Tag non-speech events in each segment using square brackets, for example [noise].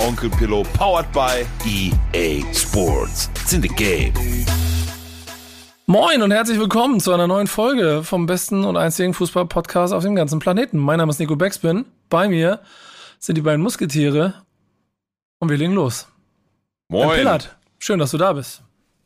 Onkel Pillow, powered by EA Sports. It's in the game. Moin und herzlich willkommen zu einer neuen Folge vom besten und einzigen Fußball-Podcast auf dem ganzen Planeten. Mein Name ist Nico Beckspin. Bei mir sind die beiden Musketiere und wir legen los. Moin. Herr Pillard, schön, dass du da bist.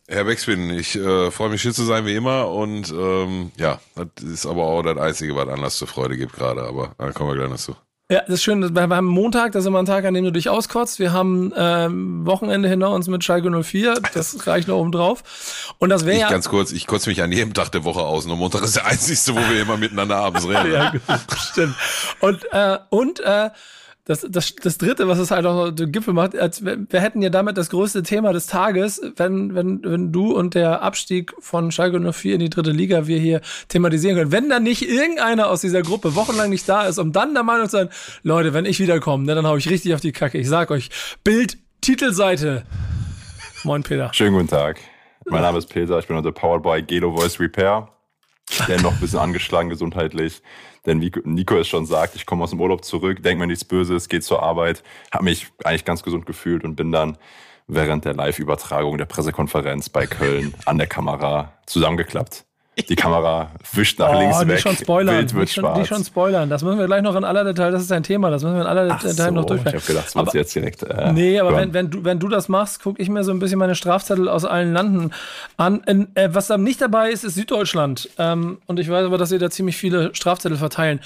Herr Beckspin, ich äh, freue mich hier zu sein wie immer und ähm, ja, das ist aber auch das Einzige, was Anlass zur Freude gibt gerade, aber da kommen wir gleich noch zu. Ja, das ist schön. Wir haben Montag, das ist immer ein Tag, an dem du dich auskotzt. Wir haben ähm, Wochenende hinter uns mit Schalke 04. Das reicht noch oben drauf. Und das wäre ja. ganz kurz, ich kotze mich an jedem Tag der Woche aus. Nur Montag ist der einzigste, wo wir immer miteinander abends reden. [laughs] ja, stimmt. Und, äh, und äh, das, das, das dritte, was es halt auch den Gipfel macht, als, wir wir hätten ja damit das größte Thema des Tages, wenn, wenn, wenn du und der Abstieg von Schalke 04 in die dritte Liga wir hier thematisieren können. Wenn dann nicht irgendeiner aus dieser Gruppe wochenlang nicht da ist, um dann der Meinung zu sein, Leute, wenn ich wiederkomme, ne, dann hau ich richtig auf die Kacke. Ich sag euch, Bild, Titelseite. Moin, Peter. Schönen guten Tag. Mein Name ist Peter, ich bin unter Powered by Gelo Voice Repair. Der noch ein bisschen angeschlagen gesundheitlich. Denn wie Nico es schon sagt, ich komme aus dem Urlaub zurück, denke mir nichts Böses, gehe zur Arbeit, habe mich eigentlich ganz gesund gefühlt und bin dann während der Live-Übertragung der Pressekonferenz bei Köln an der Kamera zusammengeklappt. Die Kamera wischt nach links nicht weg, schon spoilern, Bild wird nicht, schon, schwarz. nicht schon spoilern. Das müssen wir gleich noch in aller Detail, das ist ein Thema, das müssen wir in aller Ach Detail noch so, ich durchführen. habe gedacht, das du jetzt direkt äh, Nee, aber wenn, wenn, du, wenn du das machst, gucke ich mir so ein bisschen meine Strafzettel aus allen Landen an. In, äh, was da nicht dabei ist, ist Süddeutschland. Ähm, und ich weiß aber, dass ihr da ziemlich viele Strafzettel verteilen.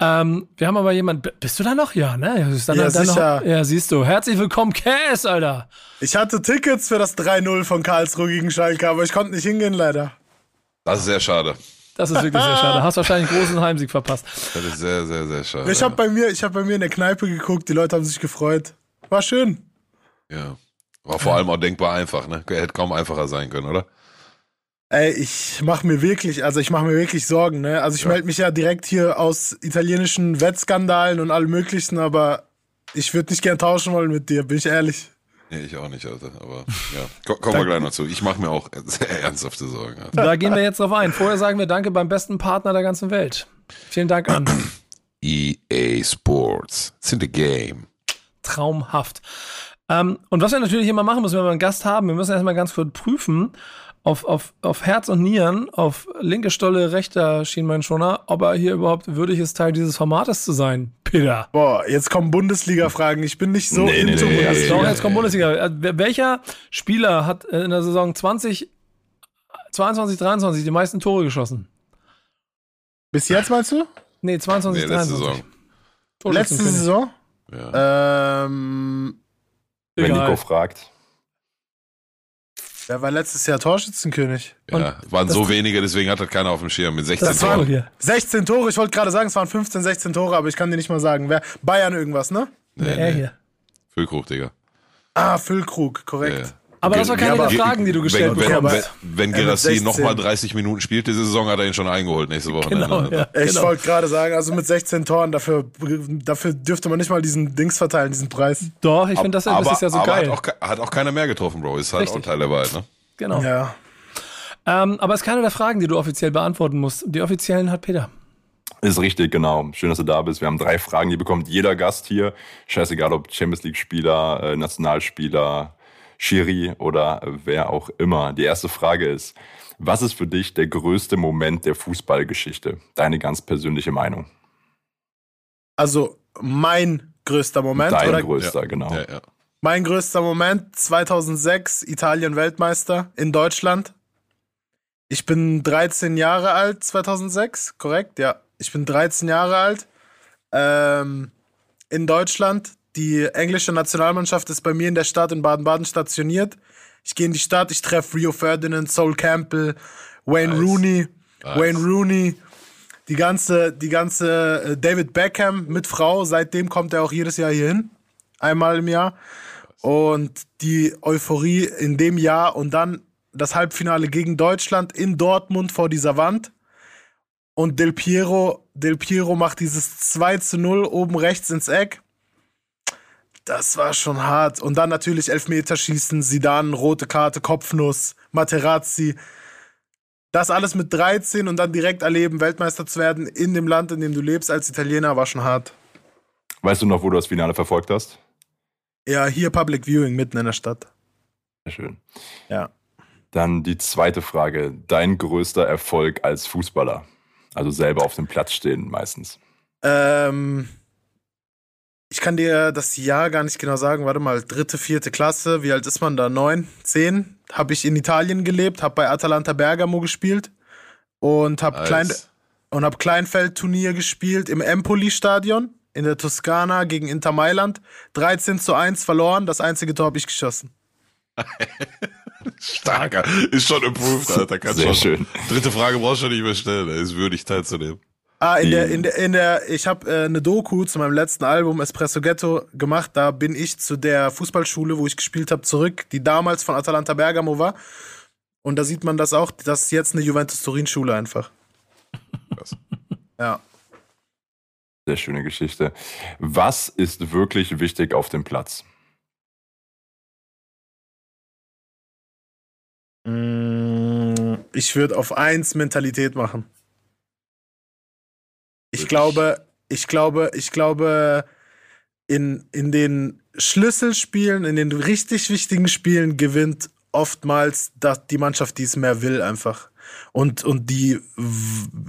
Ähm, wir haben aber jemanden. Bist du da noch? Ja, ne? Ist dann, Ja, dann sicher. Noch, ja, siehst du. Herzlich willkommen, Cass, Alter. Ich hatte Tickets für das 3-0 von Karlsruhe gegen Schalke, aber ich konnte nicht hingehen, leider. Das ist sehr schade. Das ist wirklich sehr schade. Hast wahrscheinlich einen großen Heimsieg verpasst. Das ist sehr, sehr, sehr schade. Ich habe bei mir, ich habe bei mir in der Kneipe geguckt, die Leute haben sich gefreut. War schön. ja. War vor allem auch denkbar einfach, ne? Hätte kaum einfacher sein können, oder? Ey, ich mache mir wirklich, also ich mache mir wirklich Sorgen, ne? Also ich melde mich ja direkt hier aus italienischen Wettskandalen und allem möglichen, aber ich würde nicht gern tauschen wollen mit dir, bin ich ehrlich. Nee, ich auch nicht, Alter. Aber [laughs] ja, Ko- kommen wir gleich noch zu. Ich mache mir auch sehr ernsthafte Sorgen. Alter. Da gehen wir jetzt drauf ein. Vorher sagen wir Danke beim besten Partner der ganzen Welt. Vielen Dank an. EA [clears throat] E Sports. It's in the game. traumhaft. Ähm, und was wir natürlich immer machen müssen, wenn wir einen Gast haben, wir müssen erstmal ganz kurz prüfen, auf, auf, auf Herz und Nieren, auf linke Stolle, rechter Schienbeinschoner, ob er hier überhaupt würdig ist, Teil dieses Formates zu sein. Peter. Boah, jetzt kommen Bundesliga-Fragen. Ich bin nicht so Nee, nee, into nee. Bundesliga. Doch, jetzt kommt Bundesliga. Äh, Welcher Spieler hat äh, in der Saison 20, 22, 23 die meisten Tore geschossen? Bis jetzt meinst du? Nee, 22, Nee, letzte 23. Saison. Letzte. Saison? Ja. Ähm, Wenn. Nico fragt. Wer war letztes Jahr Torschützenkönig? ja. Waren so wenige, deswegen hat das keiner auf dem Schirm. Mit 16 Das Toren. hier. 16 Tore, ich wollte gerade sagen, es waren 15, 16 Tore, aber ich kann dir nicht mal sagen. Wer? Bayern irgendwas, ne? Nee, Er nee. hier. Füllkrug, Digga. Ah, Füllkrug, korrekt. Ja, ja. Aber das war keine Ja, aber- der Fragen, die du gestellt wenn, wenn, bekommst. wenn, wenn Er mit Gerassi 16. nochmal 30 Minuten spielt, diese Saison hat er ihn schon eingeholt nächste Woche. Genau, ja. Ich genau. wollte gerade sagen, also mit 16 Toren, dafür, dafür dürfte man nicht mal diesen Dings verteilen, diesen Preis. Doch, ich finde das, das ist ja so aber geil. Hat auch, hat auch keiner mehr getroffen, Bro. Ist halt Richtig. auch Teil der Wahrheit, ne? Genau. Ja. Ähm, aber es ist keine der Fragen, die du offiziell beantworten musst. Die offiziellen hat Peter. Ist richtig, genau. Schön, dass du da bist. Wir haben drei Fragen, die bekommt jeder Gast hier. Scheißegal, ob Champions League-Spieler, äh, Nationalspieler, Schiri oder wer auch immer. Die erste Frage ist, was ist für dich der größte Moment der Fußballgeschichte? Deine ganz persönliche Meinung. Also mein größter Moment, Dein oder? größter, genau. Ja, ja. Mein größter Moment, 2006, Italien Weltmeister in Deutschland. Ich bin 13 Jahre alt, 2006, korrekt? Ja, ich bin 13 Jahre alt. Ähm, in Deutschland. Die englische Nationalmannschaft ist bei mir in der Stadt in Baden-Baden stationiert. Ich gehe in die Stadt, ich treffe Rio Ferdinand, Sol Campbell, Wayne Nice. Rooney, Nice. Wayne Rooney, die ganze, die ganze äh, David Beckham mit Frau. Seitdem kommt er auch jedes Jahr hier hin, einmal im Jahr. Und die Euphorie in dem Jahr und dann das Halbfinale gegen Deutschland in Dortmund vor dieser Wand. Und Del Piero, Del Piero macht dieses 2 zu 0 oben rechts ins Eck. Das war schon hart. Und dann natürlich Elfmeterschießen, Sidan, rote Karte, Kopfnuss, Materazzi. Das alles mit 13 und dann direkt erleben, Weltmeister zu werden in dem Land, in dem du lebst als Italiener, war schon hart. Weißt du noch, wo du das Finale verfolgt hast? Ja, hier Public Viewing mitten in der Stadt. Sehr schön. Ja. Dann die zweite Frage. Dein größter Erfolg als Fußballer? Also selber auf dem Platz stehen meistens. Ähm, ich kann dir das Jahr gar nicht genau sagen. Warte mal, dritte, vierte Klasse. Wie alt ist man da? Neun, zehn? Habe ich in Italien gelebt, habe bei Atalanta Bergamo gespielt und habe. Klein und habe Kleinfeldturnier gespielt im Empoli-Stadion in der Toskana gegen Inter Mailand. 13 zu 1 verloren. Das einzige Tor habe ich geschossen. [laughs] Starker. Ist schon approved, Alter. Kannst Sehr schon. schön. Dritte Frage brauchst du nicht mehr stellen. Ist würdig teilzunehmen. Ah, in der, in der, in der, ich habe äh, eine Doku zu meinem letzten Album Espresso Ghetto gemacht. Da bin ich zu der Fußballschule, wo ich gespielt habe, zurück, die damals von Atalanta Bergamo war. Und da sieht man das auch. Das ist jetzt eine Juventus Turin Schule einfach. Krass. Ja. Sehr schöne Geschichte. Was ist wirklich wichtig auf dem Platz? Mm, Ich würde auf eins Mentalität machen. Ich glaube, ich glaube, ich glaube, in, in den Schlüsselspielen, in den richtig wichtigen Spielen gewinnt oftmals das, die Mannschaft, die es mehr will, einfach. Und, und die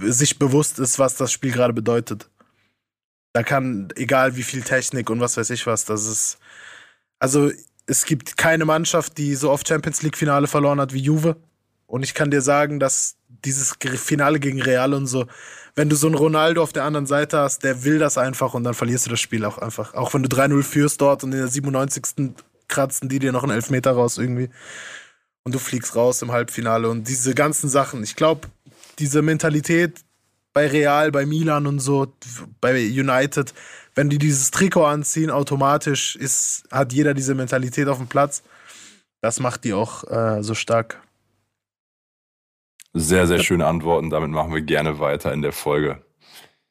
sich bewusst ist, was das Spiel gerade bedeutet. Da kann, egal wie viel Technik und was weiß ich was, das ist. Also, es gibt keine Mannschaft, die so oft Champions League-Finale verloren hat wie Juve. Und ich kann dir sagen, dass dieses Finale gegen Real und so, wenn du so einen Ronaldo auf der anderen Seite hast, der will das einfach und dann verlierst du das Spiel auch einfach. Auch wenn du 3-0 führst dort und in der 97. kratzen die dir noch einen Elfmeter raus irgendwie. Und du fliegst raus im Halbfinale und diese ganzen Sachen. Ich glaube, diese Mentalität bei Real, bei Milan und so, bei United, wenn die dieses Trikot anziehen, automatisch ist, hat jeder diese Mentalität auf dem Platz. Das macht die auch äh, so stark. Sehr, sehr schöne Antworten. Damit machen wir gerne weiter in der Folge.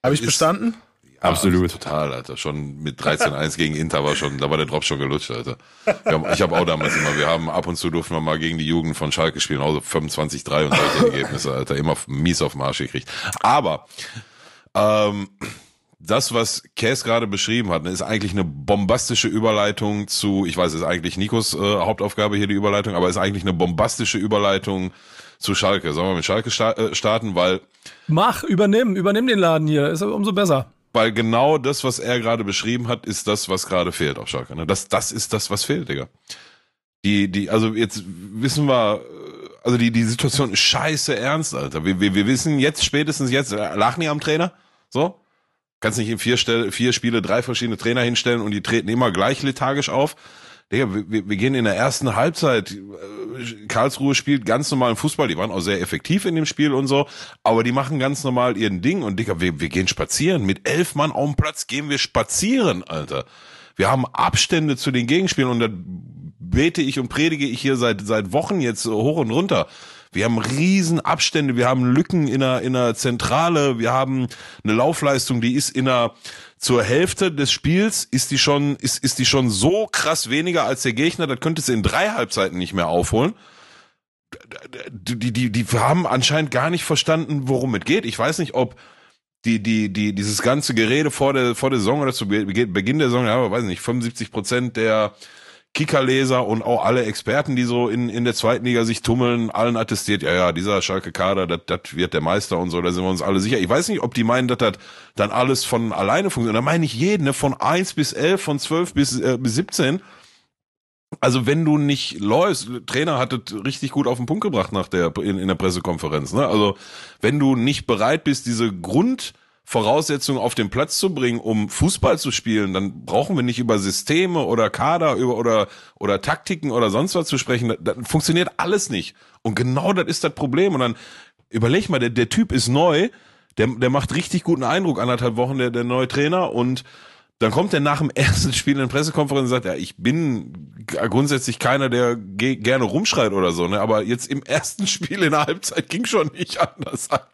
Habe ich Ist- bestanden? Ja, Absolut. Total, Alter. Schon mit 13-1 gegen Inter war schon, da war der Drop schon gelutscht, Alter. Wir haben, ich habe auch damals immer, wir haben ab und zu durften wir mal gegen die Jugend von Schalke spielen, also 25-3 und solche Ergebnisse, Alter. Immer mies auf den Arsch gekriegt. Aber, ähm, das, was Cass gerade beschrieben hat, ne, ist eigentlich eine bombastische Überleitung zu, ich weiß, ist eigentlich Nikos äh, Hauptaufgabe hier die Überleitung, aber ist eigentlich eine bombastische Überleitung zu Schalke. Sollen wir mit Schalke äh, starten, weil Mach, übernimm, übernimm den Laden hier. Ist umso besser. Weil genau das, was er gerade beschrieben hat, ist das, was gerade fehlt auf Schalke. Ne? Das, das ist das, was fehlt, Digga. Die, die, also jetzt wissen wir, äh, also die, die Situation ist scheiße ernst, Alter. Wir, wir, wir wissen jetzt, spätestens jetzt, äh, lachen die am Trainer? So? Kannst nicht in vier, Stell, vier Spiele drei verschiedene Trainer hinstellen und die treten immer gleich lethargisch auf. Digga, wir, wir- gehen in der ersten Halbzeit. äh, Karlsruhe spielt ganz normalen Fußball. Die waren auch sehr effektiv in dem Spiel und so. Aber die machen ganz normal ihren Ding. Und Digga, wir, wir gehen spazieren. Mit elf Mann auf dem Platz gehen wir spazieren, Alter. Wir haben Abstände zu den Gegenspielen und da bete ich und predige ich hier seit, seit Wochen jetzt hoch und runter. Wir haben riesen Abstände, wir haben Lücken in der, in der Zentrale, wir haben eine Laufleistung, die ist in der, zur Hälfte des Spiels ist die schon, ist, ist die schon so krass weniger als der Gegner, das könnte sie in drei Halbzeiten nicht mehr aufholen. Die, die, die, haben anscheinend gar nicht verstanden, worum es geht. Ich weiß nicht, ob die, die, die, dieses ganze Gerede vor der, vor der Saison oder zu Be- Beginn der Saison, ja, weiß nicht, 75 Prozent der Kickerleser und auch alle Experten, die so in, in der zweiten Liga sich tummeln, allen attestiert, ja, ja, dieser Schalke Kader, das wird der Meister und so, da sind wir uns alle sicher. Ich weiß nicht, ob die meinen, dass das dann alles von alleine funktioniert. Da meine ich jeden, ne, von 1 bis 11, von 12 bis, äh, bis 17. Also wenn du nicht läufst, Trainer hat es richtig gut auf den Punkt gebracht nach der in, in der Pressekonferenz. Ne? Also wenn du nicht bereit bist, diese Grundvoraussetzungen auf den Platz zu bringen, um Fußball zu spielen, dann brauchen wir nicht über Systeme oder Kader über oder oder Taktiken oder sonst was zu sprechen. Das, das funktioniert alles nicht. Und genau das ist das Problem. Und dann überleg mal, der, der Typ ist neu, der, der macht richtig guten Eindruck, anderthalb Wochen der, der neue Trainer und Dann kommt er nach dem ersten Spiel in der Pressekonferenz und sagt, ja, ich bin grundsätzlich keiner, der ge gerne rumschreit oder so, ne? Aber jetzt im ersten Spiel in der Halbzeit ging schon nicht anders, Alter.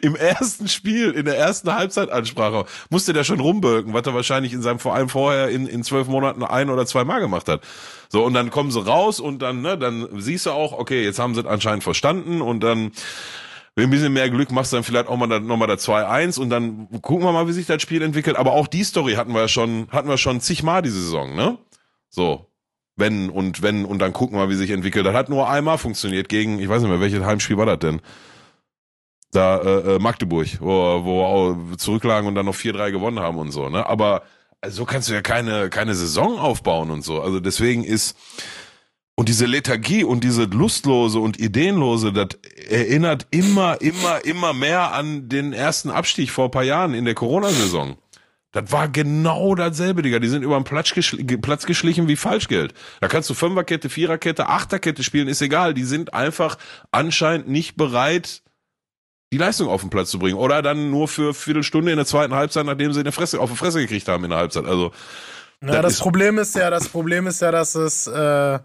Im ersten Spiel, in der ersten Halbzeitansprache musste der schon rumbölken, was er wahrscheinlich in seinem vor allem vorher in, in zwölf Monaten ein oder zwei Mal gemacht hat. So, und dann kommen sie raus und dann, ne, dann siehst du auch, okay, jetzt haben sie es anscheinend verstanden und dann mit ein bisschen mehr Glück machst du dann vielleicht auch mal da, nochmal da 2-1 und dann gucken wir mal, wie sich das Spiel entwickelt. Aber auch die Story hatten wir ja schon, hatten wir schon zigmal diese Saison, ne? So. Wenn und wenn und dann gucken wir wie sich entwickelt. Das hat nur einmal funktioniert gegen, ich weiß nicht mehr, welches Heimspiel war das denn? Da, äh, äh Magdeburg, wo, wo zurücklagen und dann noch 4-3 gewonnen haben und so, ne? Aber so kannst du ja keine, keine Saison aufbauen und so. Also deswegen ist, und diese Lethargie und diese Lustlose und Ideenlose, das erinnert immer, immer, immer mehr an den ersten Abstieg vor ein paar Jahren in der Corona-Saison. Das war genau dasselbe, Digga. Die sind über den Platz, geschl Platz geschlichen wie Falschgeld. Da kannst du Fünferkette, Viererkette, Achterkette spielen, ist egal. Die sind einfach anscheinend nicht bereit, die Leistung auf den Platz zu bringen. Oder dann nur für Viertelstunde in der zweiten Halbzeit, nachdem sie eine Fresse, auf die Fresse gekriegt haben in der Halbzeit. Also. Ja, das, das Problem ist ja, das Problem ist ja, dass es, äh,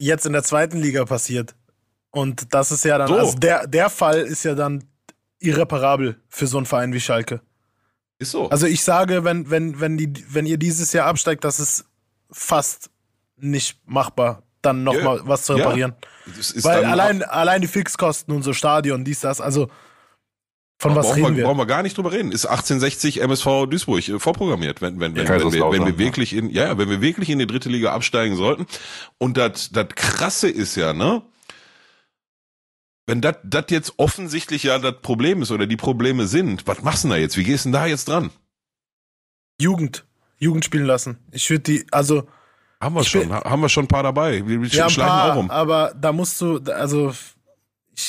jetzt in der zweiten Liga passiert. Und das ist ja dann, so. also der, der Fall ist ja dann irreparabel für so einen Verein wie Schalke. Ist so. Also ich sage, wenn, wenn, wenn, die, wenn ihr dieses Jahr absteigt, das ist fast nicht machbar, dann nochmal yeah. was zu reparieren. Ja. Weil allein, allein die Fixkosten und so Stadion, dies, das, also von was reden wir, wir? Brauchen wir gar nicht drüber reden. Ist 1860 MSV Duisburg äh, vorprogrammiert, wenn, wenn, wenn, wenn, wenn, wir, wenn wir wirklich in, ja, wenn wir wirklich in die dritte Liga absteigen sollten. Und das, das krasse ist ja, ne? Wenn das, das jetzt offensichtlich ja das Problem ist oder die Probleme sind, was machst du denn da jetzt? Wie gehst du denn da jetzt dran? Jugend. Jugend spielen lassen. Ich würde die, also. Haben wir schon, haben wir schon ein paar dabei. Wir ja, ein paar, auch um. Aber da musst du, also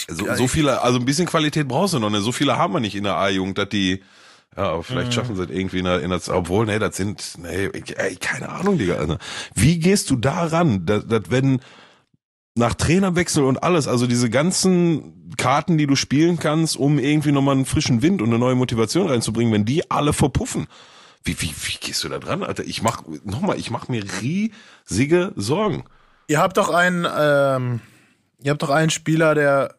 so, so viele, also ein bisschen Qualität brauchst du noch, ne? So viele haben wir nicht in der A-Jugend, dass die, ja, vielleicht mhm. schaffen sie es irgendwie in der, in der, obwohl, ne, das sind, ne, ey, keine Ahnung, Digga. Also, wie gehst du da ran, dass, dass wenn nach Trainerwechsel und alles, also diese ganzen Karten, die du spielen kannst, um irgendwie nochmal einen frischen Wind und eine neue Motivation reinzubringen, wenn die alle verpuffen, wie, wie, wie gehst du da dran, Alter? Ich mach, nochmal, ich mach mir riesige Sorgen. Ihr habt doch einen, ähm, ihr habt doch einen Spieler, der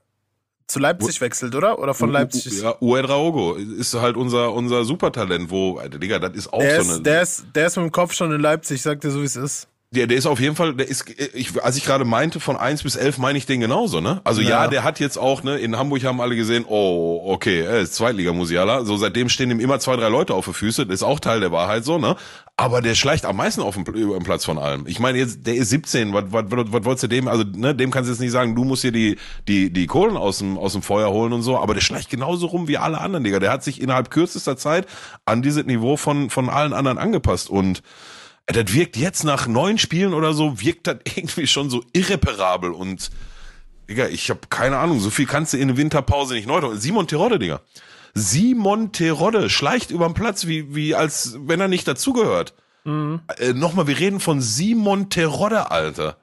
zu Leipzig wechselt, oder? Oder von Leipzig? Ja, Uedraogo ist halt unser, unser Supertalent, wo, Alter, Digga, das ist auch der so eine. Ist, der, ist, der ist mit dem Kopf schon in Leipzig, sagt er so, wie es ist. Ja, der ist auf jeden Fall, der ist, ich, als ich gerade meinte, von eins bis elf meine ich den genauso, ne? Also ja. ja. der hat jetzt auch, ne, in Hamburg haben alle gesehen, oh, okay, er ist Zweitliga-Musiala. So seitdem stehen ihm immer zwei, drei Leute auf den Füße, das ist auch Teil der Wahrheit so, ne? Aber der schleicht am meisten auf dem, über den Platz von allem. Ich meine, jetzt, der ist 17, was, was, was, was wolltest du dem, also, ne, dem kannst du jetzt nicht sagen, du musst hier die, die, die Kohlen aus dem, aus dem Feuer holen und so, aber der schleicht genauso rum wie alle anderen, Digga. Der hat sich innerhalb kürzester Zeit an dieses Niveau von, von allen anderen angepasst und, das wirkt jetzt nach neun Spielen oder so, wirkt das irgendwie schon so irreparabel und Digga, ich habe keine Ahnung, so viel kannst du in der Winterpause nicht neu tun. Simon Terodde, Digga. Simon Terodde schleicht überm Platz, wie, wie als wenn er nicht dazugehört. Mhm. Äh, Nochmal, wir reden von Simon Terodde, Alter.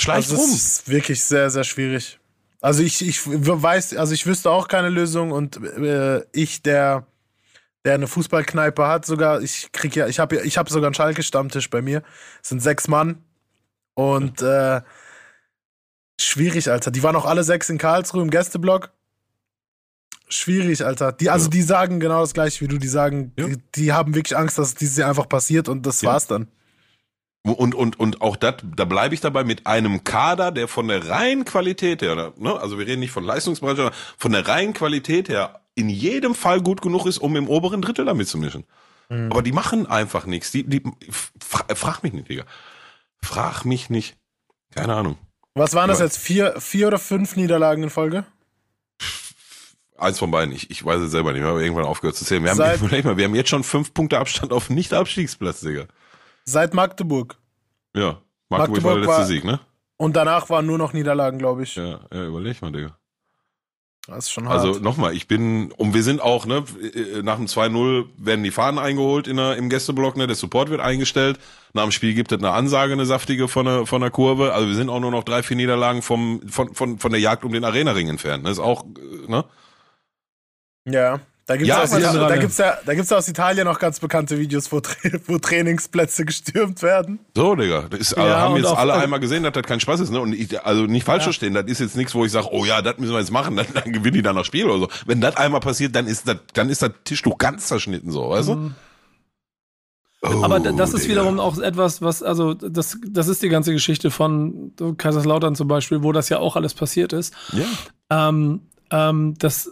Schleicht also rum. Das ist wirklich sehr, sehr schwierig. Also ich, ich weiß, also ich wüsste auch keine Lösung und äh, ich, der der eine Fußballkneipe hat, sogar, ich krieg ja, ich habe ich habe sogar einen Schalke-Stammtisch bei mir. Es sind sechs Mann. Und äh, schwierig, Alter. Die waren auch alle sechs in Karlsruhe im Gästeblock. Schwierig, Alter. Die, also ja. die sagen genau das gleiche wie du. Die sagen, ja. die, die, haben wirklich Angst, dass es dieses Jahr einfach passiert und das ja. war's dann. Und, und, und auch das, da bleibe ich dabei mit einem Kader, der von der reinen Qualität her, ne, also wir reden nicht von Leistungsbereich, sondern von der reinen Qualität her in jedem Fall gut genug ist, um im oberen Drittel damit zu mischen. Mhm. Aber die machen einfach nichts. Die, die, frag, frag mich nicht, Digga. Frag mich nicht. Keine Ahnung. Was waren das jetzt? Vier, vier oder fünf Niederlagen in Folge? Eins von beiden. Ich, ich weiß es selber nicht. Wir haben irgendwann aufgehört zu zählen. Wir haben, [laughs] mal, wir haben jetzt schon fünf Punkte Abstand auf Nicht-Abstiegsplatz, Digga. Seit Magdeburg. Ja. Magdeburg, Magdeburg war der letzte war, Sieg, ne? Und danach waren nur noch Niederlagen, glaube ich. Ja, ja, überleg mal, Digga. Das ist schon hart. Also nochmal, ich bin, und wir sind auch, ne, nach dem 2-0 werden die Fahnen eingeholt in der, im Gästeblock, ne, der Support wird eingestellt. Nach dem Spiel gibt es eine Ansage, eine saftige von der, von der Kurve. Also wir sind auch nur noch drei, vier Niederlagen vom, von, von, von der Jagd um den Arena-Ring entfernt. Das ist auch, äh, ne? Ja, Da gibt's Ja, aus, ja, da ja. gibt's ja, da gibt's aus Italien auch ganz bekannte Videos, wo, Tra [laughs] wo Trainingsplätze gestürmt werden. So, Digga. Das ist, also Ja, haben jetzt auch- alle einmal gesehen, dass das kein Spaß ist, ne? Und ich, also nicht falsch verstehen, das ist jetzt nichts, wo ich sage, oh ja, das müssen wir jetzt machen, [laughs] dann, dann gewinnen die dann noch Spiel oder so. Wenn das einmal passiert, dann ist das, dann ist das Tischtuch ganz zerschnitten, so, weißt du? Oh, Aber das ist Digga. wiederum auch etwas, was, also das, das ist die ganze Geschichte von Kaiserslautern zum Beispiel, wo das ja auch alles passiert ist. Ja. Ähm, ähm, das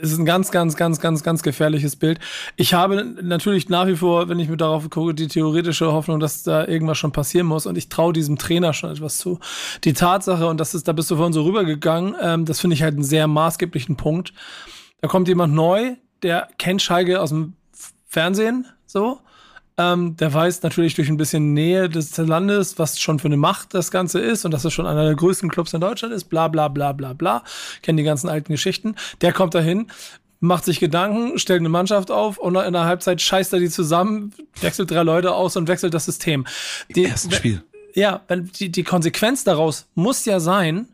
ist ein ganz, ganz, ganz, ganz, ganz gefährliches Bild. Ich habe natürlich nach wie vor, wenn ich mir darauf gucke, die theoretische Hoffnung, dass da irgendwas schon passieren muss und ich traue diesem Trainer schon etwas zu. Die Tatsache, und das ist, da bist du vorhin so rübergegangen, ähm, das finde ich halt einen sehr maßgeblichen Punkt. Da kommt jemand neu, der kennt Schalke aus dem Fernsehen, so. Ähm, der weiß natürlich durch ein bisschen Nähe des Landes, was schon für eine Macht das Ganze ist und dass es schon einer der größten Clubs in Deutschland ist, bla bla bla bla bla. Kennt die ganzen alten Geschichten. Der kommt dahin, macht sich Gedanken, stellt eine Mannschaft auf und in der Halbzeit scheißt er die zusammen, wechselt drei Leute aus und wechselt das System. Die, Erstes Spiel. ja, die, die Konsequenz daraus muss ja sein,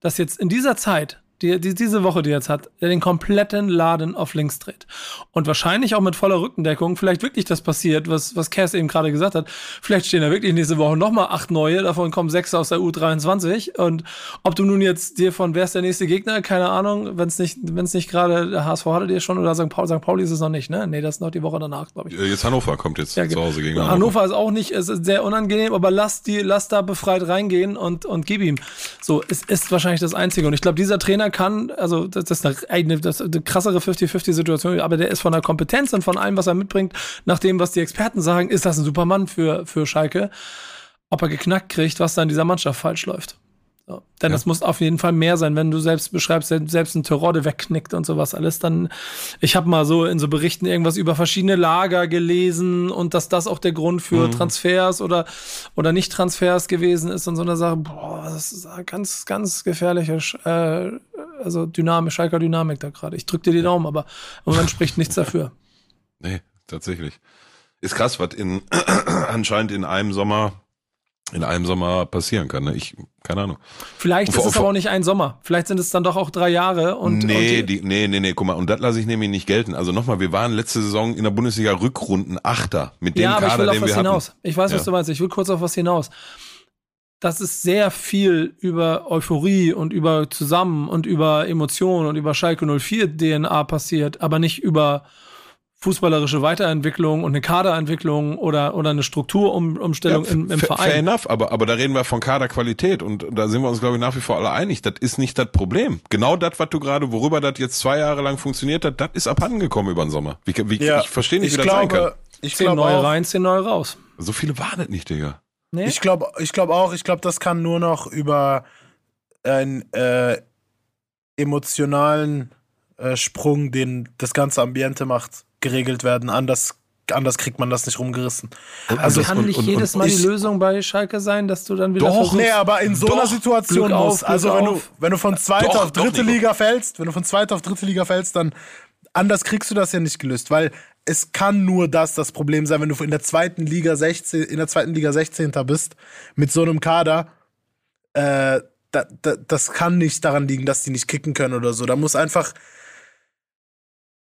dass jetzt in dieser Zeit, die, die diese Woche, die jetzt hat, er den kompletten Laden auf links dreht. Und wahrscheinlich auch mit voller Rückendeckung, vielleicht wirklich das passiert, was, was Cass eben gerade gesagt hat. Vielleicht stehen da wirklich nächste Woche nochmal acht neue, davon kommen sechs aus der U23. Und ob du nun jetzt dir von, wer ist der nächste Gegner, keine Ahnung, wenn es nicht, wenn es nicht gerade der HSV hattet ihr schon oder St. Pauli, St. Pauli ist es noch nicht, ne? Nee, das ist noch die Woche danach, glaube ich. Äh, Jetzt Hannover kommt jetzt Ja, zu Hause gegen Hannover. Hannover. Hannover ist auch nicht, es ist sehr unangenehm, aber lass die, lass da befreit reingehen und, und gib ihm. So, es ist wahrscheinlich das Einzige. Und ich glaube, dieser Trainer kann, also das, ist eine, das eine krassere 50-50-Situation, aber der ist von der Kompetenz und von allem, was er mitbringt, nach dem, was die Experten sagen, ist das ein Supermann für, für Schalke. Ob er geknackt kriegt, was da in dieser Mannschaft falsch läuft. So. Denn das muss auf jeden Fall mehr sein, wenn du selbst beschreibst, selbst selbst ein Terodde wegknickt und sowas alles, dann, ich habe mal so in so Berichten irgendwas über verschiedene Lager gelesen und dass das auch der Grund für Transfers oder, oder Nicht-Transfers gewesen ist und so eine Sache, boah, das ist eine ganz, ganz gefährliche, äh, also Dynamik, Schalker Dynamik da gerade. Ich drück dir die Daumen, aber im Moment spricht nichts [laughs] dafür. Nee, tatsächlich. Ist krass, was in [clears throat] anscheinend in einem Sommer in einem Sommer passieren kann. Ne? Ich, keine Ahnung. Vielleicht Und ist vor- es aber auch nicht ein Sommer. Vielleicht sind es dann doch auch drei Jahre und, nee, und die, nee, nee, nee, guck mal, und das lasse ich nämlich nicht gelten. Also nochmal, wir waren letzte Saison in der Bundesliga Rückrunden Achter mit dem ja, aber ich Kader, will auf was hinaus. hatten. Ich weiß, was Ja. du meinst. Ich will kurz auf was hinaus. Das ist sehr viel über Euphorie und über Zusammen und über Emotionen und über Schalke 04 DNA passiert, aber nicht über fußballerische Weiterentwicklung und eine Kaderentwicklung oder, oder eine Strukturumstellung im, im Fair- Fair Verein. enough, aber, aber da reden wir von Kaderqualität und da sind wir uns, glaube ich, nach wie vor alle einig. Das ist nicht das Problem. Genau das, was du gerade, worüber das jetzt zwei Jahre lang funktioniert hat, das ist abhandengekommen über den Sommer. Wie, wie, ich verstehe nicht, wie das sein kann. glaube, ich Zehn glaube neue auch, rein, zehn neue raus. So viele waren es nicht, Digga. Nee? Ich glaube ich glaub auch, ich glaube, das kann nur noch über einen äh, emotionalen äh, Sprung, den das ganze Ambiente macht, geregelt werden. Anders, anders kriegt man das nicht rumgerissen. also das- kann und- nicht und- jedes und- Mal die Lösung bei Schalke sein, dass du dann wieder Doch, versuchst, Nee, aber in so einer Doch, Situation Glück auf, muss. Also Glück wenn du, auf. wenn du von zweiter Doch, auf doch, dritte Nico. Liga fällst, wenn du von zweiter auf dritte Liga fällst, dann anders kriegst du das ja nicht gelöst, weil es kann nur das das Problem sein, wenn du in der zweiten Liga 16, in der zweiten Liga 16. bist mit so einem Kader. Äh, da, da, das kann nicht daran liegen, dass die nicht kicken können oder so. Da muss einfach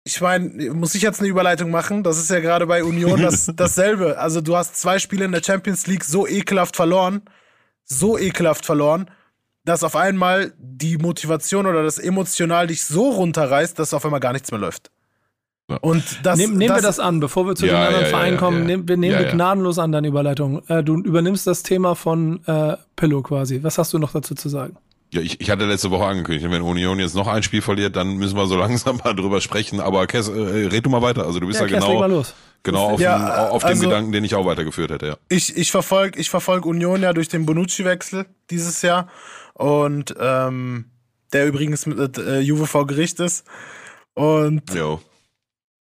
ich meine, muss ich jetzt eine Überleitung machen? Das ist ja gerade bei Union das, [laughs] dasselbe. Also du hast zwei Spiele in der Champions League so ekelhaft verloren, so ekelhaft verloren, dass auf einmal die Motivation oder das emotional dich so runterreißt, dass auf einmal gar nichts mehr läuft. Und das, Nehm, nehmen wir das an, bevor wir zu Ja, den anderen ja, Vereinen ja, kommen. ja. Nehm, wir nehmen Ja, wir ja. gnadenlos an, deine Überleitung. Äh, du übernimmst das Thema von äh, Pillow quasi. Was hast du noch dazu zu sagen? Ja, ich, ich hatte letzte Woche angekündigt, wenn Union jetzt noch ein Spiel verliert, dann müssen wir so [laughs] langsam mal drüber sprechen. Aber Kes, äh, red du mal weiter. Also du bist ja, leg mal genau, los. genau auf, Ja, dem, auf dem also- Gedanken, den ich auch weitergeführt hätte. Ja. Ich, ich verfolge ich verfolg Union ja durch den Bonucci-Wechsel dieses Jahr. Und ähm, der übrigens mit äh, Juve vor Gericht ist. Und Jo.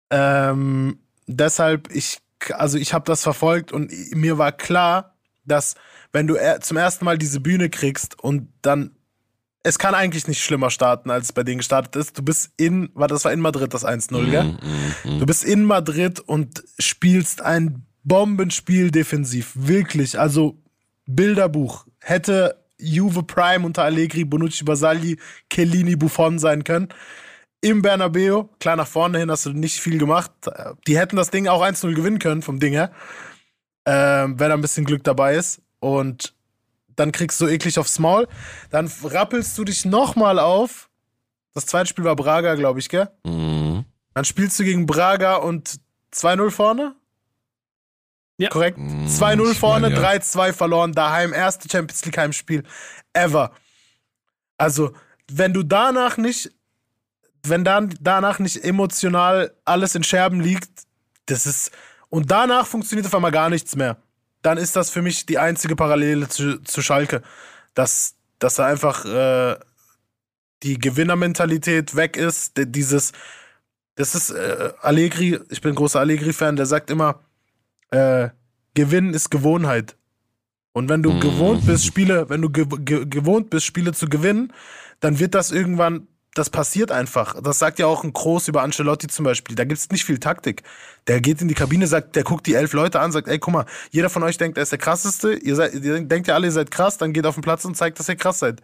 Ähm, deshalb, ich, also ich habe das verfolgt und mir war klar, dass wenn du zum ersten Mal diese Bühne kriegst und dann, es kann eigentlich nicht schlimmer starten, als es bei denen gestartet ist. Du bist in, war das war in Madrid das 1-0, gell? Du bist in Madrid und spielst ein Bombenspiel defensiv. Wirklich, also Bilderbuch. Hätte Juve Prime unter Allegri, Bonucci, Basagli, Chiellini, Buffon sein können. im Bernabeu. Klar, nach vorne hin hast du nicht viel gemacht. Die hätten das Ding auch 1-0 gewinnen können vom Ding her. Ähm, wenn da ein bisschen Glück dabei ist. Und dann kriegst du eklig aufs Maul. Dann rappelst du dich nochmal auf. Das zweite Spiel war Braga, glaube ich, gell? Mhm. Dann spielst du gegen Braga und 2-0 vorne. Ja. Korrekt. Mm, 2-0 ich vorne, ja. 3-2 verloren, daheim, erste Champions League Heimspiel ever. Also, wenn du danach nicht, wenn dann danach nicht emotional alles in Scherben liegt, das ist, und danach funktioniert auf einmal gar nichts mehr, dann ist das für mich die einzige Parallele zu, zu Schalke. Dass, dass da einfach äh, die Gewinnermentalität weg ist, dieses, das ist äh, Allegri, ich bin großer Allegri-Fan, der sagt immer, äh, Gewinnen ist Gewohnheit. Und wenn du Mhm. gewohnt bist, Spiele, wenn du ge ge gewohnt bist, Spiele zu gewinnen, dann wird das irgendwann, das passiert einfach. Das sagt ja auch ein Groß über Ancelotti zum Beispiel. Da gibt's nicht viel Taktik. Der geht in die Kabine, sagt, der guckt die elf Leute an, sagt, ey, guck mal, jeder von euch denkt, er ist der krasseste. Ihr, seid, ihr denkt ja alle, ihr seid krass, dann geht auf den Platz und zeigt, dass ihr krass seid.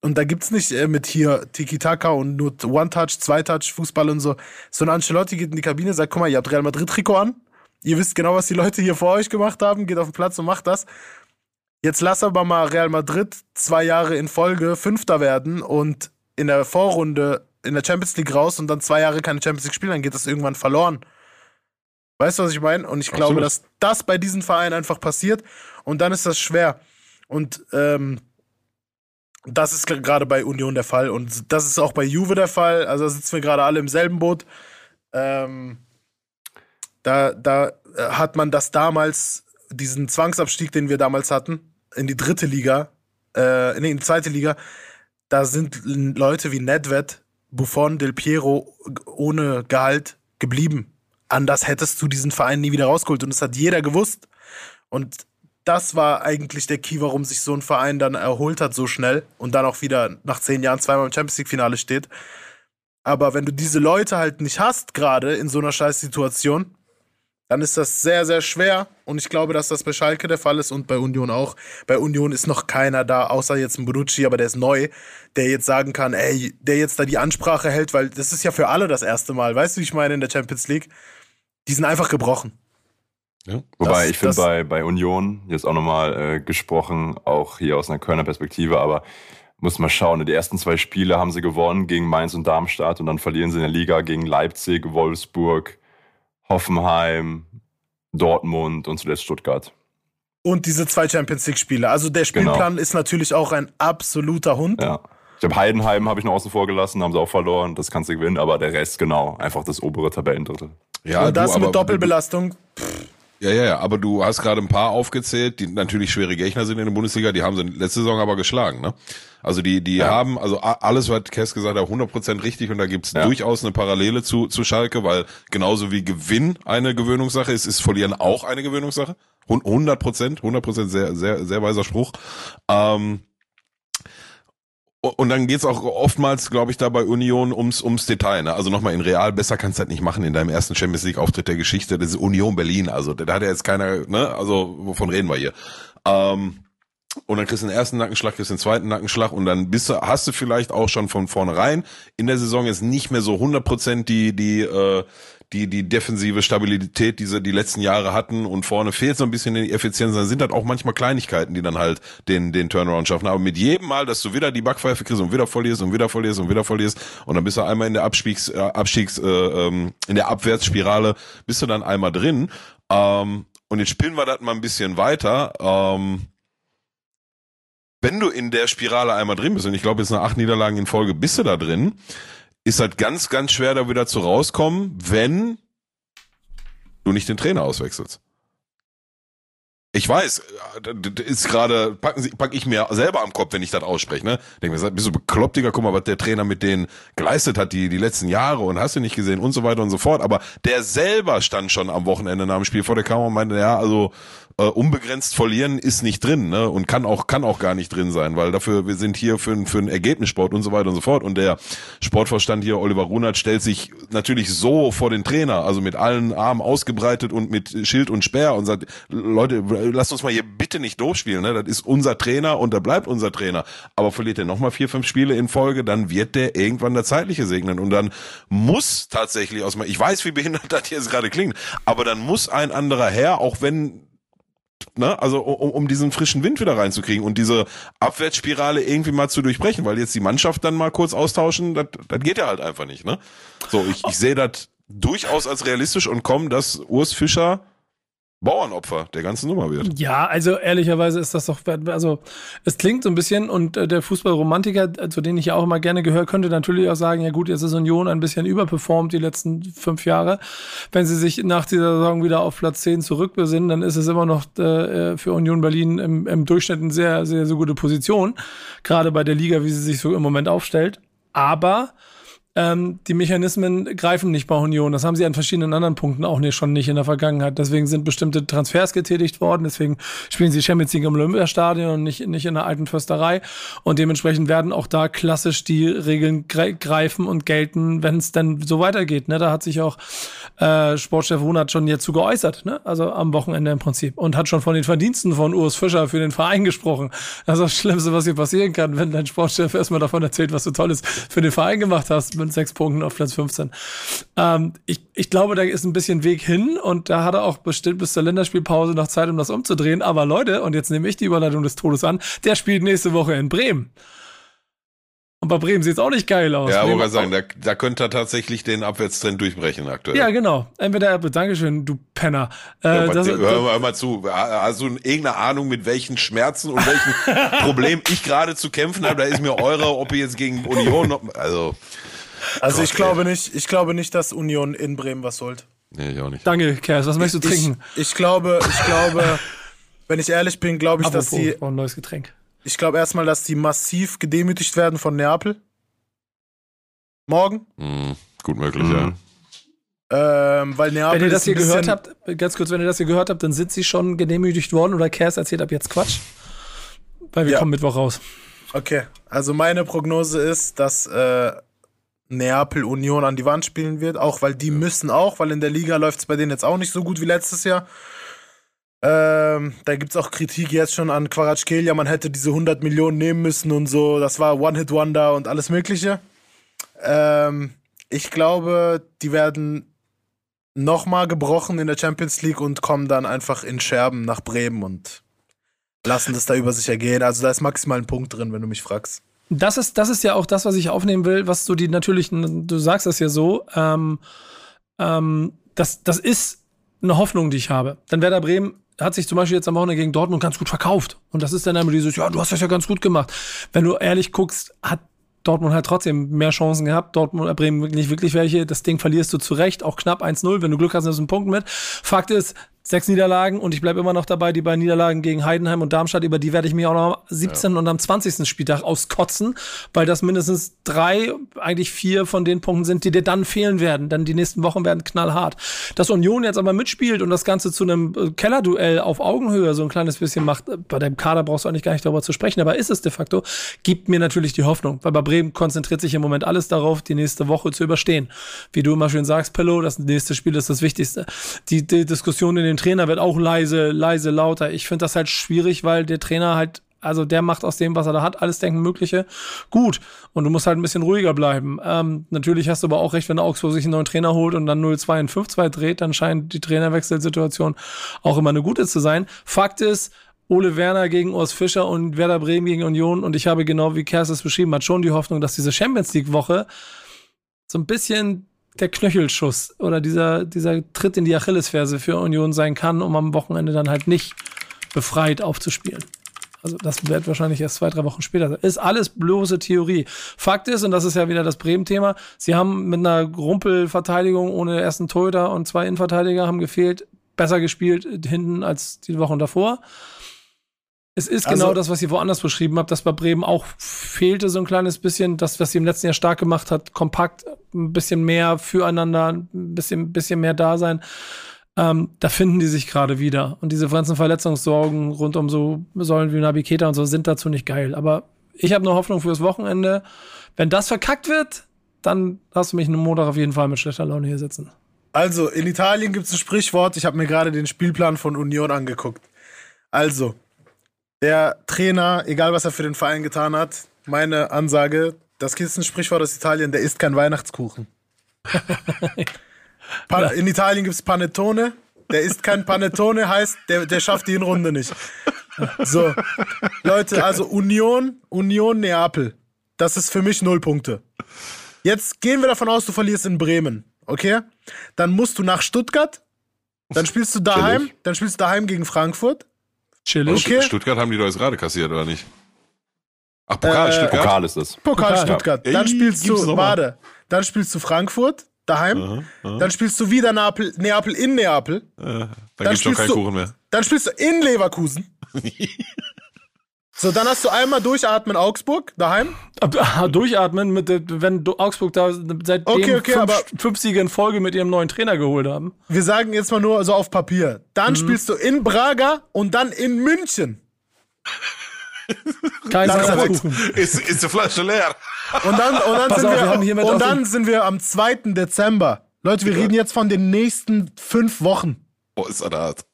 Und da gibt's nicht äh, mit hier Tiki-Taka und nur One-Touch, Zwei-Touch, Fußball und so. So ein Ancelotti geht in die Kabine, sagt, guck mal, ihr habt Real Madrid-Trikot an. Ihr wisst genau, was die Leute hier vor euch gemacht haben, geht auf den Platz und macht das. Jetzt lass aber mal Real Madrid zwei Jahre in Folge Fünfter werden und in der Vorrunde in der Champions League raus und dann zwei Jahre keine Champions League spielen, dann geht das irgendwann verloren. Weißt du, was ich meine? Und ich glaube, Absolut. dass das bei diesen Vereinen einfach passiert und dann ist das schwer. Und ähm, das ist gerade bei Union der Fall und das ist auch bei Juve der Fall. Also da sitzen wir gerade alle im selben Boot. Ähm, da, da äh, hat man das damals, diesen Zwangsabstieg, den wir damals hatten, in die dritte Liga, äh, nee, in die zweite Liga, da sind Leute wie Nedved, Buffon, Del Piero ohne Gehalt geblieben. Anders hättest du diesen Verein nie wieder rausgeholt und das hat jeder gewusst. Und das war eigentlich der Key, warum sich so ein Verein dann erholt hat so schnell und dann auch wieder nach zehn Jahren zweimal im Champions League-Finale steht. Aber wenn du diese Leute halt nicht hast, gerade in so einer scheiß Situation, dann ist das sehr, sehr schwer. Und ich glaube, dass das bei Schalke der Fall ist und bei Union auch. Bei Union ist noch keiner da, außer jetzt ein Bonucci, aber der ist neu, der jetzt sagen kann, ey, der jetzt da die Ansprache hält, weil das ist ja für alle das erste Mal. Weißt du, wie ich meine in der Champions League? Die sind einfach gebrochen. Wobei Das- ich finde bei, bei Union, jetzt auch nochmal äh, gesprochen, auch hier aus einer Kölner Perspektive, aber muss mal schauen, ne, die ersten zwei Spiele haben sie gewonnen gegen Mainz und Darmstadt und dann verlieren sie in der Liga gegen Leipzig, Wolfsburg, Hoffenheim, Dortmund und zuletzt Stuttgart. Und diese zwei Champions League-Spiele. Also der Genau. Spielplan ist natürlich auch ein absoluter Hund. Ja. Ich glaube, Heidenheim habe ich noch außen vor gelassen, haben sie auch verloren, das kannst du gewinnen, aber der Rest genau, einfach das obere Tabellendrittel. Ja, und das du, aber- mit Doppelbelastung. Ja, ja, ja, aber du hast gerade ein paar aufgezählt, die natürlich schwere Gegner sind in der Bundesliga, die haben sie letzte Saison aber geschlagen, ne? Also die, die Ja. haben, also alles, was Kess gesagt hat, 100% richtig und da gibt's Ja. durchaus eine Parallele zu, zu Schalke, weil genauso wie Gewinn eine Gewöhnungssache ist, ist Verlieren auch eine Gewöhnungssache. Hun- 100%, 100% sehr, sehr, sehr weiser Spruch. Ähm, und dann geht's auch oftmals, glaube ich, da bei Union ums, ums Detail. Ne? Also nochmal in Real, besser kannst du halt nicht machen in deinem ersten Champions League-Auftritt der Geschichte. Das ist Union Berlin. Also da hat ja jetzt keiner, ne? Also wovon reden wir hier? Ähm, und dann kriegst du den ersten Nackenschlag, kriegst den zweiten Nackenschlag und dann bist du, hast du vielleicht auch schon von vornherein in der Saison jetzt nicht mehr so 100% die, die, äh, die, die defensive Stabilität, die sie die letzten Jahre hatten und vorne fehlt so ein bisschen die Effizienz, dann sind das auch manchmal Kleinigkeiten, die dann halt den, den Turnaround schaffen. Aber mit jedem Mal, dass du wieder die Backpfeife kriegst und wieder verlierst und wieder verlierst und wieder verlierst und dann bist du einmal in der Abstiegs, äh, Abstiegs, äh, ähm, in der Abwärtsspirale, bist du dann einmal drin. Ähm, und jetzt spielen wir das mal ein bisschen weiter. Ähm, wenn du in der Spirale einmal drin bist, und ich glaube, jetzt nach acht Niederlagen in Folge bist du da drin, ist halt ganz, ganz schwer, da wieder zu rauskommen, wenn du nicht den Trainer auswechselst. Ich weiß, äh, das ist gerade, packen Sie, pack ich mir selber am Kopf, wenn ich das ausspreche, ne? Denke mir, bist du bekloppt, Digga, guck mal, was der Trainer mit denen geleistet hat, die, die letzten Jahre und hast du nicht gesehen und so weiter und so fort. Aber der selber stand schon am Wochenende nach dem Spiel vor der Kamera und meinte, ja, also, äh, unbegrenzt verlieren ist nicht drin, ne? Und kann auch kann auch gar nicht drin sein, weil dafür wir sind hier für, für einen Ergebnissport und so weiter und so fort. Und der Sportvorstand hier, Oliver Runert, stellt sich natürlich so vor den Trainer, also mit allen Armen ausgebreitet und mit Schild und Speer und sagt, Leute, lasst uns mal hier bitte nicht durchspielen, ne? Das ist unser Trainer und da bleibt unser Trainer. Aber verliert er nochmal vier, fünf Spiele in Folge, dann wird der irgendwann der Zeitliche segnen. Und dann muss tatsächlich aus ich weiß, wie behindert [laughs] das jetzt gerade klingt, aber dann muss ein anderer her, auch wenn ne, also um, um diesen frischen Wind wieder reinzukriegen und diese Abwärtsspirale irgendwie mal zu durchbrechen, weil jetzt die Mannschaft dann mal kurz austauschen, das, geht ja halt einfach nicht, ne? So, ich, ich sehe das durchaus als realistisch und komme, dass Urs Fischer Bauernopfer der ganzen Nummer wird. Ja, also ehrlicherweise ist das doch, also es klingt so ein bisschen und äh, der Fußballromantiker, zu denen ich ja auch immer gerne gehöre, könnte natürlich auch sagen, ja gut, jetzt ist Union ein bisschen überperformt die letzten fünf Jahre. Wenn sie sich nach dieser Saison wieder auf Platz 10 zurückbesinnen, dann ist es immer noch äh, für Union Berlin im, im Durchschnitt eine sehr, sehr, sehr gute Position. Gerade bei der Liga, wie sie sich so im Moment aufstellt. Aber ähm, die Mechanismen greifen nicht bei Union. Das haben sie an verschiedenen anderen Punkten auch nicht, schon nicht in der Vergangenheit. Deswegen sind bestimmte Transfers getätigt worden. Deswegen spielen sie Champions League im Olympiastadion und nicht, nicht in der alten Försterei. Und dementsprechend werden auch da klassisch die Regeln greifen und gelten, wenn es denn so weitergeht. Ne? Da hat sich auch äh, Sportchef Runert schon jetzt zu geäußert, ne? also am Wochenende im Prinzip. Und hat schon von den Verdiensten von Urs Fischer für den Verein gesprochen. Das ist das Schlimmste, was hier passieren kann, wenn dein Sportchef erstmal davon erzählt, was du Tolles für den Verein gemacht hast mit sechs Punkten auf Platz 15. Ähm, ich, ich glaube, da ist ein bisschen Weg hin und da hat er auch bestimmt bis zur Länderspielpause noch Zeit, um das umzudrehen. Aber Leute, und jetzt nehme ich die Überleitung des Todes an, der spielt nächste Woche in Bremen. Und bei Bremen sieht es auch nicht geil aus. Ja, wollte sagen, da, da könnte er tatsächlich den Abwärtstrend durchbrechen aktuell. Ja, genau. Entweder er Dankeschön, du Penner. Äh, ja, das, hör, mal, hör mal zu. Hast du irgendeine Ahnung, mit welchen Schmerzen und welchen [laughs] Problemen ich gerade zu kämpfen habe? Da ist mir eure, ob ihr jetzt gegen Union noch, also. Also Gott, ich glaube nicht, ich glaube nicht, dass Union in Bremen was holt. Nee, ich auch nicht. Danke, Kers. Was möchtest du trinken? Ich, ich glaube, ich glaube, wenn ich ehrlich bin, glaube ich, Apropos, dass die. Ein neues Getränk. Ich glaube erstmal, dass die massiv gedemütigt werden von Neapel. Morgen. Mm, gut möglich, mhm. ja. Ähm, weil Neapel wenn ihr das hier gehört habt, ganz kurz, wenn ihr das hier gehört habt, dann sind sie schon gedemütigt worden oder Kers erzählt ab jetzt Quatsch. Weil wir ja. kommen Mittwoch raus. Okay, also meine Prognose ist, dass äh, Neapel Union an die Wand spielen wird, auch weil die müssen auch, weil in der Liga läuft es bei denen jetzt auch nicht so gut wie letztes Jahr. Ähm, da gibt es auch Kritik jetzt schon an Quaratschkelia, man hätte diese 100 Millionen nehmen müssen und so. Das war One-Hit-Wonder und alles Mögliche. Ähm, ich glaube, die werden nochmal gebrochen in der Champions League und kommen dann einfach in Scherben nach Bremen und lassen das da über sich ergehen. Also da ist maximal ein Punkt drin, wenn du mich fragst. Das ist, das ist ja auch das, was ich aufnehmen will, was du die natürlichen, du sagst das ja so, ähm, ähm, das, das ist eine Hoffnung, die ich habe. Denn Werder Bremen hat sich zum Beispiel jetzt am Wochenende gegen Dortmund ganz gut verkauft. Und das ist dann immer dieses, ja, du hast das ja ganz gut gemacht. Wenn du ehrlich guckst, hat Dortmund halt trotzdem mehr Chancen gehabt. Dortmund, äh, Bremen nicht wirklich welche. Das Ding verlierst du zurecht, auch knapp 1-0. Wenn du Glück hast, nimmst du einen Punkt mit. Fakt ist, sechs Niederlagen und ich bleibe immer noch dabei, die beiden Niederlagen gegen Heidenheim und Darmstadt, über die werde ich mir auch noch am 17. Ja. und am 20. Spieltag auskotzen, weil das mindestens drei, eigentlich vier von den Punkten sind, die dir dann fehlen werden. Denn die nächsten Wochen werden knallhart. Dass Union jetzt aber mitspielt und das Ganze zu einem äh, Kellerduell auf Augenhöhe so ein kleines bisschen macht, äh, bei dem Kader brauchst du eigentlich gar nicht darüber zu sprechen, aber ist es de facto, gibt mir natürlich die Hoffnung, weil bei Bremen konzentriert sich im Moment alles darauf, die nächste Woche zu überstehen. Wie du immer schön sagst, Pillow, das nächste Spiel ist das Wichtigste. Die, die Diskussion in den dem Trainer wird auch leise, leise, lauter. Ich finde das halt schwierig, weil der Trainer halt also der macht aus dem, was er da hat, alles Denken Mögliche gut. Und du musst halt ein bisschen ruhiger bleiben. Ähm, natürlich hast du aber auch recht, wenn der Augsburg sich einen neuen Trainer holt und dann 0-2 in 5-2 dreht, dann scheint die Trainerwechselsituation auch immer eine gute zu sein. Fakt ist, Ole Werner gegen Urs Fischer und Werder Bremen gegen Union. Und ich habe genau wie Kers es beschrieben hat, schon die Hoffnung, dass diese Champions League Woche so ein bisschen der Knöchelschuss oder dieser, dieser Tritt in die Achillesferse für Union sein kann, um am Wochenende dann halt nicht befreit aufzuspielen. Also das wird wahrscheinlich erst zwei, drei Wochen später sein. Ist alles bloße Theorie. Fakt ist, und das ist ja wieder das Bremen-Thema, sie haben mit einer Rumpelverteidigung ohne ersten Torhüter und zwei Innenverteidiger haben gefehlt, besser gespielt hinten als die Wochen davor. Es ist genau also, genau das, was ihr woanders beschrieben habt, dass bei Bremen auch fehlte so ein kleines bisschen, das, was sie im letzten Jahr stark gemacht hat, kompakt, ein bisschen mehr füreinander, ein bisschen, bisschen mehr da sein. Ähm, da finden die sich gerade wieder. Und diese ganzen Verletzungssorgen rund um so Säulen wie Nabi Keita und so sind dazu nicht geil. Aber ich habe nur Hoffnung fürs Wochenende. Wenn das verkackt wird, dann hast du mich einen Montag auf jeden Fall mit schlechter Laune hier sitzen. Also, in Italien gibt es ein Sprichwort. Ich habe mir gerade den Spielplan von Union angeguckt. Also, der Trainer, egal was er für den Verein getan hat, meine Ansage, das ist ein Sprichwort aus Italien, der isst kein Weihnachtskuchen. [laughs] In Italien gibt es Panettone. Der isst kein Panettone, heißt, der, der schafft die Hinrunde nicht. So, Leute, also Union, Union Neapel. Das ist für mich null Punkte. Jetzt gehen wir davon aus, du verlierst in Bremen, okay? Dann musst du nach Stuttgart, dann spielst du daheim, dann spielst du daheim gegen Frankfurt. Chillig. Okay. Stuttgart haben die doch jetzt gerade kassiert, oder nicht? Ach, Pokal, Äh, Stuttgart. Pokal ist es. Pokal Pokal. Stuttgart. Ja. Dann Ey, spielst gibt's du, warte, dann spielst du Frankfurt daheim. Aha, aha. Dann spielst du wieder Neapel, Neapel in Neapel. Äh, dann, Dann gibt's schon spielst keinen du- Kuchen mehr. Dann spielst du in Leverkusen. [laughs] so, dann hast du einmal durchatmen Augsburg daheim. Ah, Durchatmen, mit, der- wenn du Augsburg da seitdem Okay, okay, fünf, fünf Siege in Folge mit ihrem neuen Trainer geholt haben. Wir sagen jetzt mal nur so auf Papier. Mhm. Dann spielst du in Braga und dann in München. Kein Das ist. Ist, ist die Flasche leer? Und dann, und dann, Pass sind, auf, wir, wir und dann sind wir am 2. Dezember. Leute, wir reden jetzt von den nächsten fünf Wochen. Oh, ist das hart.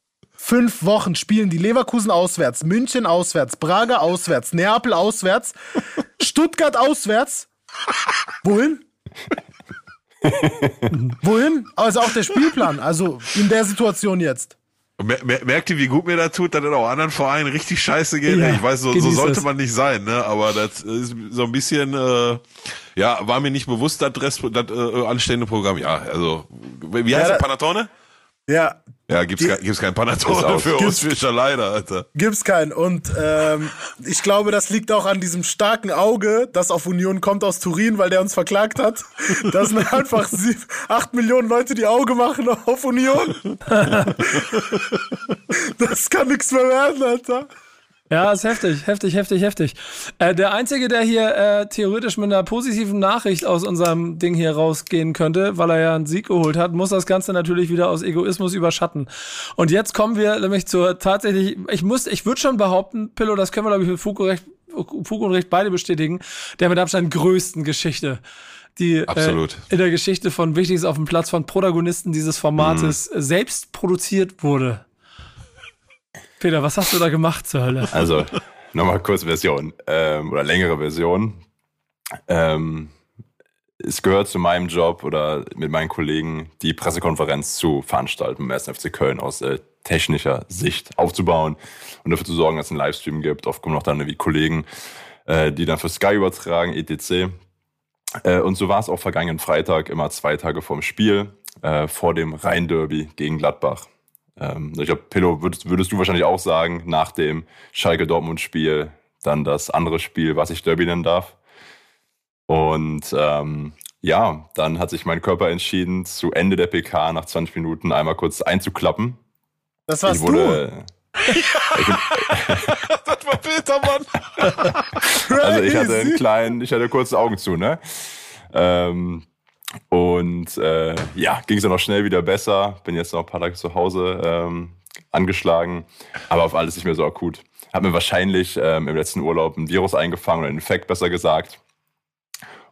Fünf Wochen spielen die Leverkusen auswärts, München auswärts, Braga auswärts, Neapel auswärts, [laughs] Stuttgart auswärts. Wohin? Wohin? Also auch der Spielplan, also in der Situation jetzt. Mer mer merkt ihr, wie gut mir das tut, dass es auch anderen Vereinen richtig scheiße geht? Ja, ich weiß, so, so sollte es. man nicht sein, ne? Aber das ist so ein bisschen, äh, ja, war mir nicht bewusst, das, Rest, das äh, anstehende Programm. Ja, also, wie heißt Ja, der Panatone? Ja, Ja, gibt's, Die- kein, gibt's kein Panatone für uns Gibt's- Fischer, leider, Alter. gibt's keinen. Und ähm, ich glaube, das liegt auch an diesem starken Auge, das auf Union kommt aus Turin, weil der uns verklagt hat. Das sind einfach sieb, acht Millionen Leute, die Auge machen auf Union. [laughs] Das kann nichts mehr werden, Alter. Ja, ist heftig, heftig, heftig, heftig. Äh, der Einzige, der hier äh, theoretisch mit einer positiven Nachricht aus unserem Ding hier rausgehen könnte, weil er ja einen Sieg geholt hat, muss das Ganze natürlich wieder aus Egoismus überschatten. Und jetzt kommen wir nämlich zur tatsächlich, ich muss, ich würde schon behaupten, Pillow, das können wir, glaube ich, mit Fug und, Recht, Fug und Recht beide bestätigen, der mit Abstand größten Geschichte die Absolut. Äh, in der Geschichte von Wichtiges auf dem Platz von Protagonisten dieses Formates Mhm. selbst produziert wurde. Peter, was hast du da gemacht zur Hölle? Also, nochmal kurz Version ähm, oder längere Version. Ähm, es gehört zu meinem Job oder mit meinen Kollegen, die Pressekonferenz zu veranstalten im 1. FC Köln aus äh, technischer Sicht aufzubauen und dafür zu sorgen, dass es einen Livestream gibt. Oft kommen noch dann wie Kollegen, äh, die dann für Sky übertragen, etc. Äh, und so war es auch vergangenen Freitag, immer zwei Tage vorm Spiel, äh, vor dem Rhein-Derby gegen Gladbach. Ähm, ich glaube, Pillow, würdest, würdest du wahrscheinlich auch sagen, nach dem Schalke-Dortmund-Spiel dann das andere Spiel, was ich Derby nennen darf. Und ähm, ja, dann hat sich mein Körper entschieden, zu Ende der PK nach 20 Minuten einmal kurz einzuklappen. Das warst ich wurde, [laughs] [laughs] Das war Peter, Mann. [laughs] Also ich hatte einen kleinen, ich hatte kurze Augen zu, ne? Ähm, und äh, ja, ging es dann auch schnell wieder besser. Bin jetzt noch ein paar Tage zu Hause ähm, angeschlagen, aber auf alles nicht mehr so akut. Hab mir wahrscheinlich ähm, im letzten Urlaub ein Virus eingefangen oder einen Infekt, besser gesagt.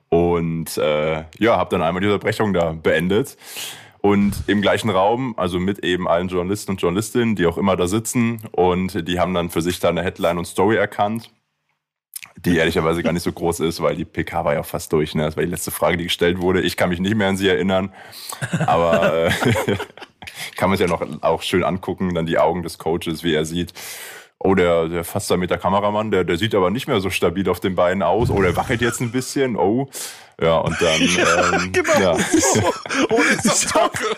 Und äh, ja, habe dann einmal die Unterbrechung da beendet. Und im gleichen Raum, also mit eben allen Journalisten und Journalistinnen, die auch immer da sitzen. Und die haben dann für sich da eine Headline und Story erkannt die ehrlicherweise gar nicht so groß ist, weil die PK war ja auch fast durch. Ne? Das war die letzte Frage, die gestellt wurde. Ich kann mich nicht mehr an sie erinnern, aber äh, [laughs] kann man sich ja noch auch schön angucken, dann die Augen des Coaches, wie er sieht. Oh, der, der fast da mit der Kameramann, der, der sieht aber nicht mehr so stabil auf den Beinen aus. Oh, der wackelt jetzt ein bisschen. Oh, ja, und dann. [laughs] Ähm, ja. [laughs] Oh, ist das dunkel.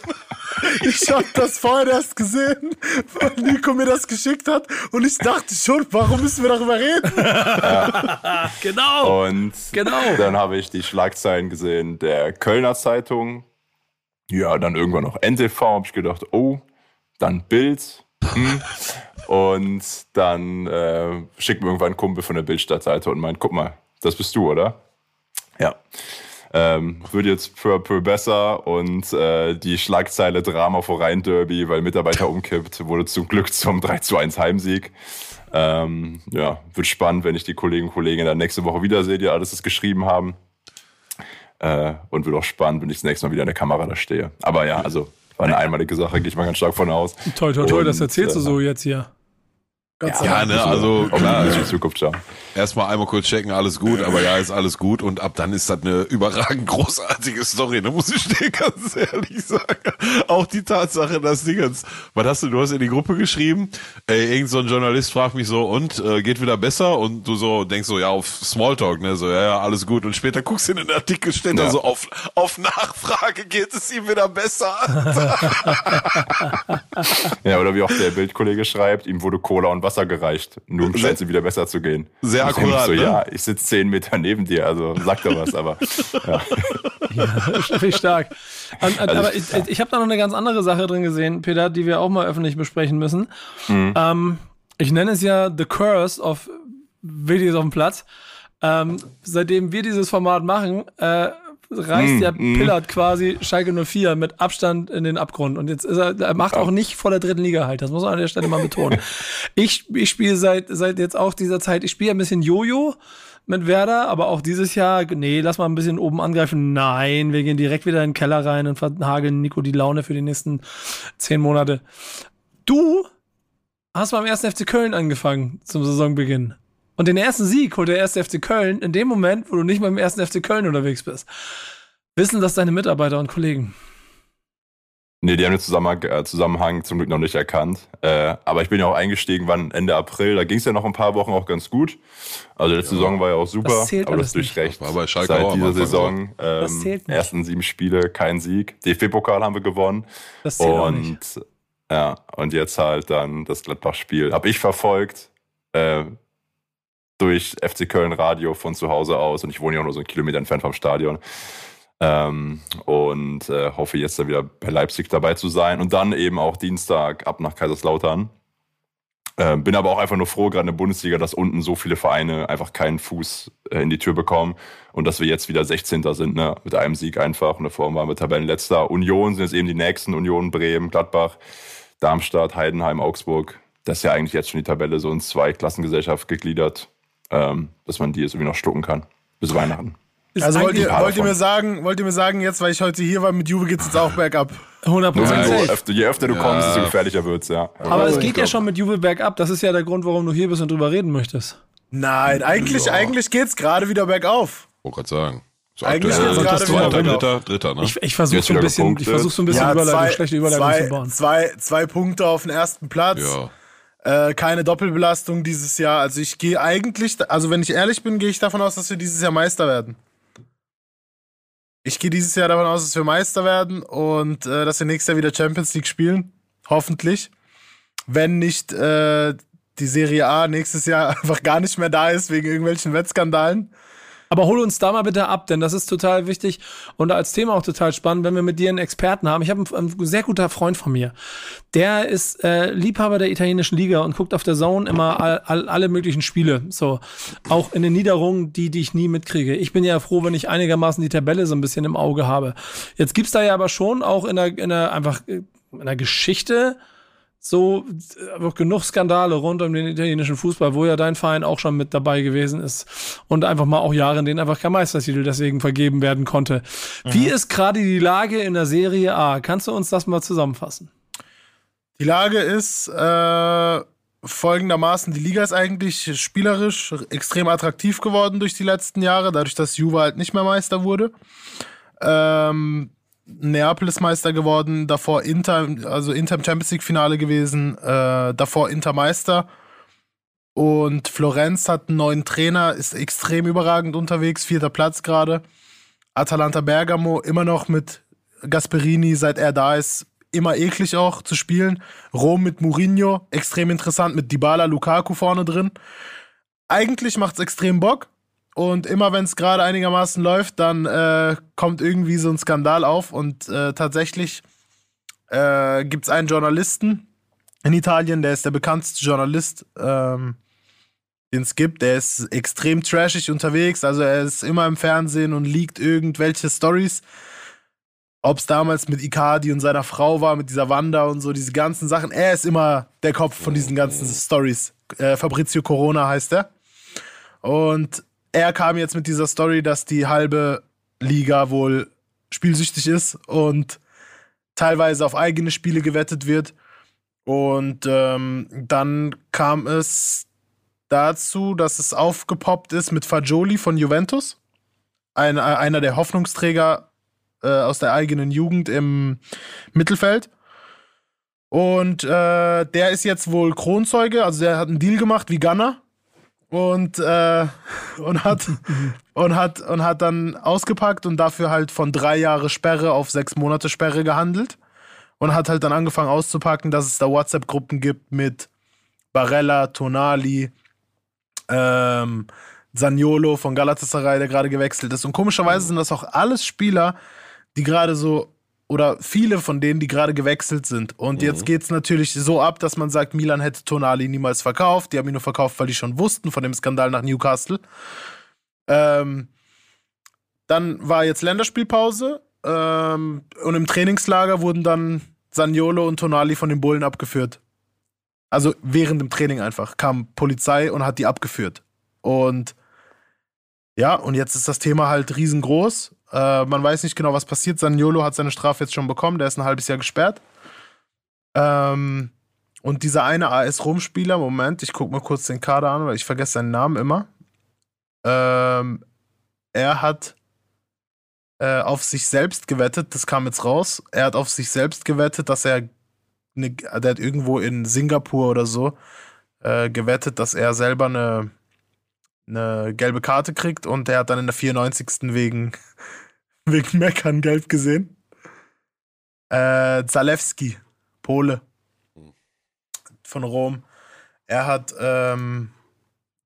Ich hab das vorher erst gesehen, weil Nico mir das geschickt hat und ich dachte schon, warum müssen wir darüber reden? [laughs] Genau. Und Genau. dann habe ich die Schlagzeilen gesehen der Kölner Zeitung. Ja, dann irgendwann noch NTV. Habe ich gedacht, oh, dann Bild. Hm. Und dann äh, schickt mir irgendwann ein Kumpel von der Bildstadtseite und meint, guck mal, das bist du, oder? Ja. Ähm, wird jetzt peu peu besser und äh, die Schlagzeile Drama vor Rhein-Derby, weil Mitarbeiter umkippt, wurde zum Glück zum 3 zu 1 Heimsieg. Ähm, ja, wird spannend, wenn ich die Kollegen und Kollegen dann nächste Woche wiedersehe, die alles das geschrieben haben. Äh, und wird auch spannend, wenn ich das nächste Mal wieder in der Kamera da stehe. Aber ja, also war eine einmalige Sache, gehe ich mal ganz stark von aus. Toll, toll, toll, das Und, erzählst du äh, so jetzt hier. Gott Ja, ne, also klar. die Zukunft schauen. Erstmal einmal kurz checken, alles gut, aber ja, ist alles gut und ab dann ist das eine überragend großartige Story, da muss ich dir [laughs] ganz ehrlich sagen. Auch die Tatsache, dass Dingens, was hast du, du hast in die Gruppe geschrieben, ey, irgend so ein Journalist fragt mich so, und, äh, geht wieder besser? Und du so denkst so, ja, auf Smalltalk, ne, so, ja, ja, alles gut. Und später guckst du in den Artikel, steht da Ja. so, auf, auf Nachfrage geht es ihm wieder besser. [laughs] Ja, oder wie auch der Bildkollege schreibt, ihm wurde Cola und Wasser gereicht. Nun scheint es ihm wieder besser zu gehen. Sehr akkurat, So, ne? Ja, ich sitze zehn Meter neben dir, also sag doch was, aber ja. Finde [laughs] ich stark. Und, Also, aber ich, ja. ich habe da noch eine ganz andere Sache drin gesehen, Peter, die wir auch mal öffentlich besprechen müssen. Ähm, ich nenne es ja The Curse of Videos auf dem Platz. Ähm, seitdem wir dieses Format machen, äh, reißt Mm, der mm. Pillard quasi Schalke 04 mit Abstand in den Abgrund. Und jetzt ist er, er macht auch nicht vor der dritten Liga halt. Das muss man an der Stelle mal betonen. [laughs] ich ich spiele seit, seit jetzt auch dieser Zeit, ich spiele ein bisschen Jojo mit Werder, aber auch dieses Jahr, nee, lass mal ein bisschen oben angreifen. Nein, wir gehen direkt wieder in den Keller rein und verhageln Nico die Laune für die nächsten zehn Monate. Du hast beim 1. FC Köln angefangen zum Saisonbeginn. Und den ersten Sieg holt der 1. FC Köln in dem Moment, wo du nicht beim 1. FC Köln unterwegs bist. Wissen das deine Mitarbeiter und Kollegen? Nee, die haben den Zusammenhang, äh, Zusammenhang zum Glück noch nicht erkannt. Äh, aber ich bin ja auch eingestiegen, wann Ende April. Da ging es ja noch ein paar Wochen auch ganz gut. Also letzte Saison war ja auch super. Das zählt aber alles das durch nicht. recht. War bei Schalke auch Seit am dieser Saison Das ähm, zählt nicht. ersten sieben Spiele kein Sieg. DFB-Pokal haben wir gewonnen. Das zählt auch nicht. Und ja, und jetzt halt dann das Gladbach-Spiel. Habe ich verfolgt äh, durch FC Köln Radio von zu Hause aus und ich wohne ja auch nur so einen Kilometer entfernt vom Stadion. Ähm, und äh, hoffe jetzt dann wieder bei Leipzig dabei zu sein und dann eben auch Dienstag ab nach Kaiserslautern. Ähm, bin aber auch einfach nur froh, gerade in der Bundesliga, dass unten so viele Vereine einfach keinen Fuß äh, in die Tür bekommen und dass wir jetzt wieder 16. sind, ne? mit einem Sieg einfach. Und davor waren wir Tabellenletzter. Union sind jetzt eben die nächsten, Union, Bremen, Gladbach, Darmstadt, Heidenheim, Augsburg. Das ist ja eigentlich jetzt schon die Tabelle so in zwei Klassengesellschaft gegliedert, ähm, dass man die jetzt irgendwie noch schlucken kann bis Weihnachten. Ist Also wollt ihr, wollt ihr mir sagen, wollt ihr mir sagen, jetzt, weil ich heute hier war, mit Juve geht's jetzt auch bergab. 100% Nur wenn du safe. öfter, je öfter du Ja. kommst, desto gefährlicher wird's, ja. Aber es ich geht ja schon mit Juve bergab. Das ist ja der Grund, warum du hier bist und drüber reden möchtest. Nein, eigentlich, Ja. eigentlich geht's gerade wieder bergauf. Wollte gerade sagen. So Eigentlich aktuell geht's gerade zweiter, wieder dritter, dritter, ne? Ich, ich versuche Jetzt so ein bisschen, ich gepunktet. versuch so ein bisschen Überleitung, schlechte Überleitung zwei, zu bauen. Zwei, zwei Punkte auf den ersten Platz. ja. Äh, keine Doppelbelastung dieses Jahr. Also ich gehe eigentlich, also wenn ich ehrlich bin, gehe ich davon aus, dass wir dieses Jahr Meister werden. Ich gehe dieses Jahr davon aus, dass wir Meister werden und äh, dass wir nächstes Jahr wieder Champions League spielen. Hoffentlich. Wenn nicht äh, die Serie A nächstes Jahr [laughs] einfach gar nicht mehr da ist wegen irgendwelchen Wettskandalen. Aber hol uns da mal bitte ab, denn das ist total wichtig und als Thema auch total spannend, wenn wir mit dir einen Experten haben. Ich habe einen, einen sehr guter Freund von mir, der ist äh, Liebhaber der italienischen Liga und guckt auf der Zone immer all, all, alle möglichen Spiele, so auch in den Niederungen, die die ich nie mitkriege. Ich bin ja froh, wenn ich einigermaßen die Tabelle so ein bisschen im Auge habe. Jetzt gibt's da ja aber schon auch in der, in der einfach äh, in der Geschichte so äh, genug Skandale rund um den italienischen Fußball, wo ja dein Verein auch schon mit dabei gewesen ist und einfach mal auch Jahre, in denen einfach kein Meistertitel deswegen vergeben werden konnte. Wie ist gerade die Lage in der Serie A? Kannst du uns das mal zusammenfassen? Die Lage ist äh, folgendermaßen, die Liga ist eigentlich spielerisch extrem attraktiv geworden durch die letzten Jahre, dadurch, dass Juve halt nicht mehr Meister wurde. Ähm, Neapel ist Meister geworden, davor Inter, also Inter im Champions League Finale gewesen, äh, davor Inter Meister. Und Florenz hat einen neuen Trainer, ist extrem überragend unterwegs, vierter Platz gerade. Atalanta Bergamo immer noch mit Gasperini, seit er da ist, immer eklig auch zu spielen. Rom mit Mourinho, extrem interessant, mit Dybala, Lukaku vorne drin. Eigentlich macht's extrem Bock. Und immer wenn es gerade einigermaßen läuft, dann äh, kommt irgendwie so ein Skandal auf. Und äh, tatsächlich äh, gibt es einen Journalisten in Italien, der ist der bekannteste Journalist ähm, den es gibt. Der ist extrem trashig unterwegs. Also er ist immer im Fernsehen und liegt irgendwelche Stories. Ob es damals mit Icardi und seiner Frau war, mit dieser Wanda und so, diese ganzen Sachen. Er ist immer der Kopf von diesen ganzen Stories. Äh, Fabrizio Corona heißt er. Und er kam jetzt mit dieser Story, dass die halbe Liga wohl spielsüchtig ist und teilweise auf eigene Spiele gewettet wird. Und ähm, dann kam es dazu, dass es aufgepoppt ist mit Fagioli von Juventus. Ein, einer der Hoffnungsträger äh, aus der eigenen Jugend im Mittelfeld. Und äh, der ist jetzt wohl Kronzeuge, also der hat einen Deal gemacht wie Gunner und, äh, und, hat, und, hat, und hat dann ausgepackt und dafür halt von drei Jahre Sperre auf sechs Monate Sperre gehandelt und hat halt dann angefangen auszupacken, dass es da WhatsApp-Gruppen gibt mit Barella, Tonali, ähm, Zaniolo von Galatasaray, der gerade gewechselt ist. Und komischerweise sind das auch alles Spieler, die gerade so, oder viele von denen, die gerade gewechselt sind. Und mhm. jetzt geht es natürlich so ab, dass man sagt, Milan hätte Tonali niemals verkauft. Die haben ihn nur verkauft, weil die schon wussten von dem Skandal nach Newcastle. Ähm, dann war jetzt Länderspielpause. Ähm, und im Trainingslager wurden dann Saniolo und Tonali von den Bullen abgeführt. Also während dem Training einfach kam Polizei und hat die abgeführt. Und ja, und jetzt ist das Thema halt riesengroß. Äh, man weiß nicht genau, was passiert. Saniolo hat seine Strafe jetzt schon bekommen. Der ist ein halbes Jahr gesperrt. Ähm, und dieser eine AS-Rom-Spieler, Moment, ich gucke mal kurz den Kader an, weil ich vergesse seinen Namen immer. Ähm, er hat äh, auf sich selbst gewettet, das kam jetzt raus. Er hat auf sich selbst gewettet, dass er eine, der hat irgendwo in Singapur oder so äh, gewettet, dass er selber eine, eine gelbe Karte kriegt und der hat dann in der 94. wegen, [laughs] wegen Meckern gelb gesehen. Äh, Zalewski, Pole von Rom. Er hat, ähm,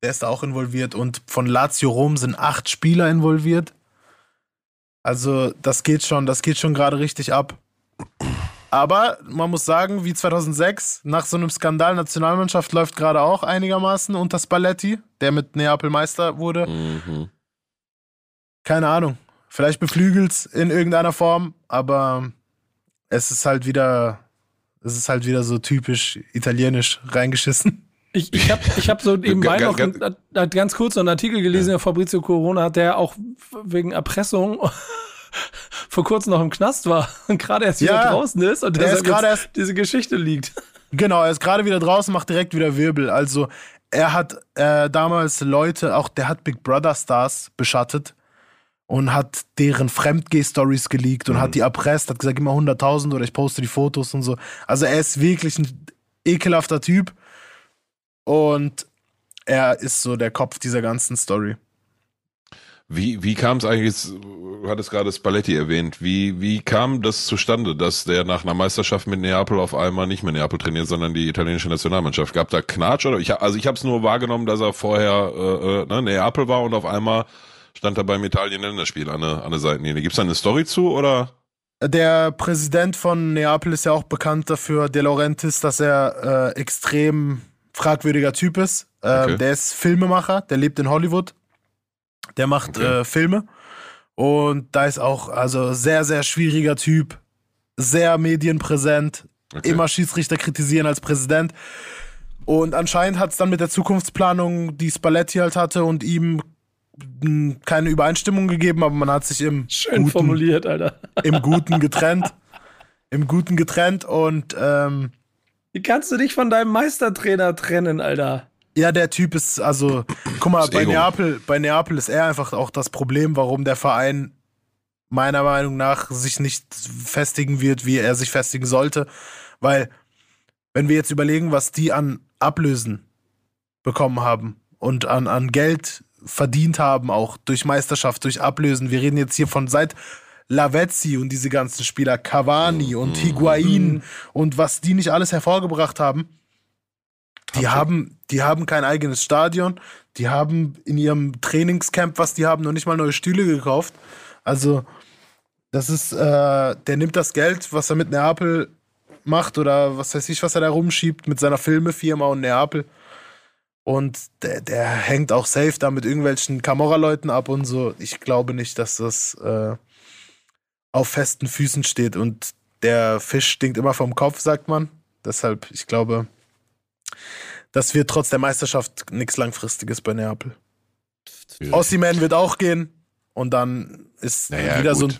der ist da auch involviert und von Lazio Rom sind acht Spieler involviert. Also das geht schon, das geht schon gerade richtig ab. Aber man muss sagen, wie 2006, nach so einem Skandal, Nationalmannschaft läuft gerade auch einigermaßen unter Spalletti, der mit Neapel Meister wurde. Mhm. Keine Ahnung. Vielleicht beflügelt's in irgendeiner Form, aber es ist halt wieder, es ist halt wieder so typisch italienisch reingeschissen. Ich, ich habe ich hab so [laughs] nebenbei noch ganz, ganz kurz einen Artikel gelesen, ja. Fabrizio Corona hat der auch wegen Erpressung vor kurzem noch im Knast war und gerade erst wieder ja, draußen ist und deshalb ist erst, diese Geschichte liegt. Genau, er ist gerade wieder draußen, macht direkt wieder Wirbel. Also er hat äh, damals Leute, auch der hat Big Brother Stars beschattet und hat deren Fremdgeh-Stories geleakt und mhm. hat die erpresst, hat gesagt, immer 100.000 oder ich poste die Fotos und so. Also er ist wirklich ein ekelhafter Typ und er ist so der Kopf dieser ganzen Story. Wie, wie kam es eigentlich, du hattest gerade Spalletti erwähnt, wie, wie kam das zustande, dass der nach einer Meisterschaft mit Neapel auf einmal nicht mehr Neapel trainiert, sondern die italienische Nationalmannschaft? Gab da Knatsch oder? Ich, also ich habe es nur wahrgenommen, dass er vorher äh, äh, ne, Neapel war und auf einmal stand er beim Italien-Länderspiel an der, an der Seitenlinie. Gibt es da eine Story zu oder? Der Präsident von Neapel ist ja auch bekannt dafür, De Laurentiis, dass er äh, extrem fragwürdiger Typ ist. Ähm, okay. Der ist Filmemacher, der lebt in Hollywood der macht okay. äh, Filme. Und da ist auch, also sehr, sehr schwieriger Typ, sehr medienpräsent, okay. immer Schiedsrichter kritisieren als Präsident. Und anscheinend hat es dann mit der Zukunftsplanung, die Spalletti halt hatte, und ihm keine Übereinstimmung gegeben, aber man hat sich im Schön Guten, formuliert, Alter. Im Guten getrennt. Im Guten getrennt und ähm, Wie kannst du dich von deinem Meistertrainer trennen, Alter? Ja, der Typ ist, also, guck mal, bei Neapel, bei Neapel ist er einfach auch das Problem, warum der Verein meiner Meinung nach sich nicht festigen wird, wie er sich festigen sollte. Weil, wenn wir jetzt überlegen, was die an Ablösen bekommen haben und an, an Geld verdient haben, auch durch Meisterschaft, durch Ablösen. Wir reden jetzt hier von seit Lavezzi und diese ganzen Spieler, Cavani und mhm. Higuain mhm. und was die nicht alles hervorgebracht haben die haben, die haben kein eigenes Stadion. Die haben in ihrem Trainingscamp, was die haben, noch nicht mal neue Stühle gekauft. Also, das ist, äh, der nimmt das Geld, was er mit Neapel macht oder was weiß ich, was er da rumschiebt mit seiner Filmefirma und Neapel. Und der, der hängt auch safe da mit irgendwelchen Camorra-Leuten ab und so. Ich glaube nicht, dass das äh, auf festen Füßen steht. Und der Fisch stinkt immer vom Kopf, sagt man. Deshalb, ich glaube, das wird trotz der Meisterschaft nichts Langfristiges bei Neapel. Ossiman wird auch gehen und dann ist Naja, wieder so ein,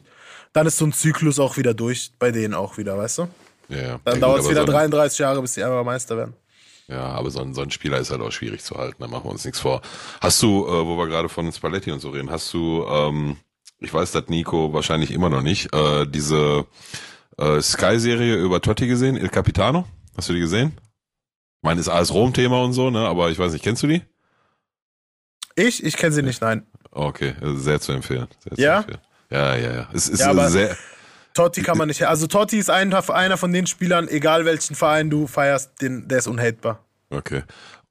dann ist so ein Zyklus auch wieder durch, bei denen auch wieder, weißt du? Ja. Dann ja, dauert es wieder so ein, 33 Jahre, bis die einmal Meister werden. Ja, aber so ein, so ein Spieler ist halt auch schwierig zu halten, da machen wir uns nichts vor. Hast du, äh, wo wir gerade von Spalletti und so reden, hast du, ähm, ich weiß, das Nico wahrscheinlich immer noch nicht, äh, diese äh, Sky-Serie über Totti gesehen, Il Capitano? Hast du die gesehen? Ich meine, ist alles Rom-Thema und so, ne? Aber ich weiß nicht, kennst du die? Ich? Ich kenne sie nicht, nein. Okay, äh, sehr zu empfehlen. Sehr zu Ja? empfehlen. Ja, ja, ja. Es ist Ja, sehr, Totti kann man nicht. Also Totti ist einer, einer von den Spielern, egal welchen Verein du feierst, den, der ist unhatebar. Okay.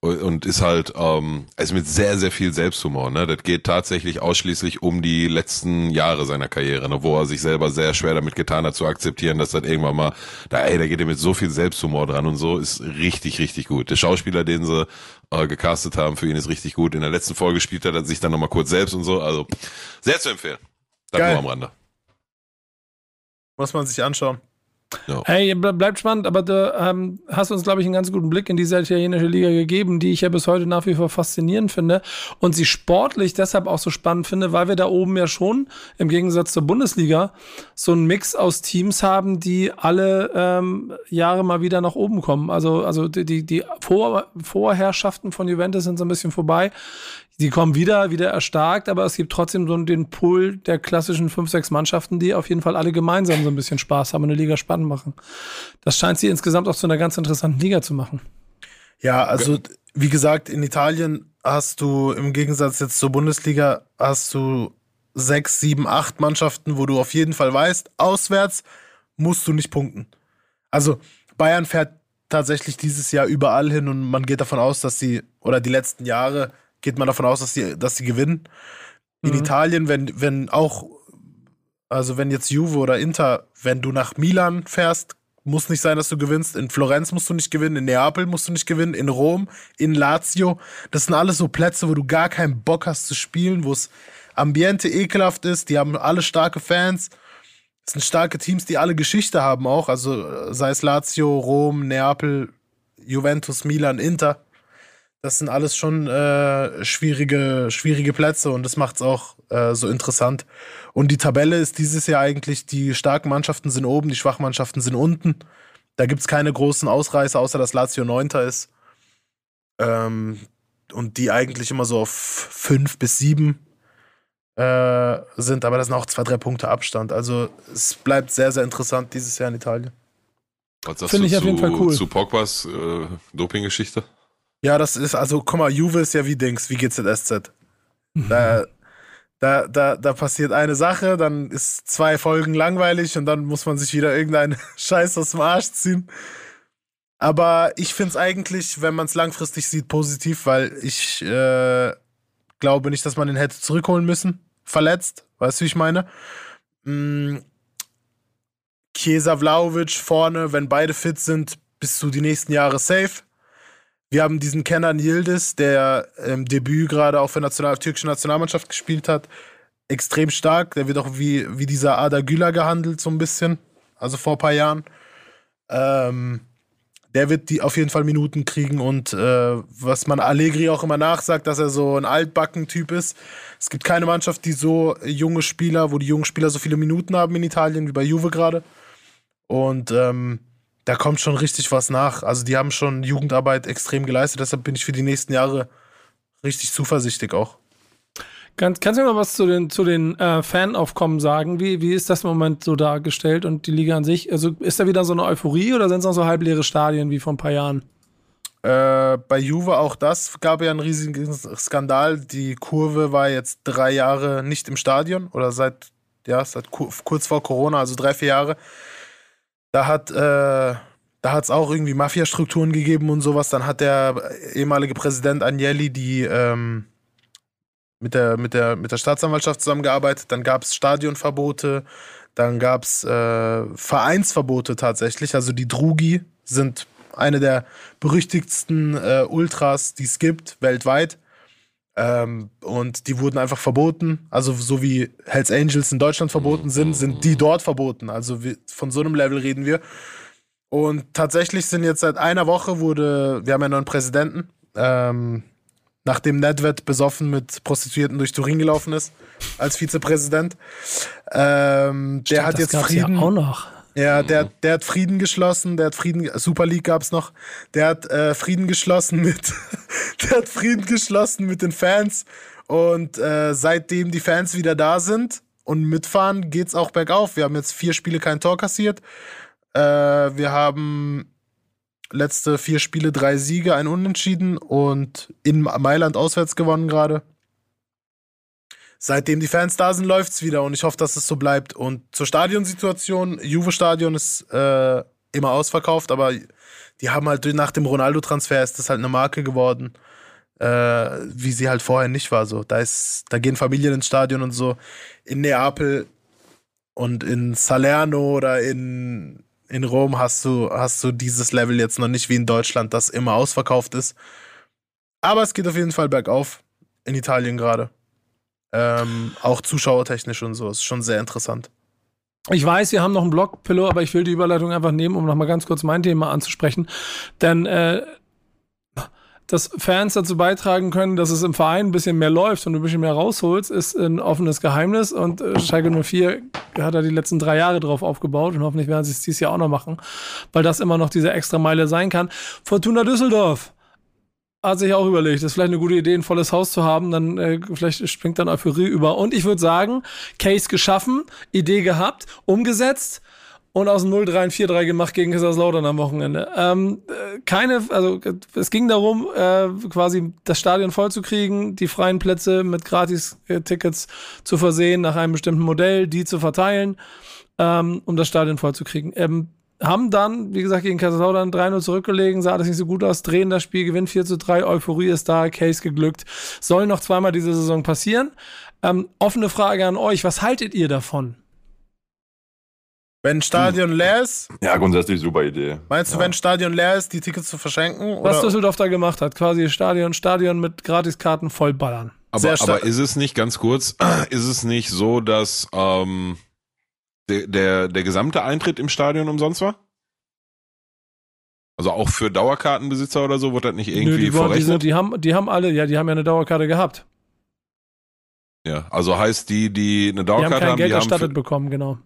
Und ist halt, ähm, also mit sehr, sehr viel Selbsthumor, ne? Das geht tatsächlich ausschließlich um die letzten Jahre seiner Karriere, ne? wo er sich selber sehr schwer damit getan hat zu akzeptieren, dass das irgendwann mal, da, ey, da geht er mit so viel Selbsthumor dran und so, ist richtig, richtig gut. Der Schauspieler, den sie äh, gecastet haben, für ihn ist richtig gut. In der letzten Folge spielt er sich dann nochmal kurz selbst und so, also sehr zu empfehlen. Das Geil. nur am Rande. Muss man sich anschauen. Hey, ble- bleibt spannend, aber du ähm, hast uns, glaube ich, einen ganz guten Blick in diese italienische Liga gegeben, die ich ja bis heute nach wie vor faszinierend finde und sie sportlich deshalb auch so spannend finde, weil wir da oben ja schon im Gegensatz zur Bundesliga so einen Mix aus Teams haben, die alle ähm, Jahre mal wieder nach oben kommen. Also, also die, die, die Vor Vorherrschaften von Juventus sind so ein bisschen vorbei. Die kommen wieder, wieder erstarkt, aber es gibt trotzdem so den Pool der klassischen fünf, sechs Mannschaften, die auf jeden Fall alle gemeinsam so ein bisschen Spaß haben und eine Liga spannend machen. Das scheint sie insgesamt auch zu einer ganz interessanten Liga zu machen. Ja, also wie gesagt, in Italien hast du im Gegensatz jetzt zur Bundesliga hast du sechs, sieben, acht Mannschaften, wo du auf jeden Fall weißt, auswärts musst du nicht punkten. Also Bayern fährt tatsächlich dieses Jahr überall hin und man geht davon aus, dass sie, oder die letzten Jahre geht man davon aus, dass sie, dass sie gewinnen. In Mhm. Italien, wenn, wenn auch, also wenn jetzt Juve oder Inter, wenn du nach Milan fährst, muss nicht sein, dass du gewinnst. In Florenz musst du nicht gewinnen, in Neapel musst du nicht gewinnen, in Rom, in Lazio. Das sind alles so Plätze, wo du gar keinen Bock hast zu spielen, wo es Ambiente ekelhaft ist. Die haben alle starke Fans. Es sind starke Teams, die alle Geschichte haben auch. Also äh, sei es Lazio, Rom, Neapel, Juventus, Milan, Inter. Das sind alles schon äh, schwierige, schwierige Plätze und das macht es auch äh, so interessant. Und die Tabelle ist dieses Jahr eigentlich, die starken Mannschaften sind oben, die schwachen Mannschaften sind unten. Da gibt es keine großen Ausreißer, außer dass Lazio Neunter ist. Ähm, und die eigentlich immer so auf fünf bis sieben äh, sind, aber das sind auch zwei, drei Punkte Abstand. Also es bleibt sehr, sehr interessant dieses Jahr in Italien. Was sagst Finde du ich auf jeden zu, Fall cool. zu Pogbas äh, Dopinggeschichte? Ja, das ist, also, guck mal, Juve ist ja wie Dings, wie GZSZ. Da, da, da, da passiert eine Sache, dann ist zwei Folgen langweilig und dann muss man sich wieder irgendeinen [laughs] Scheiß aus dem Arsch ziehen. Aber ich finde es eigentlich, wenn man es langfristig sieht, positiv, weil ich äh, glaube nicht, dass man ihn hätte zurückholen müssen. Verletzt, weißt du, wie ich meine? Mm, Chiesa Vlaovic vorne, wenn beide fit sind, bist du die nächsten Jahre safe. Wir haben diesen Kenan Yildiz, der im Debüt gerade auch für National türkische Nationalmannschaft gespielt hat. Extrem stark. Der wird auch wie, wie dieser Ada Güler gehandelt, so ein bisschen. Also vor ein paar Jahren. Ähm, der wird die auf jeden Fall Minuten kriegen und äh, was man Allegri auch immer nachsagt, dass er so ein Altbacken-Typ ist. Es gibt keine Mannschaft, die so junge Spieler, wo die jungen Spieler so viele Minuten haben in Italien, wie bei Juve gerade. Und ähm, da kommt schon richtig was nach. Also die haben schon Jugendarbeit extrem geleistet, deshalb bin ich für die nächsten Jahre richtig zuversichtlich auch. Kann, kannst du mal was zu den, zu den äh, Fanaufkommen sagen? Wie, wie ist das im Moment so dargestellt und die Liga an sich? Also ist da wieder so eine Euphorie oder sind es noch so halbleere Stadien wie vor ein paar Jahren? Äh, bei Juve auch das gab ja einen riesigen Skandal. Die Kurve war jetzt drei Jahre nicht im Stadion oder seit, ja, seit ku- kurz vor Corona, also drei, vier Jahre. Da hat äh, da hat es auch irgendwie Mafiastrukturen gegeben und sowas. Dann hat der ehemalige Präsident Agnelli die ähm, mit, der, mit, der, mit der Staatsanwaltschaft zusammengearbeitet. Dann gab es Stadionverbote, dann gab es äh, Vereinsverbote tatsächlich. Also die Drugi sind eine der berüchtigsten äh, Ultras, die es gibt, weltweit. Ähm, und die wurden einfach verboten. Also so wie Hells Angels in Deutschland verboten sind, sind die dort verboten. Also wir, von so einem Level reden wir. Und tatsächlich sind jetzt seit einer Woche wurde, wir haben ja einen neuen Präsidenten, ähm, nachdem Nedved besoffen mit Prostituierten durch Turin gelaufen ist, als Vizepräsident. Ähm, der Stimmt, hat das jetzt Frieden. Ja auch noch. Ja, der, der hat Frieden geschlossen, der hat Frieden, Super League gab's noch, der hat äh, Frieden geschlossen mit, [laughs] der hat Frieden geschlossen mit den Fans und äh, seitdem die Fans wieder da sind und mitfahren, geht's auch bergauf. Wir haben jetzt vier Spiele kein Tor kassiert, äh, wir haben letzte vier Spiele drei Siege, ein Unentschieden und in Mailand auswärts gewonnen gerade. Seitdem die Fans da sind, läuft's wieder und ich hoffe, dass es so bleibt. Und zur Stadionsituation, Juve-Stadion ist äh, immer ausverkauft, aber die haben halt nach dem Ronaldo-Transfer ist das halt eine Marke geworden, äh, wie sie halt vorher nicht war. So, da ist, da gehen Familien ins Stadion und so. In Neapel und in Salerno oder in, in Rom hast du, hast du dieses Level jetzt noch nicht wie in Deutschland, das immer ausverkauft ist. Aber es geht auf jeden Fall bergauf in Italien gerade. Ähm, auch zuschauertechnisch und so. Ist schon sehr interessant. Ich weiß, wir haben noch einen Blog, Pillow, aber ich will die Überleitung einfach nehmen, um nochmal ganz kurz mein Thema anzusprechen. Denn äh, dass Fans dazu beitragen können, dass es im Verein ein bisschen mehr läuft und du ein bisschen mehr rausholst, ist ein offenes Geheimnis. Und äh, Schalke 04 hat da die letzten drei Jahre drauf aufgebaut und hoffentlich werden sie es dieses Jahr auch noch machen, weil das immer noch diese extra Meile sein kann. Fortuna Düsseldorf hat sich auch überlegt, ist vielleicht eine gute Idee, ein volles Haus zu haben, dann äh, vielleicht springt dann Euphorie über. Und ich würde sagen, Case geschaffen, Idee gehabt, umgesetzt und aus dem 0-3 ein 4-3 gemacht gegen Kaiserslautern am Wochenende. Ähm, äh, keine, also es ging darum, äh, quasi das Stadion vollzukriegen, die freien Plätze mit Gratis-Tickets zu versehen nach einem bestimmten Modell, die zu verteilen, ähm, um das Stadion vollzukriegen. Ähm, haben dann, wie gesagt, gegen Kaiserslautern 3-0 zurückgelegen, sah das nicht so gut aus, drehen das Spiel, gewinnt 4 zu 3, Euphorie ist da, Case geglückt. Soll noch zweimal diese Saison passieren. Ähm, offene Frage an euch, was haltet ihr davon? Wenn Stadion leer ist, Ja, grundsätzlich super Idee. meinst du, ja. wenn Stadion leer ist, die Tickets zu verschenken? Was Oder? Düsseldorf da gemacht hat, quasi Stadion, Stadion mit Gratiskarten vollballern. Aber, aber ist es nicht, ganz kurz, [clears throat] ist es nicht so, dass ähm, der, der, der gesamte Eintritt im Stadion umsonst war? Also auch für Dauerkartenbesitzer oder so, wird das nicht irgendwie Nö, die, die, verrechnet? sind, die, haben, die haben alle, ja, die haben ja eine Dauerkarte gehabt. ja, also heißt die, die eine Die haben Dauerkarte kein haben, Geld die haben erstattet für, bekommen, genau.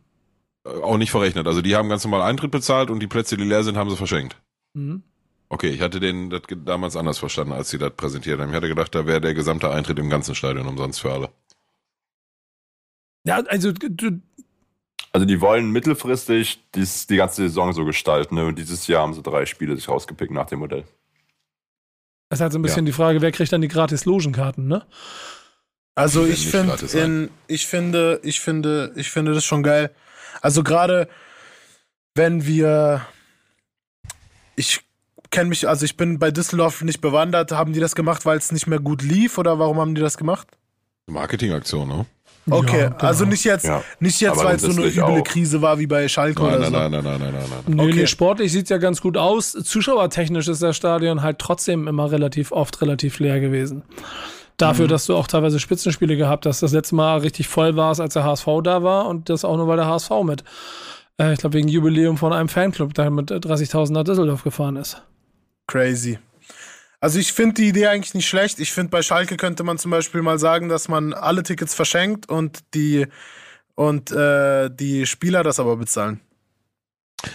äh, auch nicht verrechnet. Also die haben ganz normal Eintritt bezahlt und die Plätze, die leer sind, haben sie verschenkt. Mhm. Okay, ich hatte den das damals anders verstanden, als sie das präsentiert haben. Ich hatte gedacht, da wäre der gesamte Eintritt im ganzen Stadion umsonst für alle. Ja, also du, Also die wollen mittelfristig dies, die ganze Saison so gestalten. Ne? Und dieses Jahr haben sie drei Spiele sich rausgepickt nach dem Modell. das ist halt so ein bisschen die Frage, wer kriegt dann die gratis Logenkarten, ne? Also ich in, ich finde, ich finde, ich finde das schon geil. Also gerade wenn wir, ich kenne mich, also ich bin bei Düsseldorf nicht bewandert. Haben die das gemacht, weil es nicht mehr gut lief oder warum haben die das gemacht? Marketingaktion, ne? Okay, Ja, genau. also nicht jetzt, Ja. nicht jetzt, weil es so eine üble auch. Krise war wie bei Schalke Nein, oder nein, so. nein, nein, nein, nein, nein, nein. Okay. nee, sportlich sieht's ja ganz gut aus. Zuschauertechnisch ist das Stadion halt trotzdem immer relativ oft relativ leer gewesen. Dafür, dass du auch teilweise Spitzenspiele gehabt hast. Das letzte Mal richtig voll war es, als der HSV da war und das auch nur, weil der HSV mit, äh, ich glaube, wegen Jubiläum von einem Fanclub da mit 30.000 nach Düsseldorf gefahren ist. Crazy. Also ich finde die Idee eigentlich nicht schlecht. Ich finde, bei Schalke könnte man zum Beispiel mal sagen, dass man alle Tickets verschenkt und die und äh, die Spieler das aber bezahlen.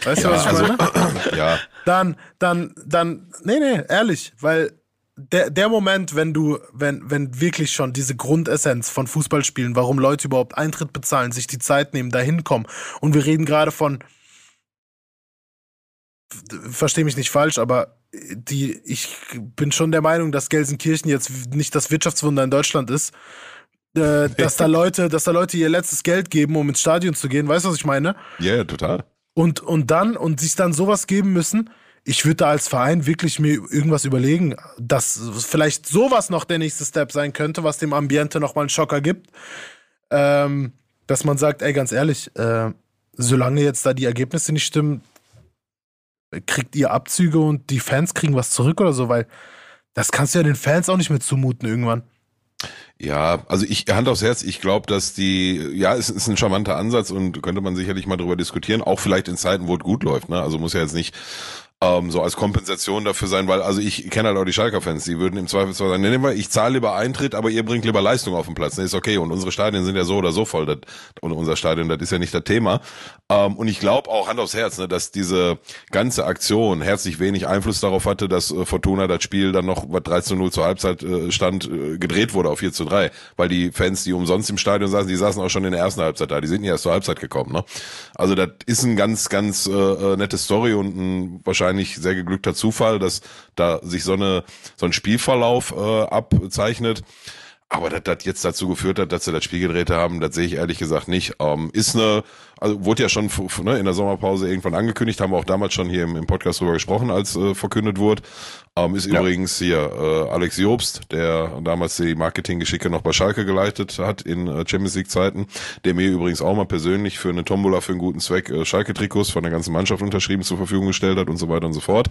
Weißt du, was ich also, meine? [clears throat] ja, Dann, dann, dann, nee, nee, ehrlich, weil der, der Moment, wenn du, wenn, wenn wirklich schon diese Grundessenz von Fußballspielen, warum Leute überhaupt Eintritt bezahlen, sich die Zeit nehmen, da hinkommen und wir reden gerade von, verstehe mich nicht falsch, aber die, ich bin schon der Meinung, dass Gelsenkirchen jetzt nicht das Wirtschaftswunder in Deutschland ist. Äh, dass da Leute, dass da Leute ihr letztes Geld geben, um ins Stadion zu gehen. Weißt du, was ich meine? ja, yeah, total. Und, und dann, und sich dann sowas geben müssen. Ich würde da als Verein wirklich mir irgendwas überlegen, dass vielleicht sowas noch der nächste Step sein könnte, was dem Ambiente nochmal einen Schocker gibt. Ähm, dass man sagt, ey, ganz ehrlich, äh, solange jetzt da die Ergebnisse nicht stimmen, kriegt ihr Abzüge und die Fans kriegen was zurück oder so, weil das kannst du ja den Fans auch nicht mehr zumuten irgendwann. Ja, also ich Hand aufs Herz, ich glaube, dass die, ja, es ist ein charmanter Ansatz und könnte man sicherlich mal drüber diskutieren, auch vielleicht in Zeiten, wo es gut läuft. Ne? Also muss ja jetzt nicht ähm, so als Kompensation dafür sein, weil also ich kenne halt auch die Schalker-Fans, die würden im Zweifelsfall sagen, nee, nee, ich zahle lieber Eintritt, aber ihr bringt lieber Leistung auf den Platz. Nee, ist okay. Und unsere Stadien sind ja so oder so voll. Das, und unser Stadion, das ist ja nicht das Thema. Ähm, und ich glaube auch Hand aufs Herz, ne, dass diese ganze Aktion herzlich wenig Einfluss darauf hatte, dass äh, Fortuna das Spiel dann noch was 3 zu 0 zur Halbzeit äh, stand, äh, gedreht wurde auf 4 zu 3. Weil die Fans, die umsonst im Stadion saßen, die saßen auch schon in der ersten Halbzeit da. Die sind nicht erst zur Halbzeit gekommen. Ne? Also das ist ein ganz, ganz äh, äh nette Story und ein wahrscheinlich sehr geglückter Zufall, dass da sich so eine so ein Spielverlauf äh, abzeichnet. Aber dass das jetzt dazu geführt hat, dass sie das Spiel gedreht haben, das sehe ich ehrlich gesagt nicht. Ähm, ist eine, also wurde ja schon ne, in der Sommerpause irgendwann angekündigt, haben wir auch damals schon hier im, im Podcast drüber gesprochen, als äh, verkündet wurde. Ähm, ist ja. übrigens hier äh, Alex Jobst, der damals die Marketinggeschicke noch bei Schalke geleitet hat in äh, Champions League Zeiten, der mir übrigens auch mal persönlich für eine Tombola für einen guten Zweck äh, Schalke-Trikots von der ganzen Mannschaft unterschrieben zur Verfügung gestellt hat und so weiter und so fort.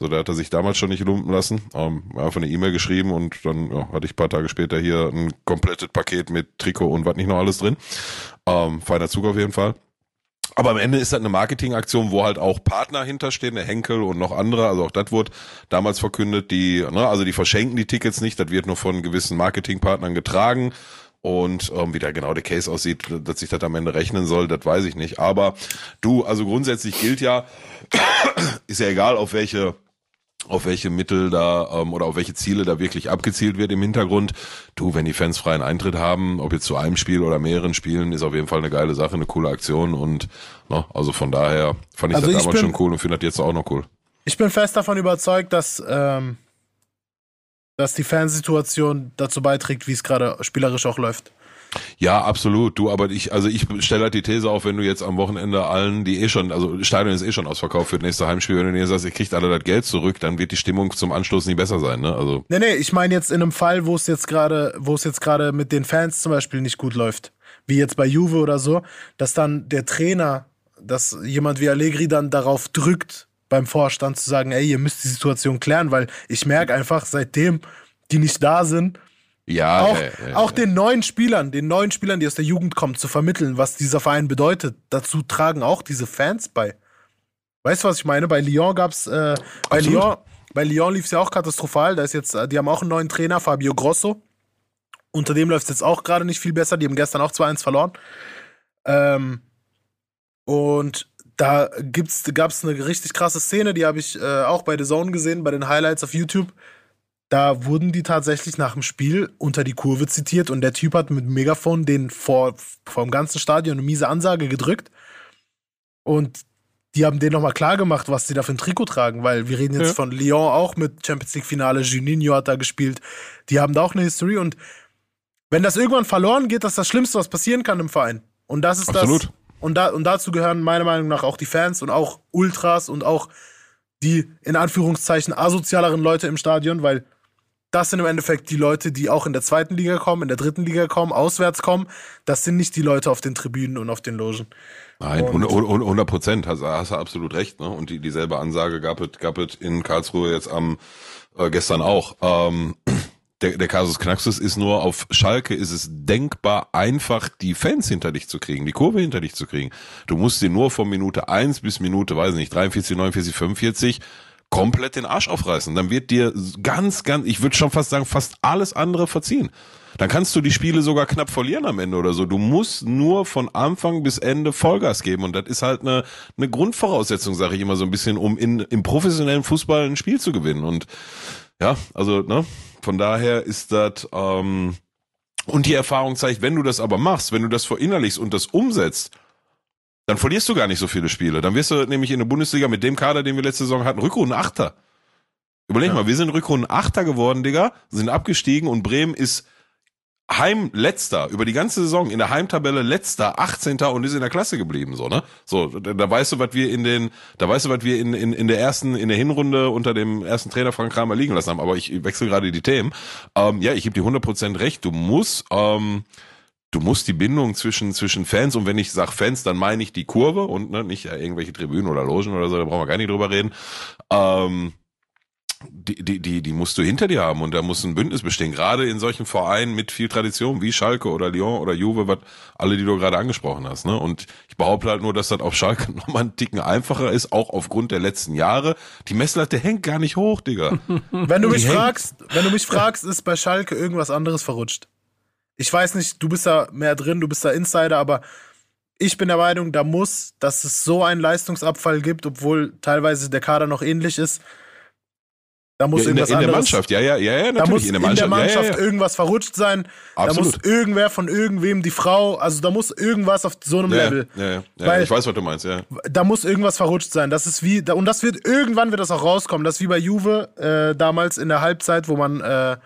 So, da hat er sich damals schon nicht lumpen lassen. Ähm, einfach eine E-Mail geschrieben und dann ja, hatte ich paar Tage später hier ein komplettes Paket mit Trikot und was nicht noch alles drin. Ähm, feiner Zug auf jeden Fall. Aber am Ende ist das eine Marketingaktion, wo halt auch Partner hinterstehen, der Henkel und noch andere, also auch das wurde damals verkündet, die, ne, also die verschenken die Tickets nicht, das wird nur von gewissen Marketingpartnern getragen. Und ähm, wie da genau der Case aussieht, dass sich das am Ende rechnen soll, das weiß ich nicht. Aber du, also grundsätzlich gilt ja, [coughs] ist ja egal, auf welche auf welche Mittel da ähm, oder auf welche Ziele da wirklich abgezielt wird im Hintergrund. Du, wenn die Fans freien Eintritt haben, ob jetzt zu einem Spiel oder mehreren Spielen, ist auf jeden Fall eine geile Sache, eine coole Aktion und ne, also von daher fand ich also das ich damals bin, schon cool und finde das jetzt auch noch cool. Ich bin fest davon überzeugt, dass ähm, dass die Fansituation dazu beiträgt, wie es gerade spielerisch auch läuft. Ja, absolut. Du, aber ich, also ich stelle halt die These auf, wenn du jetzt am Wochenende allen, die eh schon, also Stadion ist eh schon ausverkauft für das nächste Heimspiel, wenn du dir sagst, ihr kriegt alle das Geld zurück, dann wird die Stimmung zum Anschluss nicht besser sein, ne? Also. Nee, nee, ich meine jetzt in einem Fall, wo es jetzt gerade, wo es jetzt gerade mit den Fans zum Beispiel nicht gut läuft, wie jetzt bei Juve oder so, dass dann der Trainer, dass jemand wie Allegri dann darauf drückt, beim Vorstand zu sagen, ey, ihr müsst die Situation klären, weil ich merke einfach, seitdem die nicht da sind, ja, auch, äh, äh, auch den neuen Spielern, den neuen Spielern, die aus der Jugend kommen, zu vermitteln, was dieser Verein bedeutet. Dazu tragen auch diese Fans bei. Weißt du, was ich meine? Bei Lyon gab's, äh, bei Lyon, bei Lyon lief es ja auch katastrophal. Da ist jetzt, äh, die haben auch einen neuen Trainer, Fabio Grosso. Unter dem läuft es jetzt auch gerade nicht viel besser. Die haben gestern auch 2-1 verloren. Ähm, und da gab es eine richtig krasse Szene, die habe ich äh, auch bei The Zone gesehen, bei den Highlights auf YouTube. Da wurden die tatsächlich nach dem Spiel unter die Kurve zitiert und der Typ hat mit Megafon den vor, vor dem ganzen Stadion eine miese Ansage gedrückt. Und die haben denen nochmal klar gemacht, was sie da für ein Trikot tragen, weil wir reden jetzt ja. von Lyon auch mit Champions League Finale, Juninho hat da gespielt. Die haben da auch eine History und wenn das irgendwann verloren geht, das ist das Schlimmste, was passieren kann im Verein. Und das ist Absolut. das. Und, da, und dazu gehören meiner Meinung nach auch die Fans und auch Ultras und auch die in Anführungszeichen asozialeren Leute im Stadion, weil das sind im Endeffekt die Leute, die auch in der zweiten Liga kommen, in der dritten Liga kommen, auswärts kommen. Das sind nicht die Leute auf den Tribünen und auf den Logen. Nein, 100 Prozent, hast, hast du absolut recht. Ne? Und die, dieselbe Ansage gab es, gab es in Karlsruhe jetzt am äh, gestern auch. Ähm, [clears throat] der, der Kasus Knaxus ist nur, auf Schalke ist es denkbar einfach, die Fans hinter dich zu kriegen, die Kurve hinter dich zu kriegen. Du musst dir nur von Minute eins bis Minute, weiß nicht, 43, 49, 45 komplett den Arsch aufreißen. Dann wird dir ganz, ganz, ich würde schon fast sagen, fast alles andere verziehen. Dann kannst du die Spiele sogar knapp verlieren am Ende oder so. Du musst nur von Anfang bis Ende Vollgas geben. Und das ist halt eine, eine Grundvoraussetzung, sage ich immer so ein bisschen, um in, im professionellen Fußball ein Spiel zu gewinnen. Und ja, also, ne, von daher ist das, ähm, und die Erfahrung zeigt, wenn du das aber machst, wenn du das verinnerlichst und das umsetzt, dann verlierst du gar nicht so viele Spiele. Dann wirst du nämlich in der Bundesliga mit dem Kader, den wir letzte Saison hatten, Rückrunden Achter. Überleg ja. mal, wir sind Rückrunden Achter geworden, Digga, sind abgestiegen und Bremen ist Heimletzter über die ganze Saison in der Heimtabelle letzter 18. und ist in der Klasse geblieben so ne so da, da weißt du was wir in den da weißt du was wir in, in in der ersten in der Hinrunde unter dem ersten Trainer Frank Kramer liegen lassen haben aber ich wechsle gerade die Themen ähm, ja ich gebe dir 100% recht du musst ähm, du musst die Bindung zwischen, zwischen Fans und wenn ich sage Fans, dann meine ich die Kurve und ne, nicht irgendwelche Tribünen oder Logen oder so, da brauchen wir gar nicht drüber reden. Ähm, die, die, die, die musst du hinter dir haben und da muss ein Bündnis bestehen. Gerade in solchen Vereinen mit viel Tradition wie Schalke oder Lyon oder Juve, was alle, die du gerade angesprochen hast. Ne? Und ich behaupte halt nur, dass das auf Schalke [laughs] nochmal einen Ticken einfacher ist, auch aufgrund der letzten Jahre. Die Messlatte hängt gar nicht hoch, Digga. [laughs] Wenn du mich fragst, wenn du mich fragst, ist bei Schalke irgendwas anderes verrutscht. Ich weiß nicht, du bist da mehr drin, du bist da Insider, aber ich bin der Meinung, da muss, dass es so einen Leistungsabfall gibt, obwohl teilweise der Kader noch ähnlich ist. Da muss Ja, in, der, irgendwas in der. Mannschaft, ja, ja, ja, ja, Da natürlich. muss in in der der Mannschaft, Mannschaft, ja, ja, irgendwas verrutscht sein. Da Absolut. muss irgendwer von irgendwem die Frau, also da muss irgendwas auf so einem Level. ja, ja, ich weiß, was du meinst, ja. Da muss irgendwas verrutscht sein. Das ist wie, da- und das wird, irgendwann wird das auch rauskommen. Das ist wie bei Juve äh, damals in der Halbzeit, wo man äh,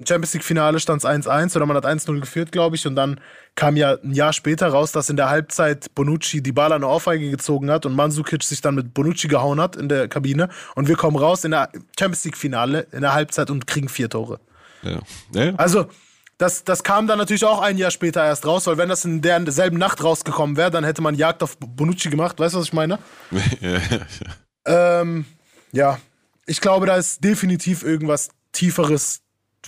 im Champions League-Finale stand es 1-1 oder man hat 1-0 geführt, glaube ich. Und dann kam ja ein Jahr später raus, dass in der Halbzeit Bonucci die Ball eine Ohrfeige gezogen hat und Mandzukic sich dann mit Bonucci gehauen hat in der Kabine. Und wir kommen raus in der Champions League-Finale in der Halbzeit und kriegen vier Tore. ja. ja. Also, das, das kam dann natürlich auch ein Jahr später erst raus, weil wenn das in derselben Nacht rausgekommen wäre, dann hätte man Jagd auf Bonucci gemacht. Weißt du, was ich meine? [laughs] Ähm, ja, ich glaube, da ist definitiv irgendwas Tieferes,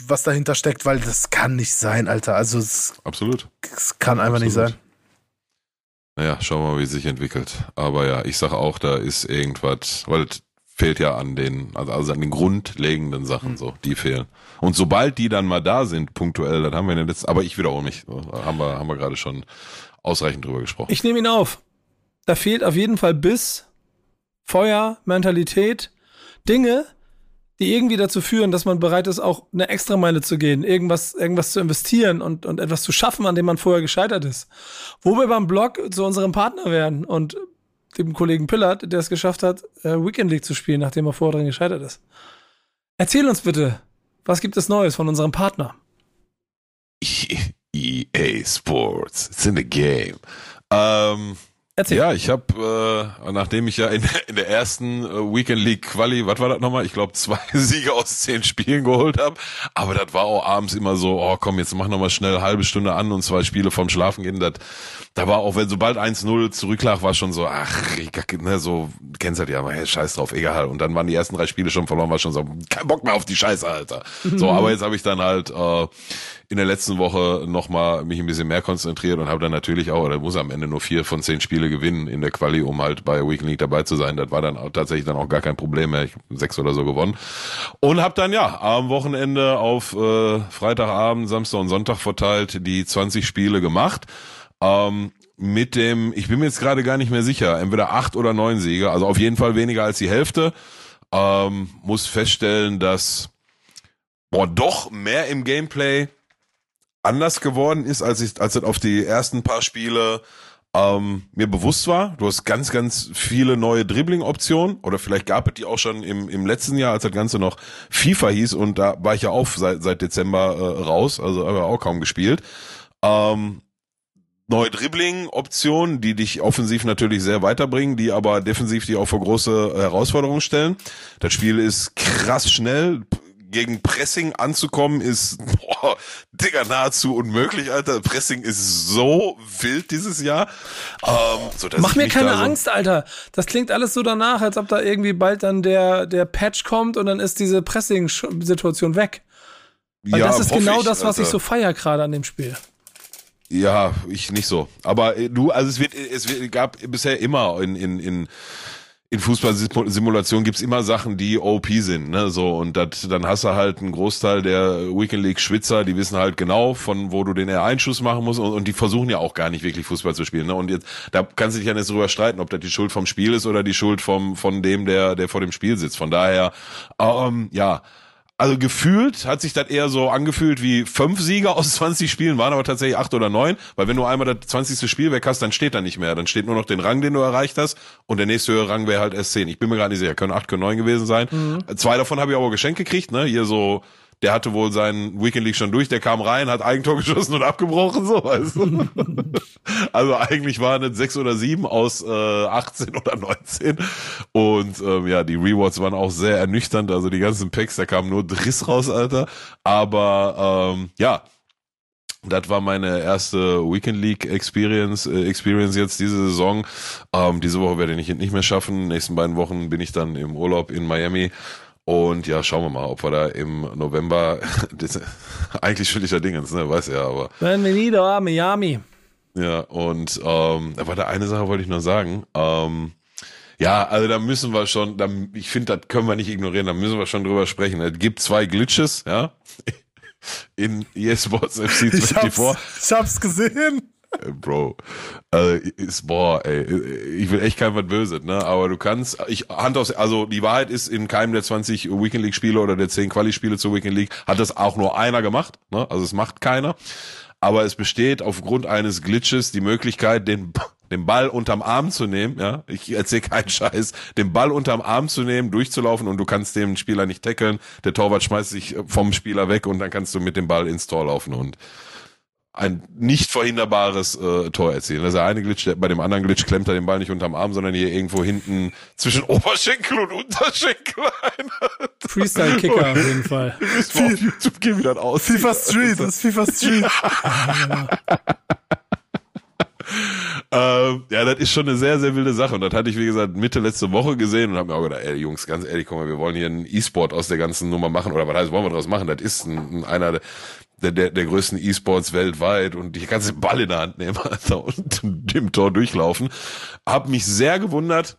was dahinter steckt, weil das kann nicht sein, Alter. Also, es, Absolut. es kann einfach nicht Absolut. sein. Naja, schauen wir mal, wie es sich entwickelt. Aber ja, ich sage auch, da ist irgendwas, weil es fehlt ja an den, also, also an den grundlegenden Sachen so, die fehlen. Und sobald die dann mal da sind, punktuell, dann haben wir in den letzten, aber ich wiederhole mich, so, haben wir, haben wir gerade schon ausreichend drüber gesprochen. Ich nehme ihn auf. Da fehlt auf jeden Fall Biss, Feuer, Mentalität, Dinge, die irgendwie dazu führen, dass man bereit ist, auch eine Extrameile zu gehen, irgendwas, irgendwas zu investieren und, und etwas zu schaffen, an dem man vorher gescheitert ist. Wo wir beim Blog zu unserem Partner werden und dem Kollegen Pillard, der es geschafft hat, äh, Weekend League zu spielen, nachdem er vorher dran gescheitert ist. Erzähl uns bitte, was gibt es Neues von unserem Partner? [laughs] EA Sports, it's in the game. Ähm, Erzähl. Ja, ich habe, äh, nachdem ich ja in, in der ersten äh, Weekend League Quali, was war das nochmal? Ich glaube, zwei [laughs] Siege aus zehn Spielen geholt habe. Aber das war auch abends immer so, oh komm, jetzt mach nochmal schnell eine halbe Stunde an und zwei Spiele vom Schlafen gehen. Das, da war auch, wenn sobald 1-0 zurücklag, war schon so, ach, ne, so, du kennst das ja, aber hey, scheiß drauf, egal. Und dann waren die ersten drei Spiele schon verloren, war schon so, kein Bock mehr auf die Scheiße, Alter. [laughs] So, aber jetzt habe ich dann halt äh, in der letzten Woche nochmal mich ein bisschen mehr konzentriert und habe dann natürlich auch, oder muss am Ende nur vier von zehn Spiele gewinnen in der Quali, um halt bei Weekend League dabei zu sein. Das war dann auch tatsächlich dann auch gar kein Problem mehr. Ich hab sechs oder so gewonnen. Und habe dann ja am Wochenende auf äh, Freitagabend, Samstag und Sonntag verteilt die 20 Spiele gemacht. Ähm, mit dem, ich bin mir jetzt gerade gar nicht mehr sicher, entweder acht oder neun Siege, also auf jeden Fall weniger als die Hälfte. Ähm, muss feststellen, dass boah, doch mehr im Gameplay anders geworden ist, als ich, als auf die ersten paar Spiele ähm, mir bewusst war. Du hast ganz, ganz viele neue Dribbling-Optionen oder vielleicht gab es die auch schon im, im letzten Jahr, als das Ganze noch FIFA hieß und da war ich ja auch seit, seit Dezember äh, raus, also habe auch kaum gespielt. Ähm, neue Dribbling-Optionen, die dich offensiv natürlich sehr weiterbringen, die aber defensiv dich auch vor große Herausforderungen stellen. Das Spiel ist krass schnell. Gegen Pressing anzukommen ist, [laughs] boah, Digga, nahezu unmöglich, Alter. Pressing ist so wild dieses Jahr. Ähm, so, Mach ich mir keine so- Angst, Alter. Das klingt alles so danach, als ob da irgendwie bald dann der, der Patch kommt und dann ist diese Pressing-Situation weg. Weil Ja, das ist genau ich, das, was ich Alter. so feier gerade an dem Spiel. Ja, ich nicht so. Aber äh, du, also es wird, es wird, gab bisher immer in, in, in, in Fußballsimulationen gibt's immer Sachen, die OP sind, ne, so, und dat, dann hast du halt einen Großteil der Weekend League Schwitzer, die wissen halt genau, von wo du den R-Einschuss machen musst, und, und die versuchen ja auch gar nicht wirklich Fußball zu spielen, ne, und jetzt, da kannst du dich ja nicht drüber streiten, ob das die Schuld vom Spiel ist oder die Schuld vom, von dem, der, der vor dem Spiel sitzt, von daher, ähm, ja, also gefühlt hat sich das eher so angefühlt wie fünf Siege aus [laughs] 20 Spielen, waren aber tatsächlich acht oder neun, weil wenn du einmal das 20. Spiel weg hast, dann steht da nicht mehr. Dann steht nur noch den Rang, den du erreicht hast und der nächste höhere Rang wäre halt erst zehn. Ich bin mir gerade nicht sicher, können acht, können neun gewesen sein. Zwei davon habe ich aber geschenkt gekriegt, ne? Hier so, der hatte wohl seinen Weekend League schon durch, der kam rein, hat Eigentor geschossen und abgebrochen, so, weißt du? [laughs] Also eigentlich waren es sechs oder sieben aus äh, 18 oder 19. Und ähm, ja, die Rewards waren auch sehr ernüchternd. Also die ganzen Packs, da kam nur Driss raus, Alter. Aber ähm, ja, Das war meine erste Weekend League Experience, äh, Experience jetzt diese Saison. Ähm, diese Woche werde ich nicht mehr schaffen. Nächsten beiden Wochen bin ich dann im Urlaub in Miami. Und ja, schauen wir mal, ob wir da im November, [laughs] eigentlich ja Dingens, ne, weiß ja, aber. Bienvenido a Miami. Ja, und ähm, aber da eine Sache wollte ich noch sagen. Ähm, ja, also da müssen wir schon, da, ich finde, das können wir nicht ignorieren, da müssen wir schon drüber sprechen. Es gibt zwei Glitches, ja, [laughs] in eSports FC 24. Ich hab's, ich hab's gesehen. Bro, äh, ist, boah, ey, ich will echt kein was Böses, ne, aber du kannst, ich, Hand aufs, also die Wahrheit ist, in keinem der 20 Weekend League Spiele oder der 10 Quali-Spiele zur Weekend League hat das auch nur einer gemacht, ne, also es macht keiner, aber es besteht aufgrund eines Glitches die Möglichkeit, den, den Ball unterm Arm zu nehmen, ja, ich erzähle keinen Scheiß, den Ball unterm Arm zu nehmen, durchzulaufen und du kannst den Spieler nicht tackeln, der Torwart schmeißt sich vom Spieler weg und dann kannst du mit dem Ball ins Tor laufen und ein nicht verhinderbares äh, Tor erzielen. Das ist der eine Glitch, der, bei dem anderen Glitch klemmt er den Ball nicht unterm Arm, sondern hier irgendwo hinten zwischen [laughs] Oberschenkel und Unterschenkel ein. Freestyle-Kicker auf jeden Fall. Müssen wir auf YouTube gehen, wie das aussieht. FIFA Street, das ist FIFA Street. [laughs] Ähm, ja, das ist schon eine sehr, sehr wilde Sache. Und das hatte ich, wie gesagt, Mitte letzte Woche gesehen und habe mir auch gedacht, ey, Jungs, ganz ehrlich, guck mal, wir wollen hier einen E-Sport aus der ganzen Nummer machen. Oder was heißt, wollen wir daraus machen? Das ist ein, ein, einer der, der, der größten E-Sports weltweit und die ganze Ball in der Hand nehmen [laughs] Alter, und dem Tor durchlaufen. Hab mich sehr gewundert,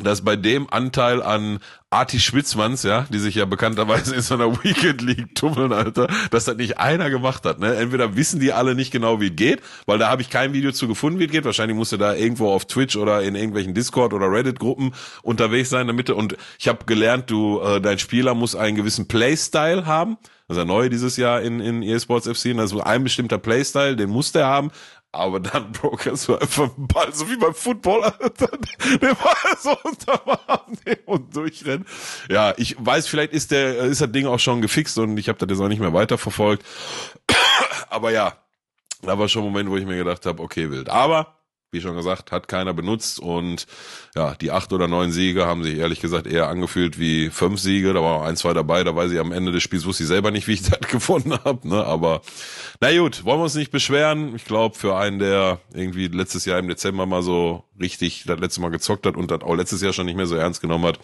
dass bei dem Anteil an Arti Schwitzmanns, ja, die sich ja bekannterweise in so einer [laughs] Weekend League tummeln, Alter, dass das nicht einer gemacht hat, ne? Entweder wissen die alle nicht genau, wie es geht, weil da habe ich kein Video zu gefunden, wie es geht. Wahrscheinlich musste da irgendwo auf Twitch oder in irgendwelchen Discord oder Reddit Gruppen unterwegs sein damit und ich habe gelernt, du äh, dein Spieler muss einen gewissen Playstyle haben. Das ja neu dieses Jahr in, in eSports FC. Also ein bestimmter Playstyle, den muss der haben. Aber dann, Bro, kannst du einfach einen Ball, so wie beim Football, [laughs] Alter, den Ball so unterm und durchrennen. Ja, ich weiß, vielleicht ist der, ist das Ding auch schon gefixt und ich habe das jetzt auch nicht mehr weiterverfolgt. [coughs] Aber ja, da war schon ein Moment, wo ich mir gedacht habe, okay, wild. Aber wie schon gesagt, hat keiner benutzt und ja, die acht oder neun Siege haben sich ehrlich gesagt eher angefühlt wie fünf Siege. Da war auch ein, zwei dabei, da weiß ich am Ende des Spiels, wusste ich selber nicht, wie ich [laughs] das gefunden habe. Ne? Aber na gut, wollen wir uns nicht beschweren. Ich glaube, für einen, der irgendwie letztes Jahr im Dezember mal so richtig das letzte Mal gezockt hat und das auch letztes Jahr schon nicht mehr so ernst genommen hat,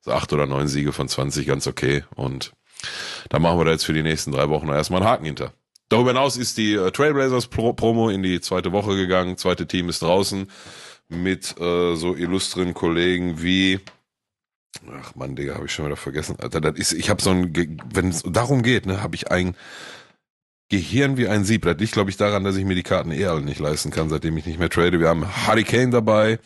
so acht oder neun Siege von 20 ganz okay. Und da machen wir da jetzt für die nächsten drei Wochen erstmal einen Haken hinter. Darüber hinaus ist die äh, Trailblazers Pro Promo in die zweite Woche gegangen. Zweite Team ist draußen mit äh, so illustren Kollegen wie Ach man, Digga, habe ich schon wieder vergessen. Alter, das ist, ich habe so ein, wenn es darum geht, ne, habe ich ein Gehirn wie ein Sieb. Das liegt, glaube ich, daran, dass ich mir die Karten eh alle nicht leisten kann, seitdem ich nicht mehr trade. Wir haben Hurricane dabei,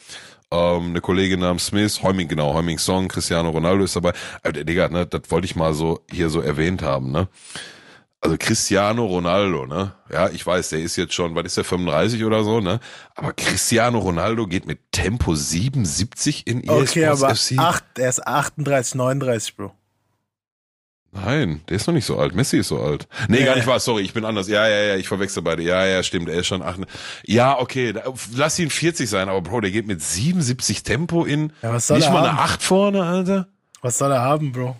ähm, eine Kollegin namens Smith, Heuming, genau, Heuming Song, Cristiano Ronaldo ist dabei. Alter, Digga, ne, das wollte ich mal so hier so erwähnt haben, ne also Cristiano Ronaldo, ne? Ja, ich weiß, der ist jetzt schon, was ist der, 35 oder so, ne? Aber Cristiano Ronaldo geht mit Tempo 77 in EA Okay, aber FC. acht, er ist 38, 39, Bro. Nein, der ist noch nicht so alt. Messi ist so alt. Nee, Nee. gar nicht wahr. Sorry, ich bin anders. Ja, ja, ja, ich verwechsel beide. Ja, ja, stimmt. Er ist schon acht. Ja, okay. Lass ihn 40 sein, aber Bro, der geht mit 77 Tempo in. Ja, was soll nicht er mal haben? eine 8 vorne, Alter. Was soll er haben, Bro?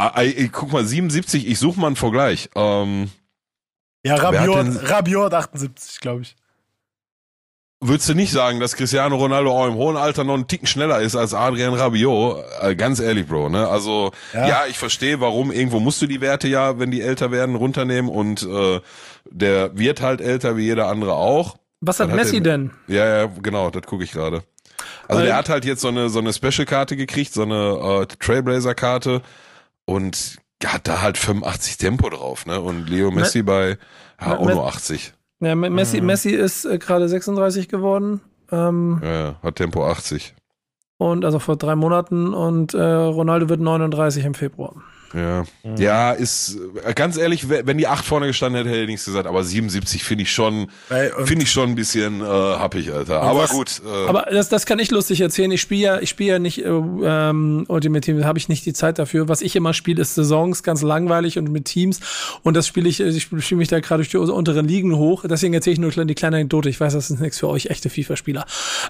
Ah, ey, ey, guck mal, 77, ich suche mal einen Vergleich. Ähm, Ja, Rabiot, denn- Rabiot 78, glaube ich. Würdest du nicht sagen, dass Cristiano Ronaldo auch im hohen Alter noch einen Ticken schneller ist als Adrian Rabiot? Äh, ganz ehrlich, Bro, ne? Also, ja, Ja. ich verstehe, warum. Irgendwo musst du die Werte ja, wenn die älter werden, runternehmen und äh, der wird halt älter wie jeder andere auch. Was hat hat Messi er- denn? Ja, ja, genau, das gucke ich gerade. Also Weil- der hat halt jetzt so eine so eine Special-Karte gekriegt, so eine äh, Trailblazer-Karte und hat da halt 85 Tempo drauf, ne? Und Leo Messi bei ja, auch nur 80. Ja, Me- Messi, Messi ist äh, gerade 36 geworden. Ähm, Ja, ja, hat Tempo 80. und also vor drei Monaten und äh, Ronaldo wird 39 im Februar. Ja. Ja, ist äh, ganz ehrlich, we- wenn die 8 vorne gestanden hätte, hätte ich nichts gesagt, aber 77 finde ich schon finde ich schon ein bisschen äh, happig, Alter. Aber was- gut, äh, Aber das, das kann ich lustig erzählen. Ich spiele ja, ich spiele ja nicht äh, ähm, Ultimate Team, habe ich nicht die Zeit dafür. Was ich immer spiele, ist Saisons, ganz langweilig und mit Teams. Und das spiele ich, äh, ich spiele mich da gerade durch die unteren Ligen hoch. Deswegen erzähle ich nur die kleine Anekdote. Ich weiß, das ist nichts für euch, echte FIFA-Spieler.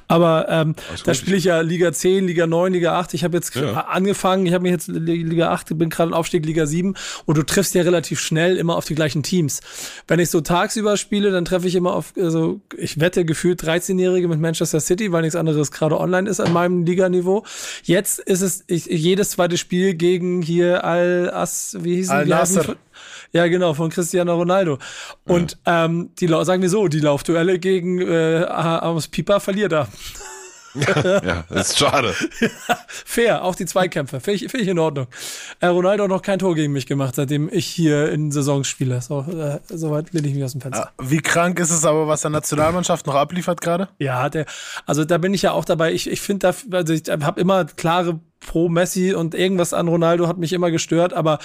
Aber ähm, da spiele ich ja Liga 10, Liga 9, Liga 8. Ich habe jetzt Ja. angefangen, ich habe mich jetzt Liga 8, bin gerade dann Aufstieg Liga 7 und du triffst ja relativ schnell immer auf die gleichen Teams. Wenn ich so tagsüber spiele, dann treffe ich immer auf, also ich wette gefühlt 13-Jährige mit Manchester City, weil nichts anderes gerade online ist an meinem Liganiveau. Jetzt ist es ich, jedes zweite Spiel gegen hier Al-As, wie hieß Al Nasser. ja, genau, von Cristiano Ronaldo. Und ähm, die sagen wir so, die Laufduelle gegen äh, Amos Pieper verliert er. Ja, das ist schade. [laughs] Fair, auch die Zweikämpfe. Finde ich, find ich in Ordnung. Äh, Ronaldo hat noch kein Tor gegen mich gemacht, seitdem ich hier in Saisons spiele. So, äh, Soweit lehne ich mich aus dem Fenster. Ah, Wie krank ist es aber, was der Nationalmannschaft noch abliefert gerade? Ja, der, also da bin ich ja auch dabei. Ich, ich finde, da, also ich habe immer klare pro Messi und irgendwas an Ronaldo hat mich immer gestört, aber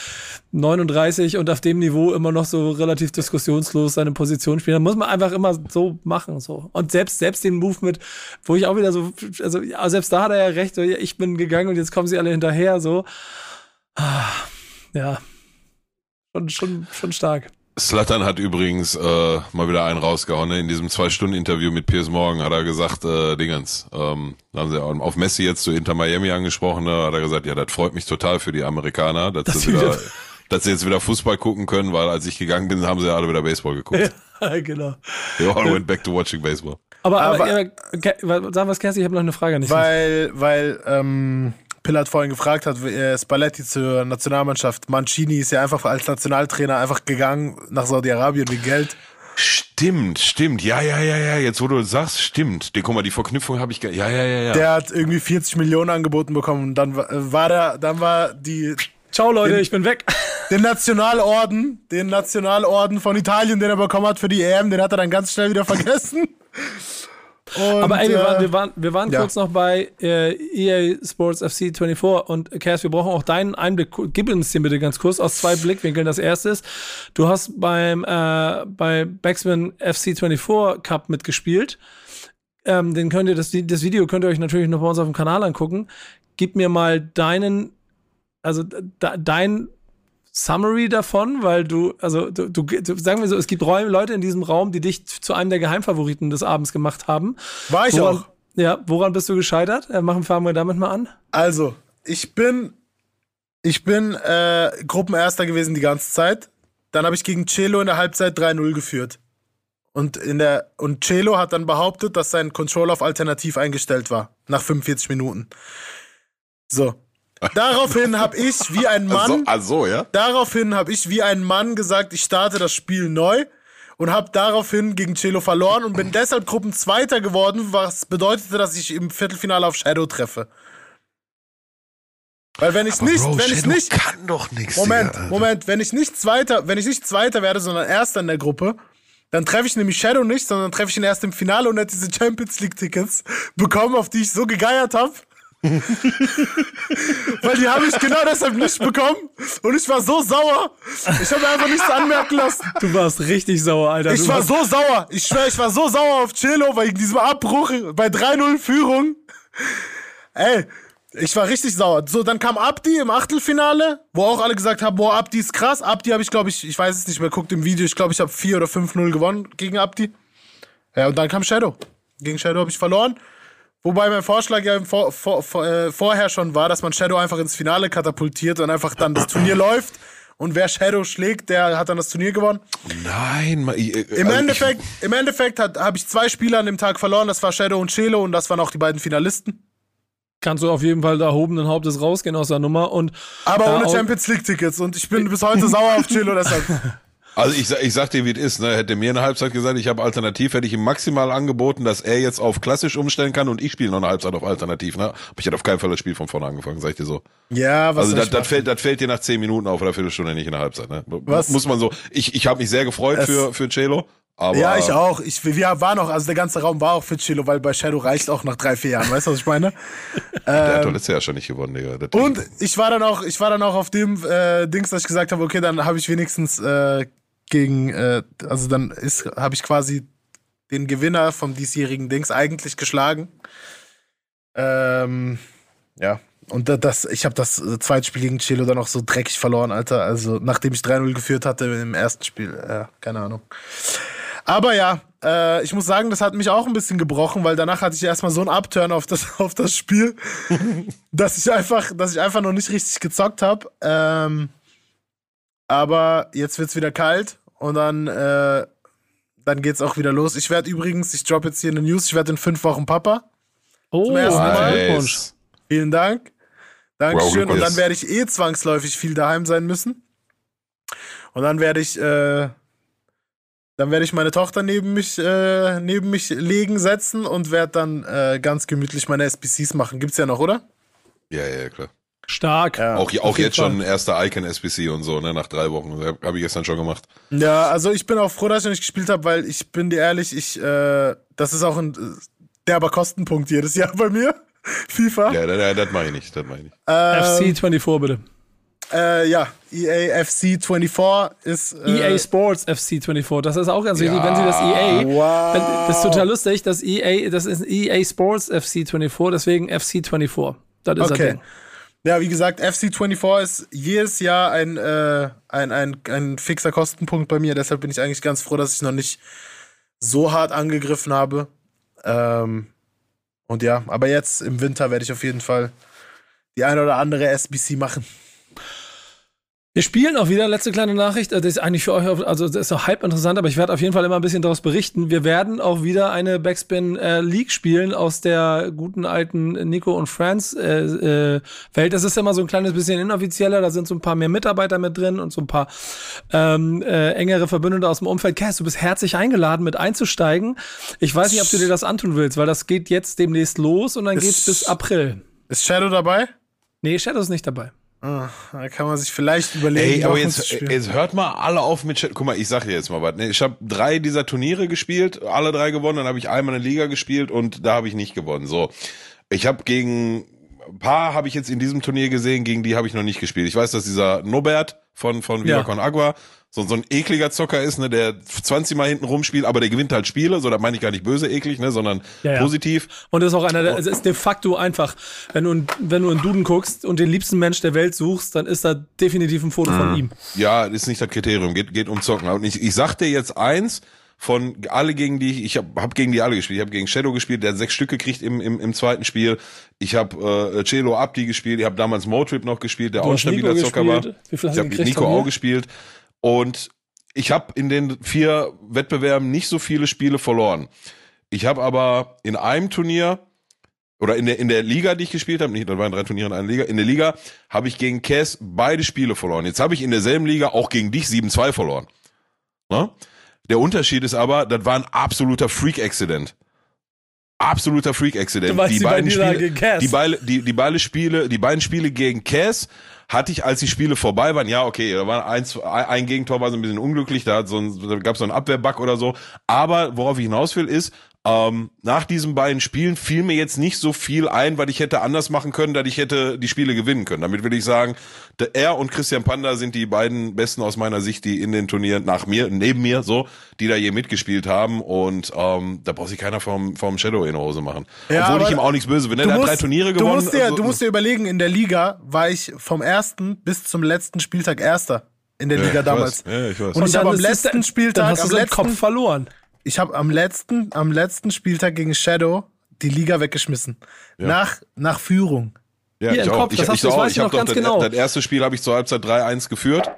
39 und auf dem Niveau immer noch so relativ diskussionslos seine Position spielen. Muss man einfach immer so machen, so. Und selbst, selbst den Move mit, wo ich auch wieder so, also ja, selbst da hat er ja recht, ich bin gegangen und jetzt kommen sie alle hinterher, so. Ah, ja. Schon, schon, schon stark. Slattern hat übrigens äh, mal wieder einen rausgehauen. Ne? In diesem Zwei-Stunden-Interview mit Piers Morgan hat er gesagt, äh, Dingens, ähm, da haben sie auf Messi jetzt zu Inter Miami angesprochen, ne? hat er gesagt, ja, das freut mich total für die Amerikaner, dass, Dass sie, wieder, [laughs] dass sie jetzt wieder Fußball gucken können, weil als ich gegangen bin, haben sie ja alle wieder Baseball geguckt. [laughs] Ja, genau. They all went back to watching baseball. Aber, aber, Aber- ja, sagen wir Kerstin, ich habe noch eine Frage nicht. Weil, weil, ähm, Pill hat vorhin gefragt hat, äh, Spalletti zur Nationalmannschaft. Mancini ist ja einfach als Nationaltrainer einfach gegangen nach Saudi-Arabien wegen Geld. Stimmt, stimmt. Ja, ja, ja, ja. Jetzt, wo du sagst, stimmt. Die, guck mal, die Verknüpfung habe ich. ge- Ja, ja, ja, ja. Der hat irgendwie 40 Millionen angeboten bekommen und dann äh, war der, dann war die, Ciao Leute, ich bin weg. [laughs] den Nationalorden, den Nationalorden von Italien, den er bekommen hat für die EM, den hat er dann ganz schnell wieder vergessen. Und, Aber ey, wir, äh, waren, wir waren, wir waren ja. kurz noch bei äh, EA Sports FC 24 und Kers, wir brauchen auch deinen Einblick. Gib uns den bitte ganz kurz aus zwei Blickwinkeln. Das erste ist, du hast beim äh, bei Backspin FC 24 Cup mitgespielt. Ähm, den könnt ihr, das, das Video könnt ihr euch natürlich noch bei uns auf dem Kanal angucken. Gib mir mal deinen, also de, dein Summary davon, weil du, also du, du, sagen wir so, es gibt Räume, Leute in diesem Raum, die dich zu einem der Geheimfavoriten des Abends gemacht haben. war ich woran, auch. Ja, woran bist du gescheitert? Äh, machen, fangen wir damit mal an. Also, ich bin, ich bin äh, Gruppenerster gewesen die ganze Zeit. Dann habe ich gegen Celo in der Halbzeit 3-0 geführt. Und, in der, und Celo hat dann behauptet, dass sein Control auf Alternativ eingestellt war. Nach 45 Minuten. So. Daraufhin habe ich wie ein Mann. So, also, ja. Daraufhin habe ich wie ein Mann gesagt, ich starte das Spiel neu und habe daraufhin gegen Celo verloren und bin deshalb Gruppenzweiter geworden, was bedeutete, dass ich im Viertelfinale auf Shadow treffe. Weil wenn ich nicht, Bro, wenn ich nicht, kann doch nichts. Moment, Digga. Moment, wenn ich nicht Zweiter, wenn ich nicht Zweiter werde, sondern Erster in der Gruppe, dann treffe ich nämlich Shadow nicht, sondern treffe ich ihn erst im Finale und er hat diese Champions League Tickets bekommen, auf die ich so gegeiert habe. Weil die habe ich genau deshalb nicht bekommen und ich war so sauer. Ich habe einfach nichts anmerken lassen. Du warst richtig sauer, Alter. Ich du war so sauer. Ich schwöre, ich war so sauer auf Cello wegen diesem Abbruch bei 3-0 Führung. Ey, ich war richtig sauer. So, dann kam Abdi im Achtelfinale, wo auch alle gesagt haben, boah, Abdi ist krass. Abdi habe ich, glaube ich, ich weiß es nicht mehr, guckt im Video, ich glaube, ich habe 4 oder 5-0 gewonnen gegen Abdi. Ja, und dann kam Shadow. Gegen Shadow habe ich verloren. Wobei mein Vorschlag ja im vor, vor, vor, äh, vorher schon war, dass man Shadow einfach ins Finale katapultiert und einfach dann das Turnier läuft. Und wer Shadow schlägt, der hat dann das Turnier gewonnen. Nein, ma- ich- äh, Im also Endeffekt, im Endeffekt habe ich zwei Spieler an dem Tag verloren. Das war Shadow und Chelo und das waren auch die beiden Finalisten. kannst du auf jeden Fall da erhobenen Hauptes rausgehen aus der Nummer und Aber ohne Champions League Tickets und ich bin bis heute sauer auf Chelo deshalb. [laughs] Also ich, ich sag dir, wie es ist. Ne? Hätte mir eine Halbzeit gesagt, ich habe Alternativ, hätte ich ihm maximal angeboten, dass er jetzt auf klassisch umstellen kann und ich spiele noch eine Halbzeit auf Alternativ. Ne? Aber ich hätte auf keinen Fall das Spiel von vorne angefangen, sag ich dir so. Ja, was Also das, das, fällt, das fällt dir nach zehn Minuten auf oder Viertelstunde nicht in der Halbzeit. Ne? Was? Muss man so. Ich, ich habe mich sehr gefreut Es- für für Celo. Aber Ja, ich auch. Ich, wir waren auch, also der ganze Raum war auch für Chelo, weil bei Shadow reicht auch nach drei, vier Jahren. Weißt du, was ich meine? [laughs] Der hat doch letztes Jahr schon nicht gewonnen, Digga. Und ich war dann auch, ich war dann auch auf dem äh, Dings, dass ich gesagt habe, okay, dann habe ich wenigstens äh, gegen, äh, also dann ist, habe ich quasi den Gewinner vom diesjährigen Dings eigentlich geschlagen. Ähm, ja. Und da- das, ich habe das äh, zweite Spiel gegen Chelo dann auch so dreckig verloren, Alter. Also nachdem ich 3-0 geführt hatte im ersten Spiel, ja, keine Ahnung. Aber ja, äh, ich muss sagen, das hat mich auch ein bisschen gebrochen, weil danach hatte ich erstmal so einen Upturn auf das, [laughs] auf das Spiel, [laughs] dass ich einfach, dass ich einfach noch nicht richtig gezockt habe. Ähm, aber jetzt wird's wieder kalt und dann, äh, dann geht's auch wieder los. Ich werde übrigens, ich drop jetzt hier eine News, ich werde in fünf Wochen Papa. Oh, Zum ersten Mal. Glückwunsch. Nice. Vielen Dank. Dankeschön. Wow, und dann werde ich eh zwangsläufig viel daheim sein müssen. Und dann werde ich, äh, dann werde ich meine Tochter neben mich, äh, neben mich legen, setzen und werde dann äh, ganz gemütlich meine SBCs machen. Gibt's ja noch, oder? Ja, ja, klar. Stark. Ja. Auch, auch jetzt schon Fall. erster Icon SBC und so, ne, nach drei Wochen. Habe hab ich gestern schon gemacht. Ja, also ich bin auch froh, dass ich noch nicht gespielt habe, weil ich bin dir ehrlich, ich, äh, das ist auch ein äh, derber Kostenpunkt jedes Jahr bei mir. [laughs] FIFA. Ja, das, das, das mache ich nicht, das mache ich nicht. Ähm, FC24 bitte. Äh, ja, EA FC 24 ist. Äh, EA Sports FC24. Das ist auch ganz wichtig, Ja. wenn sie das EA. Wow. Wenn, das ist total lustig, das EA, das ist EA Sports FC24, deswegen FC24. Das ist das Okay. Ding. Ja, wie gesagt, FC24 ist jedes Jahr ein, äh, ein, ein, ein fixer Kostenpunkt bei mir. Deshalb bin ich eigentlich ganz froh, dass ich noch nicht so hart angegriffen habe. Ähm, und ja, aber jetzt im Winter werde ich auf jeden Fall die eine oder andere SBC machen. Wir spielen auch wieder, letzte kleine Nachricht, äh, das ist eigentlich für euch, also das ist auch halb interessant, aber ich werde auf jeden Fall immer ein bisschen daraus berichten. Wir werden auch wieder eine Backspin äh, League spielen aus der guten alten Nico und Friends äh, äh, Welt. Das ist immer so ein kleines bisschen inoffizieller, da sind so ein paar mehr Mitarbeiter mit drin und so ein paar ähm, äh, engere Verbündete aus dem Umfeld. Cass, du bist herzlich eingeladen, mit einzusteigen. Ich weiß nicht, ob du dir das antun willst, weil das geht jetzt demnächst los und dann Ist- geht's bis April. Ist Shadow dabei? Nee, Shadow ist nicht dabei. Ah, da kann man sich vielleicht überlegen. Ey, aber jetzt, jetzt hört mal alle auf mit Chat. Guck mal, ich sag dir jetzt mal was. ne? Ich habe drei dieser Turniere gespielt, alle drei gewonnen. Dann habe ich einmal eine Liga gespielt und da habe ich nicht gewonnen. So, ich habe gegen ein paar habe ich jetzt in diesem Turnier gesehen, gegen die habe ich noch nicht gespielt. Ich weiß, dass dieser Nobert von von Viva Ja. Con Agua so, so ein ekliger Zocker ist, ne, der 20 Mal hinten rumspielt, aber der gewinnt halt Spiele. So, das meine ich gar nicht böse eklig, ne, sondern Ja, ja. positiv. Und das ist auch einer, der, es ist de facto einfach, wenn du, wenn du in Duden guckst und den liebsten Mensch der Welt suchst, dann ist da definitiv ein Foto Mhm. von ihm. Ja, ist nicht das Kriterium, geht, geht um Zocken. Und ich, ich sag dir jetzt eins, von alle gegen die, ich habe hab gegen die alle gespielt. Ich habe gegen Shadow gespielt, der hat sechs Stück gekriegt im, im, im zweiten Spiel. Ich habe äh, Celo Abdi gespielt, ich habe damals Motrip noch gespielt, der Du auch ein hast Nico stabiler Zocker war. gespielt. Wie viel hast Ich habe Nico auch gespielt. Und ich habe in den vier Wettbewerben nicht so viele Spiele verloren. Ich habe aber in einem Turnier oder in der in der Liga, die ich gespielt habe, nicht, da waren drei Turniere in einer Liga, in der Liga habe ich gegen Cass beide Spiele verloren. Jetzt habe ich in derselben Liga auch gegen dich 7-2 verloren. Ne? Der Unterschied ist aber, das war ein absoluter Freak-Accident. Absoluter Freak-Accident. Meinst die beiden Spiele, gegen Cass? die, die, die beide Spiele, die beiden Spiele gegen Cass hatte ich, als die Spiele vorbei waren, ja, okay, da war eins, ein Gegentor war so ein bisschen unglücklich, da, so ein, da gab es so einen Abwehrbug oder so. Aber worauf ich hinaus will, ist, ähm, nach diesen beiden Spielen fiel mir jetzt nicht so viel ein, weil ich hätte anders machen können, dass ich hätte die Spiele gewinnen können. Damit will ich sagen, der, er und Christian Panda sind die beiden besten aus meiner Sicht, die in den Turnieren nach mir, neben mir, so, die da je mitgespielt haben. Und ähm, da braucht sich keiner vom, vom Shadow in die Hose machen. Ja, Obwohl ich ihm auch nichts böse bin. Ne? Du Der hat musst- drei Turniere du gewonnen. Musst dir, also- du musst dir überlegen, in der Liga war ich vom ersten bis zum letzten Spieltag Erster in der Ja, Liga ich damals. weiß. Ja, ich weiß. Und ich habe am letzten Spieltag, du am letzten, Kopf verloren. Ich habe am letzten, am letzten Spieltag gegen Shadow die Liga weggeschmissen. Nach, nach Führung. Ja, Hier ich im auch. Kopf, ich, das hast ich, du- das auch, weiß ich ich hab noch doch ganz das, genau. das erste Spiel habe ich zur Halbzeit 3-1 geführt.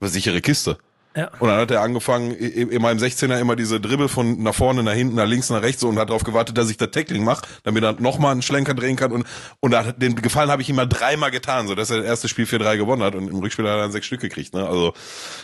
War sichere Kiste. Ja. Und dann hat er angefangen, in meinem 16er immer diese Dribbel von nach vorne, nach hinten, nach links, nach rechts so und hat darauf gewartet, dass ich das Tackling mache, damit er nochmal einen Schlenker drehen kann. Und, und da, hat- den Gefallen habe ich ihm mal dreimal getan, so dass er das erste Spiel 4-3 gewonnen hat und im Rückspiel hat er dann sechs Stück gekriegt. Ne? Also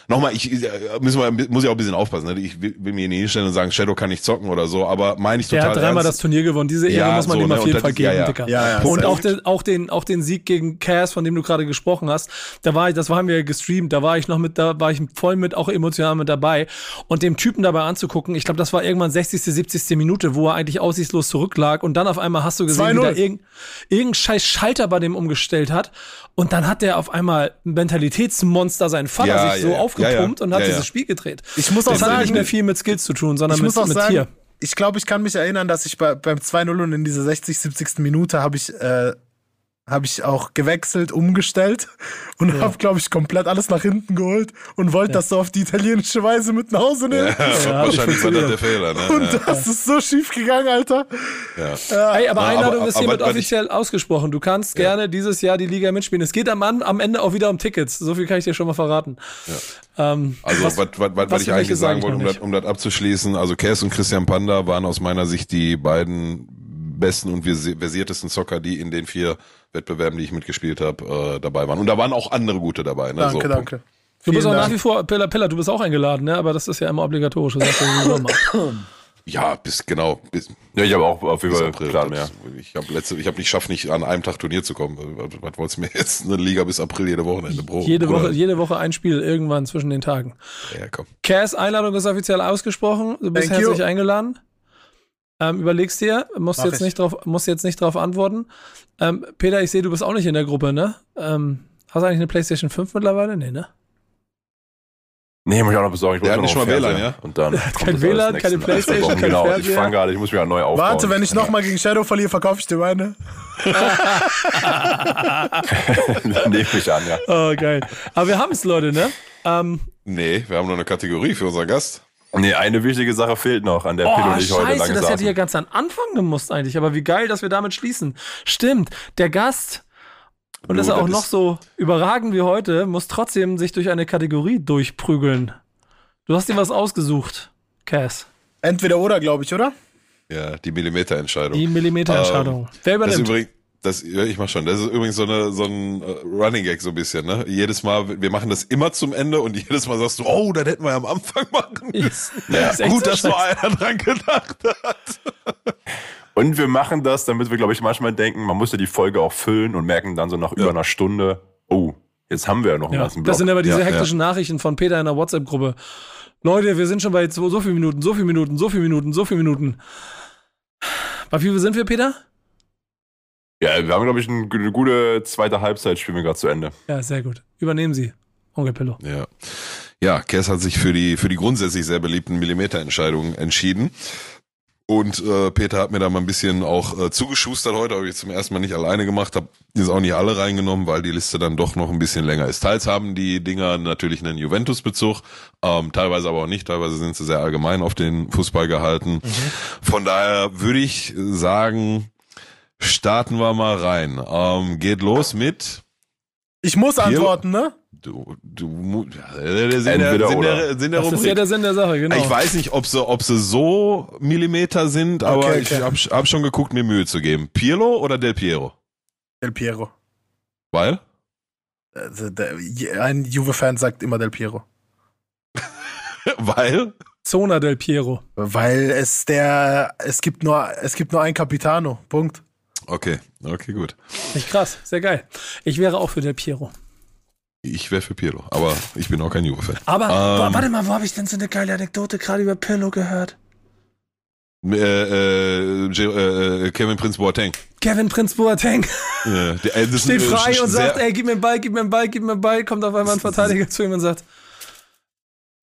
nochmal, ich ich- müssen wir, muss ich auch ein bisschen aufpassen. Ne? Ich will, will mir nicht hinstellen und sagen, Shadow kann nicht zocken oder so, aber meine ich total hat dreimal das ernst. Turnier gewonnen. Diese Ehre Ja, muss man so, ihm ne, auf und jeden das Fall geben, ja, ja. Dicker. Ja, ja, und auch den, auch, den, auch den Sieg gegen Cass, von dem du gerade gesprochen hast, da war ich, das haben wir gestreamt, da war ich noch mit, da war ich voll mit, auch emotional mit dabei. Und dem Typen dabei anzugucken, ich glaube, das war irgendwann 60., 70. Minute, wo er eigentlich aussichtslos zurücklag. Und dann auf einmal hast du gesehen, wie 2-0. da irgendein, irgendein scheiß Schalter bei dem umgestellt hat. Und dann hat der auf einmal ein Mentalitätsmonster seinen Vater Ja, sich ja, so ja. aufgepumpt und hat dieses Spiel gedreht. Ich muss auch das sagen- nicht mehr viel mit Skills zu tun, sondern mit, mit sagen, hier. ich glaube, ich kann mich erinnern, dass ich bei, beim 2-0 und in dieser 60, 70. Minute habe ich, äh, habe ich auch gewechselt, umgestellt [laughs] und Ja. habe, glaube ich, komplett alles nach hinten geholt und wollte das so auf die italienische Weise mit nach Hause nehmen. [laughs] [laughs] Ja, wahrscheinlich war das der Fehler. Ne? Und Ja, das ist so schief gegangen, Alter. ja. Ey, aber Ja, Einladung aber- ist hiermit offiziell ausgesprochen. Du kannst gerne dieses Jahr die Liga mitspielen. Es geht am, am Ende auch wieder um Tickets. So viel kann ich dir schon mal verraten. Ähm, Also, was, was, was, was, was ich eigentlich sag sagen wollte, um das, um das abzuschließen, also Cass und Christian Panda waren aus meiner Sicht die beiden besten und versi- versiertesten Zocker, die in den vier Wettbewerben, die ich mitgespielt habe, äh, dabei waren. Und da waren auch andere gute dabei. Ne? Danke, so, danke. du bist Vielen auch nach Dank. wie vor, Pilla, Pilla, du bist auch eingeladen, ne? aber das ist ja immer obligatorisch. [clears throat] Ja, bis genau. Bis, Ja, ich habe auch auf jeden bis Fall April. Plan mehr. Ich habe letzte, ich habe nicht schafft, nicht an einem Tag Turnier zu kommen. Was, wolltest du mir jetzt eine Liga bis April jede Wochenende pro? jede, Bruder. Woche, jede Woche ein Spiel irgendwann zwischen den Tagen. Ja, komm. Cass, Einladung ist offiziell ausgesprochen. Du bist Thank herzlich you. eingeladen. Ähm, überlegst dir, musst Mach jetzt, ich. nicht drauf, musst jetzt nicht drauf antworten. Ähm, Peter, ich sehe, du bist auch nicht in der Gruppe, ne? Ähm, hast du eigentlich eine PlayStation 5 mittlerweile? Nee, ne? Nee, muss ich auch noch besorgen. Ich Der muss hat noch nicht einen mal Fernseher. WLAN, ja? Und dann kein WLAN, keine Playstation, kein Genau, ich Fernseher. fange gerade, ich muss mich auch neu aufbauen. Warte, wenn ich nochmal gegen Shadow verliere, verkaufe ich dir meine. [laughs] [laughs] Nehme ich an, ja. Oh, geil. Aber wir haben es, Leute, ne? Ähm, Nee, wir haben noch eine Kategorie für unseren Gast. Nee, eine wichtige Sache fehlt noch, an der oh, Pilo und ich heute scheiße, lange das hätte saßen. ja ganz an Anfang gemusst eigentlich. Aber wie geil, dass wir damit schließen. Stimmt, der Gast, und er das auch noch ist- so überragend wie heute, muss trotzdem sich durch eine Kategorie durchprügeln. Du hast dir was ausgesucht, Cass. Entweder oder, glaube ich, oder? Ja, die Millimeterentscheidung. Die Millimeterentscheidung. Wer Das ist übernimmt? übrigens, das, ich mach schon. Das ist übrigens so, eine, so ein äh, Running Gag so ein bisschen, ne? Jedes Mal, wir machen das immer zum Ende und [laughs] jedes Mal sagst du, oh, das hätten wir ja am Anfang machen müssen. Ja, ist echt Gut, so dass nur scheiße. einer dran gedacht hat. Und wir machen das, damit wir, glaube ich, manchmal denken, man muss ja die Folge auch füllen und merken dann so nach über einer Stunde, oh, jetzt haben wir ja noch einen Ja, ganzen Block. das sind aber diese Ja, hektischen Nachrichten von Peter in der WhatsApp-Gruppe. Leute, wir sind schon bei so, so viel Minuten, so viel Minuten, so viel Minuten, so viel Minuten. Bei wie viel sind wir, Peter? Ja, wir haben, glaube ich, ein- eine gute zweite Halbzeit spielen wir gerade zu Ende. Ja, sehr gut. Übernehmen Sie, Onkel Pillow. Ja. Ja, Kess hat sich für die, für die grundsätzlich sehr beliebten Millimeterentscheidungen entschieden. Und äh, Peter hat mir da mal ein bisschen auch äh, zugeschustert heute, habe ich zum ersten Mal nicht alleine gemacht, habe jetzt auch nicht alle reingenommen, weil die Liste dann doch noch ein bisschen länger ist. Teils haben die Dinger natürlich einen Juventus-Bezug, ähm, teilweise aber auch nicht, teilweise sind sie sehr allgemein auf den Fußball gehalten. Von daher würde ich sagen, starten wir mal rein. Ähm, geht los mit Ich muss antworten, ne? Du, du, der Sinn der, Sinn oder. der, Sinn der Das ist ja der Sinn der Sache, genau. Ich weiß nicht, ob sie, ob sie so Millimeter sind, aber Okay, ich okay. hab, hab schon geguckt, mir Mühe zu geben. Pirlo oder Del Piero? Del Piero. Weil? Also, der, ein Juve-Fan sagt immer Del Piero. [laughs] Weil? Zona del Piero. Weil es der, es gibt nur, es gibt nur ein Capitano. Punkt. Okay, okay, gut. Echt krass, sehr geil. Ich wäre auch für del Piero. Ich wäre für Pirlo, aber ich bin auch kein Juve-Fan. Aber Ähm. warte mal, wo habe ich denn so eine geile Anekdote gerade über Pirlo gehört? Äh, äh, J- äh, Kevin Prince Boateng. Kevin Prinz Boateng Ja, der, äh, [laughs] steht äh, frei und sagt, ey, gib mir den Ball, gib mir den Ball, gib mir den Ball. Kommt auf einmal ein Verteidiger zu ihm und sagt,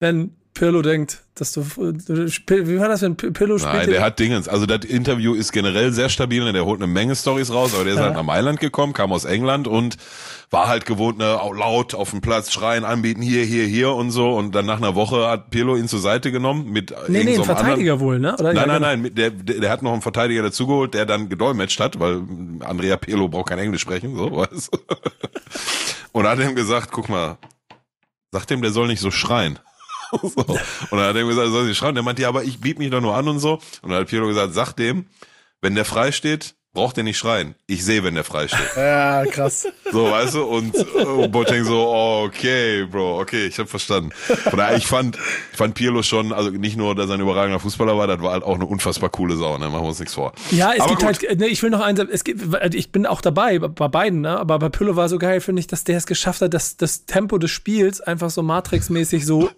wenn Pirlo denkt, dass du, wie war das, wenn Pirlo spielt? Nein, der hat Dingens. Also das Interview ist generell sehr stabil, ne? der holt eine Menge Stories raus, aber der ist Ja. halt nach Mailand gekommen, kam aus England und war halt gewohnt, ne, laut auf dem Platz schreien, anbieten, hier, hier, hier und so. Und dann nach einer Woche hat Pirlo ihn zur Seite genommen mit nee, irgend nee, so ein einem anderen- Verteidiger wohl, ne? Oder? Nein, nein, genau. nein, der, der, der hat noch einen Verteidiger dazugeholt, der dann gedolmetscht hat, weil Andrea Pirlo braucht kein Englisch sprechen, so, [laughs] weißt. Und hat ihm gesagt, guck mal, sag dem, der soll nicht so schreien. [laughs] So. Und dann hat er gesagt, soll nicht schreien. Der meinte, ja, aber ich biet mich doch nur an und so. Und dann hat Pirlo gesagt, sag dem, wenn der frei steht, braucht er nicht schreien. Ich sehe, wenn der frei steht. [laughs] Ja, krass. So, weißt du? Und äh, Boateng so, okay, Bro, okay, ich habe verstanden. Von daher, ich fand, ich fand Pirlo schon, also nicht nur, dass er ein überragender Fußballer war, das war halt auch eine unfassbar coole Sau, ne? Machen wir uns nichts vor. Ja, es Aber gibt gut. halt, äh, ne, ich will noch eins, es gibt, ich bin auch dabei bei beiden, ne? aber bei Pillow war so geil, finde ich, dass der es geschafft hat, dass das Tempo des Spiels einfach so Matrix-mäßig so,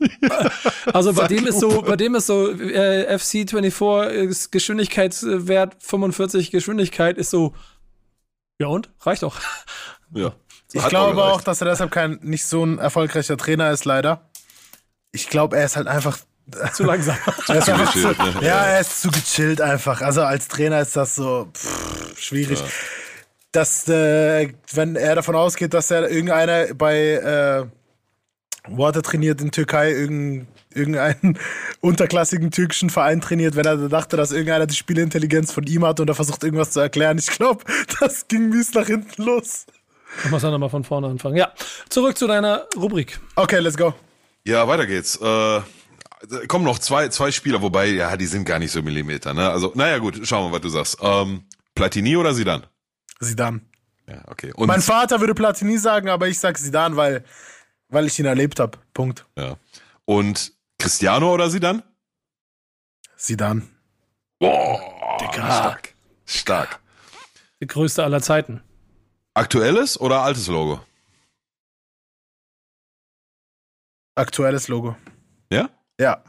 [laughs] also bei dem ist so, bei dem ist so äh, FC 24 ist Geschwindigkeitswert 45 Geschwindigkeit ist so, ja und? Reicht doch. Ja. Ich glaube gereicht. auch, dass er deshalb kein nicht so ein erfolgreicher Trainer ist, leider. Ich glaube, er ist halt einfach. [laughs] Zu langsam. Er zu, gechillt, ne? ja, er ist zu gechillt einfach. Also als Trainer ist das so pff, schwierig. dass, äh, wenn er davon ausgeht, dass er irgendeiner bei, äh, wo hat er trainiert in Türkei, irgendein, irgendeinen [laughs] unterklassigen türkischen Verein trainiert, wenn er dachte, dass irgendeiner die Spielintelligenz von ihm hat und er versucht irgendwas zu erklären. Ich glaube, [laughs] das ging mies nach hinten los. Ich muss dann nochmal von vorne anfangen. Ja, zurück zu deiner Rubrik. Okay, let's go. Ja, weiter geht's. Äh, kommen noch zwei, zwei Spieler, wobei, ja, die sind gar nicht so Millimeter, ne? Also, naja, gut, schauen wir, was du sagst. Ähm, Platini oder Sidan? Sidan. Ja, okay. Und, Mein Vater würde Platini sagen, aber ich sag Sidan, weil, weil ich ihn erlebt habe. Punkt. ja. Und Cristiano oder Sidan? Sidan. Boah, stark. Stark. Die größte aller Zeiten. Aktuelles oder altes Logo? Aktuelles Logo. Ja? Ja.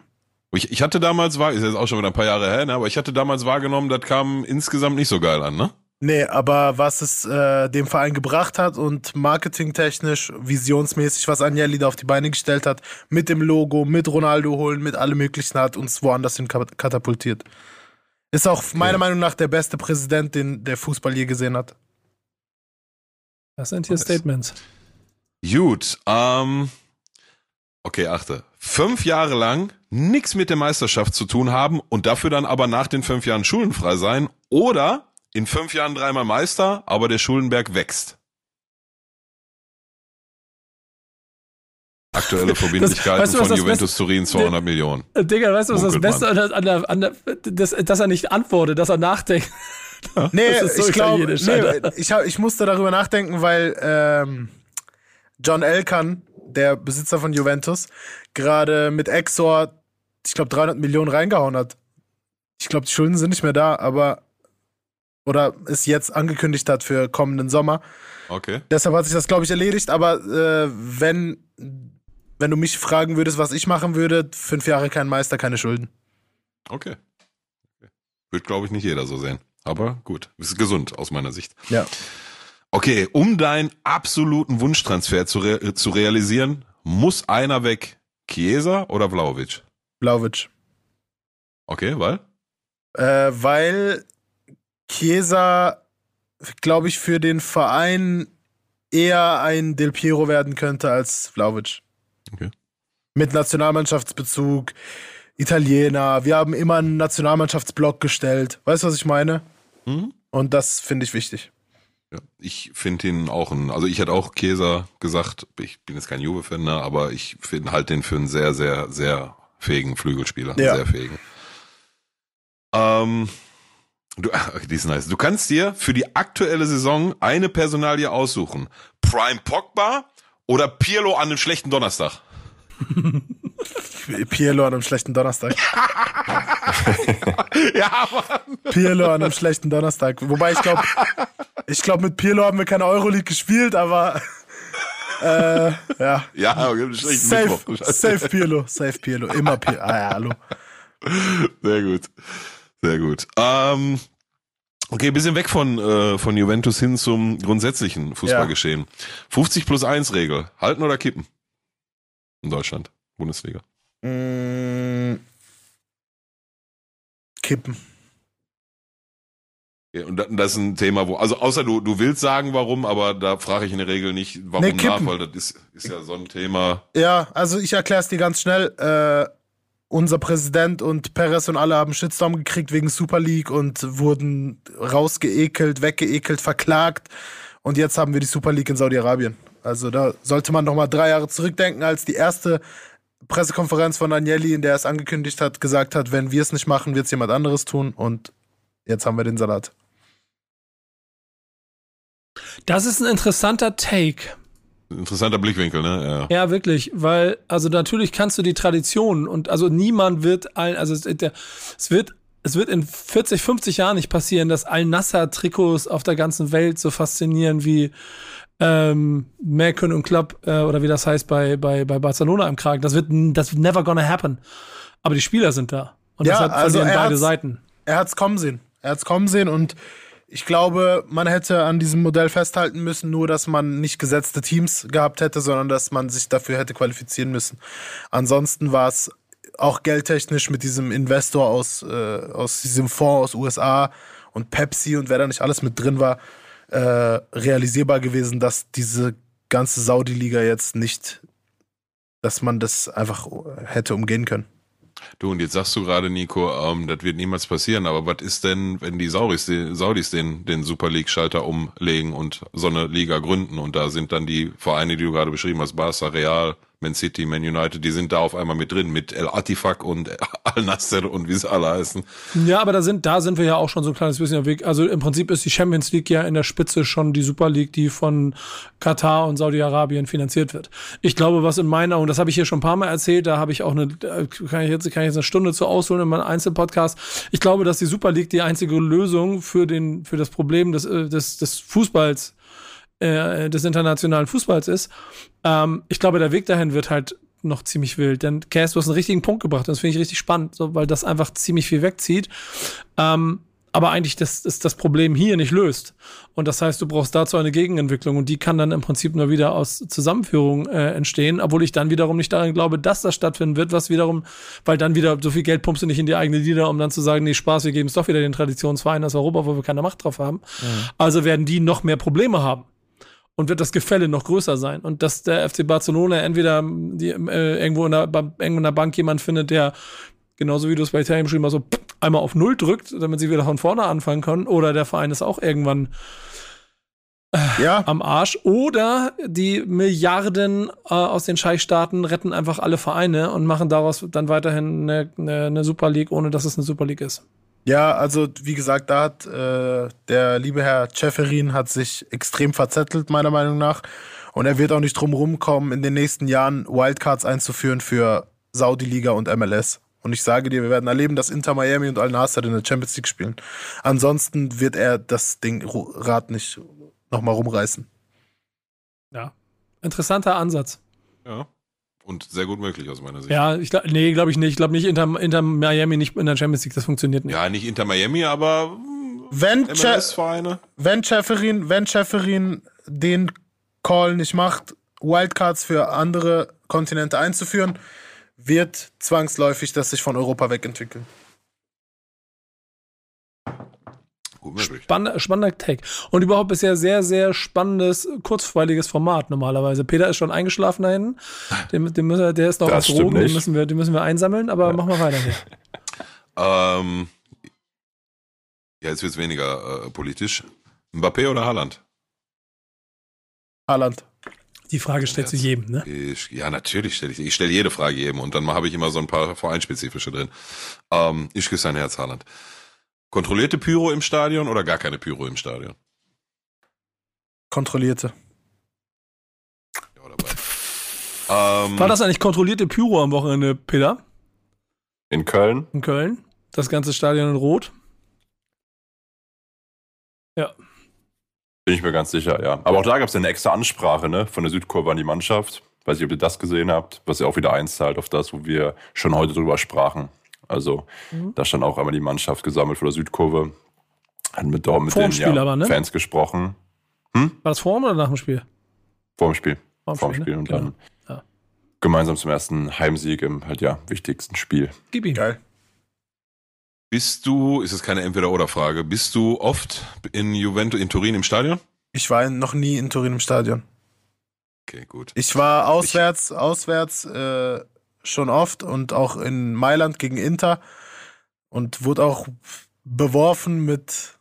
Ich, ich hatte damals, war, ist jetzt auch schon wieder ein paar Jahre her, ne? aber ich hatte damals wahrgenommen, das kam insgesamt nicht so geil an, ne? Nee, aber was es äh, dem Verein gebracht hat und marketingtechnisch, visionsmäßig, was Agnelli da auf die Beine gestellt hat, mit dem Logo, mit Ronaldo holen, mit allem möglichen, hat uns woanders hin kat- katapultiert. Ist auch meiner Meinung nach der beste Präsident, den der Fußball je gesehen hat. Das sind hier Statements. Gut, ähm, okay, achte. Fünf Jahre lang nichts mit der Meisterschaft zu tun haben und dafür dann aber nach den fünf Jahren schuldenfrei sein oder in fünf Jahren dreimal Meister, aber der Schuldenberg wächst. Aktuelle [laughs] Verbindlichkeiten weißt du, von das Juventus Beste- Turin 200 Millionen. Digga, weißt du, was das Munkelt Beste an der, an der, an der dass, dass er nicht antwortet, dass er nachdenkt? [laughs] Nee, Das ist so ich glaube, nee, ich, ich musste darüber nachdenken, weil ähm, John Elkan, der Besitzer von Juventus, gerade mit Exor, ich glaube, 300 Millionen reingehauen hat. Ich glaube, die Schulden sind nicht mehr da, aber oder es jetzt angekündigt hat für kommenden Sommer. Okay. Deshalb hat sich das, glaube ich, erledigt. Aber äh, wenn, wenn du mich fragen würdest, was ich machen würde, fünf Jahre kein Meister, keine Schulden. Okay. Wird, glaube ich, nicht jeder so sehen. Aber gut, ist gesund aus meiner Sicht. Ja. Okay, um deinen absoluten Wunschtransfer zu, re zu realisieren, muss einer weg. Chiesa oder Vlaovic? Blauwitsch. Okay, weil? Äh, weil Chiesa, glaube ich, für den Verein eher ein Del Piero werden könnte als Vlaovic. Okay. Mit Nationalmannschaftsbezug, Italiener. Wir haben immer einen Nationalmannschaftsblock gestellt. Weißt du, was ich meine? Mhm. Und das finde ich wichtig. Ja, ich finde ihn auch ein, also ich hätte auch Chiesa gesagt, ich bin jetzt kein Juve-Fan, ne, aber ich finde halt den für einen sehr, sehr, sehr fähigen Flügelspieler. Ja. Sehr fähigen. Ähm, du, [laughs] die ist nice. Du kannst dir für die aktuelle Saison eine Personalie aussuchen. Prime Pogba oder Pirlo an einem schlechten Donnerstag? [laughs] Pirlo an einem schlechten Donnerstag. [laughs] ja, aber Pirlo an einem schlechten Donnerstag. Wobei ich glaube, ich glaube, mit Pirlo haben wir keine Euroleague gespielt, aber äh, ja. ja, Safe, safe Pirlo, safe Pirlo, immer Pirlo. Ah ja, hallo. Sehr gut. Sehr gut. Ähm, okay, bisschen weg von, äh, von Juventus hin zum grundsätzlichen Fußballgeschehen. 50 plus 1 Regel. Halten oder kippen? In Deutschland. Bundesliga. Mm, kippen. Okay, und da- das ist ein Thema, wo, also außer du, du willst sagen, warum, aber da frage ich in der Regel nicht, warum Nee, nach, weil das ist, ist ja so ein Thema. Ja, also ich erkläre es dir ganz schnell. Äh, unser Präsident und Perez und alle haben Shitstorm gekriegt wegen Super League und wurden rausgeekelt, weggeekelt, verklagt. Und jetzt haben wir die Super League in Saudi-Arabien. Also da sollte man noch mal drei Jahre zurückdenken, als die erste Pressekonferenz von Agnelli, in der er es angekündigt hat, gesagt hat, wenn wir es nicht machen, wird es jemand anderes tun. Und jetzt haben wir den Salat. Das ist ein interessanter Take. Interessanter Blickwinkel, ne? Ja. Ja, wirklich, weil, also natürlich kannst du die Tradition und also niemand wird allen, also es, der, es wird, es wird in 40, 50 Jahren nicht passieren, dass Al-Nassr-Trikots auf der ganzen Welt so faszinieren wie ähm, Merkün und Club äh, oder wie das heißt bei, bei, bei Barcelona im Kragen. Das wird, das wird never gonna happen. Aber die Spieler sind da. Und Ja, deshalb also verlieren er beide Seiten. er hat's kommen sehen. Er hat's kommen sehen und ich glaube, man hätte an diesem Modell festhalten müssen, nur dass man nicht gesetzte Teams gehabt hätte, sondern dass man sich dafür hätte qualifizieren müssen. Ansonsten war es auch geldtechnisch mit diesem Investor aus, äh, aus diesem Fonds aus USA und Pepsi und wer da nicht alles mit drin war, äh, realisierbar gewesen, dass diese ganze Saudi-Liga jetzt nicht, dass man das einfach hätte umgehen können. Du, und jetzt sagst du gerade, Nico, ähm, das wird niemals passieren, aber was ist denn, wenn die Saudis, die Saudis den, den Super League-Schalter umlegen und so eine Liga gründen? Und da sind dann die Vereine, die du gerade beschrieben hast, Barca, Real, Man City, Man United, die sind da auf einmal mit drin, mit El Atifak und [laughs] Al Nasser und wie sie alle heißen. Ja, aber da sind, da sind wir ja auch schon so ein kleines bisschen am Weg. Also im Prinzip ist die Champions League ja in der Spitze schon die Super League, die von Katar und Saudi-Arabien finanziert wird. Ich glaube, was in meiner, und das habe ich hier schon ein paar Mal erzählt, da habe ich auch eine, kann ich jetzt, kann ich jetzt eine Stunde zu ausholen in meinem Einzelpodcast. Ich glaube, dass die Super League die einzige Lösung für den, für das Problem des, äh, des, des Fußballs äh, des internationalen Fußballs ist. Ähm, ich glaube, der Weg dahin wird halt noch ziemlich wild. Denn Cass, du hast einen richtigen Punkt gebracht. Das finde ich richtig spannend, so, weil das einfach ziemlich viel wegzieht. Ähm, aber eigentlich das, das, das Problem hier nicht löst. Und das heißt, du brauchst dazu eine Gegenentwicklung und die kann dann im Prinzip nur wieder aus Zusammenführung äh, entstehen, obwohl ich dann wiederum nicht daran glaube, dass das stattfinden wird, was wiederum, weil dann wieder so viel Geld pumpst du nicht in die eigene Liga, um dann zu sagen, nee, Spaß, wir geben es doch wieder den Traditionsvereinen aus Europa, wo wir keine Macht drauf haben. Mhm. Also werden die noch mehr Probleme haben und wird das Gefälle noch größer sein. Und dass der FC Barcelona entweder die, äh, irgendwo, in der, irgendwo in der Bank jemand findet, der genauso wie du es bei Italien beschrieben hast, so einmal auf Null drückt, damit sie wieder von vorne anfangen können, oder der Verein ist auch irgendwann äh, ja. am Arsch. Oder die Milliarden äh, aus den Scheichstaaten retten einfach alle Vereine und machen daraus dann weiterhin eine, eine, eine Super League, ohne dass es eine Super League ist. Ja, also wie gesagt, da hat äh, der liebe Herr Ceferin hat sich extrem verzettelt, meiner Meinung nach. Und er wird auch nicht drum rumkommen, in den nächsten Jahren Wildcards einzuführen für Saudi-Liga und MLS. Und ich sage dir, wir werden erleben, dass Inter Miami und Al Nasser in der Champions League spielen. Ansonsten wird er das Ding Rad nicht nochmal rumreißen. Ja, interessanter Ansatz. Ja. Und sehr gut möglich aus meiner Sicht. Ja, ich glaub, nee, glaube ich nicht. Ich glaube nicht Inter, Inter Miami nicht in der Champions League, das funktioniert nicht. Ja, nicht Inter Miami, aber wenn vereine wenn Schäferin, wenn Schäferin den Call nicht macht, Wildcards für andere Kontinente einzuführen, wird zwangsläufig das sich von Europa wegentwickeln. Spann spannender Tag. Und überhaupt ist ja sehr, sehr spannendes, kurzweiliges Format normalerweise. Peter ist schon eingeschlafen da hinten. [laughs] Den, den müssen, der ist noch das auf Drogen, den müssen, wir, den müssen wir einsammeln, aber ja. machen wir weiter hier. [laughs] ähm, ja, jetzt wird es weniger äh, politisch. Mbappé oder Haaland? Haaland. Die Frage stellt sich jedem, ne? Ich, ja, natürlich stelle ich. Ich stelle jede Frage jedem und dann habe ich immer so ein paar vereinspezifische drin. Ähm, ich küsse dein Herz, Haaland. Kontrollierte Pyro im Stadion oder gar keine Pyro im Stadion? Kontrollierte. Ja, dabei. Ähm, War das eigentlich kontrollierte Pyro am Wochenende, Peter? In Köln? In Köln. Das ganze Stadion in Rot. Ja. Bin ich mir ganz sicher, ja. Aber auch da gab es eine extra Ansprache ne, von der Südkurve an die Mannschaft. Weiß nicht, ob ihr das gesehen habt, was ja auch wieder einzahlt auf das, wo wir schon heute drüber sprachen. Also mhm. da stand auch einmal die Mannschaft gesammelt vor der Südkurve. Hat mit, mit den ja, aber, ne? Fans gesprochen. Hm? War das vor oder nach dem Spiel? Vor dem Spiel. Vor dem Spiel, Spiel ne? und genau. dann ja. gemeinsam zum ersten Heimsieg im halt ja wichtigsten Spiel. Gib ihn. Geil. Bist du, ist es keine Entweder-Oder-Frage, bist du oft in Juventus, in Turin im Stadion? Ich war noch nie in Turin im Stadion. Okay, gut. Ich war auswärts, ich, auswärts äh, schon oft und auch in Mailand gegen Inter und wurde auch beworfen mit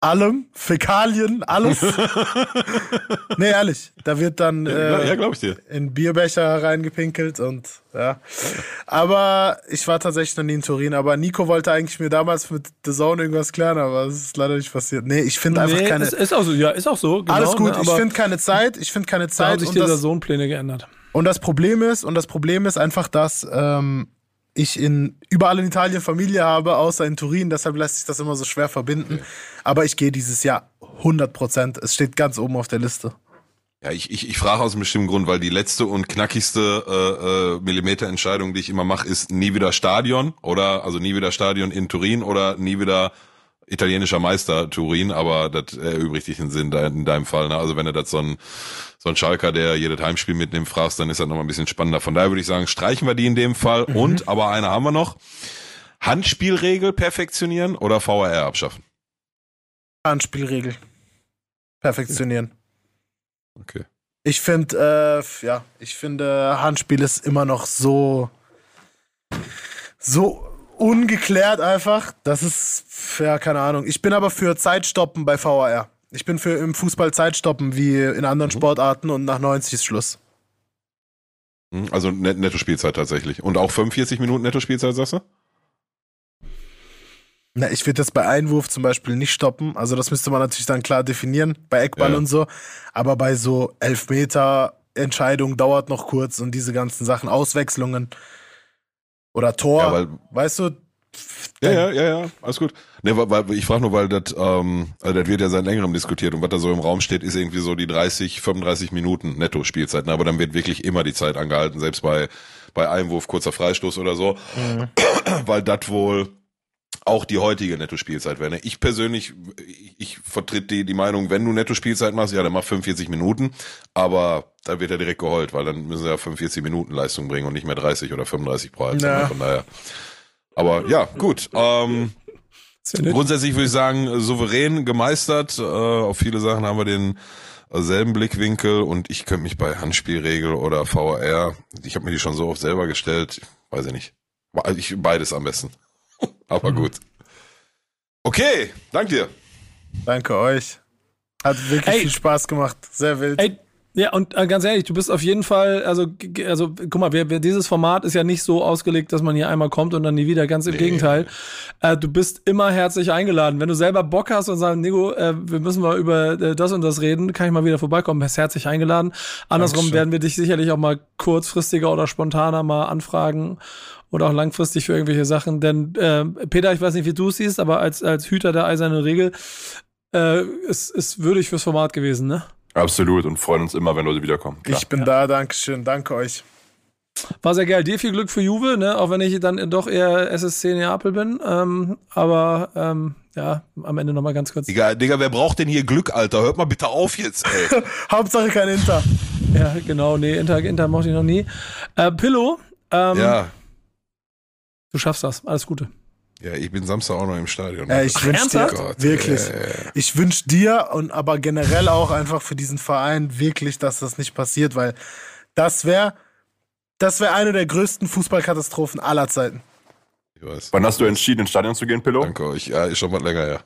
allem, Fäkalien, alles. [laughs] nee, ehrlich. Da wird dann äh, ja, ja, ich dir. in Bierbecher reingepinkelt und ja. Aber ich war tatsächlich noch nie in Turin. Aber Nico wollte eigentlich mir damals mit The Zone irgendwas klären, aber es ist leider nicht passiert. Nee, ich finde nee, einfach keine. Ist, ist auch so, ja, ist auch so. Genau, alles gut, ne, ich finde keine Zeit. Ich finde keine Zeit. Da haben sich die Zone-Pläne geändert. Und das Problem ist, und das Problem ist einfach, dass ähm, ich in überall in Italien Familie habe, außer in Turin, deshalb lässt sich das immer so schwer verbinden. Okay. Aber ich gehe dieses Jahr 100 Prozent. Es steht ganz oben auf der Liste. Ja, ich, ich, ich frage aus einem bestimmten Grund, weil die letzte und knackigste äh, äh, Millimeterentscheidung, die ich immer mache, ist nie wieder Stadion oder also nie wieder Stadion in Turin oder nie wieder italienischer Meister Turin, aber das erübrigt dich den Sinn in deinem Fall. Ne? Also wenn du das so ein, so ein Schalker, der jedes Heimspiel mitnimmt, fragst, dann ist das nochmal ein bisschen spannender. Von daher würde ich sagen, streichen wir die in dem Fall. Mhm. Und, aber eine haben wir noch. Handspielregel perfektionieren oder VAR abschaffen? Handspielregel. perfektionieren. Okay. Ich finde, äh, ja, ich finde, Handspiel ist immer noch so, so ungeklärt einfach. Das ist, ja, keine Ahnung. Ich bin aber für Zeitstoppen bei VAR. Ich bin für im Fußball Zeitstoppen wie in anderen Sportarten und nach 90 ist Schluss. Hm, Also net Netto-Spielzeit tatsächlich. Und auch 45 Minuten Netto-Spielzeit, sagst du? Na, ich würde das bei Einwurf zum Beispiel nicht stoppen. Also das müsste man natürlich dann klar definieren, bei Eckball Ja. und so. Aber bei so Elfmeter Entscheidung dauert noch kurz und diese ganzen Sachen, Auswechslungen oder Tor, Ja, weil- weißt du? Ja, ja, ja, ja, alles gut. Ne, weil, weil, ich frage nur, weil das, ähm, also das wird ja seit längerem diskutiert und was da so im Raum steht, ist irgendwie so die 30, 35 Minuten Netto-Spielzeit. Ne? Aber dann wird wirklich immer die Zeit angehalten, selbst bei, bei Einwurf, kurzer Freistoß oder so, weil das wohl auch die heutige Netto-Spielzeit wäre. Ne? Ich persönlich, ich, vertritt die, die Meinung, wenn du Netto-Spielzeit machst, ja, dann mach 45 Minuten, aber da wird ja direkt geheult, weil dann müssen sie ja 45 Minuten Leistung bringen und nicht mehr 30 oder 35 pro Halbzeit. Ja. Ne? Von daher. Aber ja, gut. Ähm, ja. Grundsätzlich würde ich sagen, souverän gemeistert. Äh, auf viele Sachen haben wir den selben Blickwinkel und ich könnte mich bei Handspielregel oder VAR, ich habe mir die schon so oft selber gestellt, weiß ich nicht. Be- Ich, beides am besten. Aber gut. Okay, dank dir. Danke euch. Hat wirklich Ey. viel Spaß gemacht. Sehr wild. Ey, ja, und äh, ganz ehrlich, du bist auf jeden Fall, also, also guck mal, wir, wir, dieses Format ist ja nicht so ausgelegt, dass man hier einmal kommt und dann nie wieder. Ganz im Gegenteil. Äh, du bist immer herzlich eingeladen. Wenn du selber Bock hast und sagst, Nico, äh, wir müssen mal über äh, das und das reden, kann ich mal wieder vorbeikommen. Bist herzlich eingeladen. Andersrum Dankeschön. werden wir dich sicherlich auch mal kurzfristiger oder spontaner mal anfragen oder auch langfristig für irgendwelche Sachen. Denn äh, Peter, ich weiß nicht, wie du es siehst, aber als, als Hüter der eisernen Regel äh, ist, ist würdig fürs Format gewesen, ne? Absolut und freuen uns immer, wenn Leute wiederkommen. Klar. ich bin da, Dankeschön. Danke euch. War sehr geil. Dir viel Glück für Juve, ne? Auch wenn ich dann doch eher SSC Neapel bin. Ähm, aber ähm, ja, am Ende nochmal ganz kurz. Digga, Digga, wer braucht denn hier Glück, Alter? Hört mal bitte auf jetzt, ey. [laughs] Hauptsache kein Inter. Ja, genau, nee, Inter, Inter mochte ich noch nie. Äh, Pillow, ähm, ja. du schaffst das. Alles Gute. Ja, ich bin Samstag auch noch im Stadion. Ey, ich wünsche dir? Gott, wirklich. äh. Ich wünsche dir und aber generell auch einfach für diesen Verein wirklich, dass das nicht passiert, weil das wäre das wäre eine der größten Fußballkatastrophen aller Zeiten. Ich weiß. Wann hast du entschieden, ins Stadion zu gehen, Pillow? Danke euch. Ja, ist schon was länger her.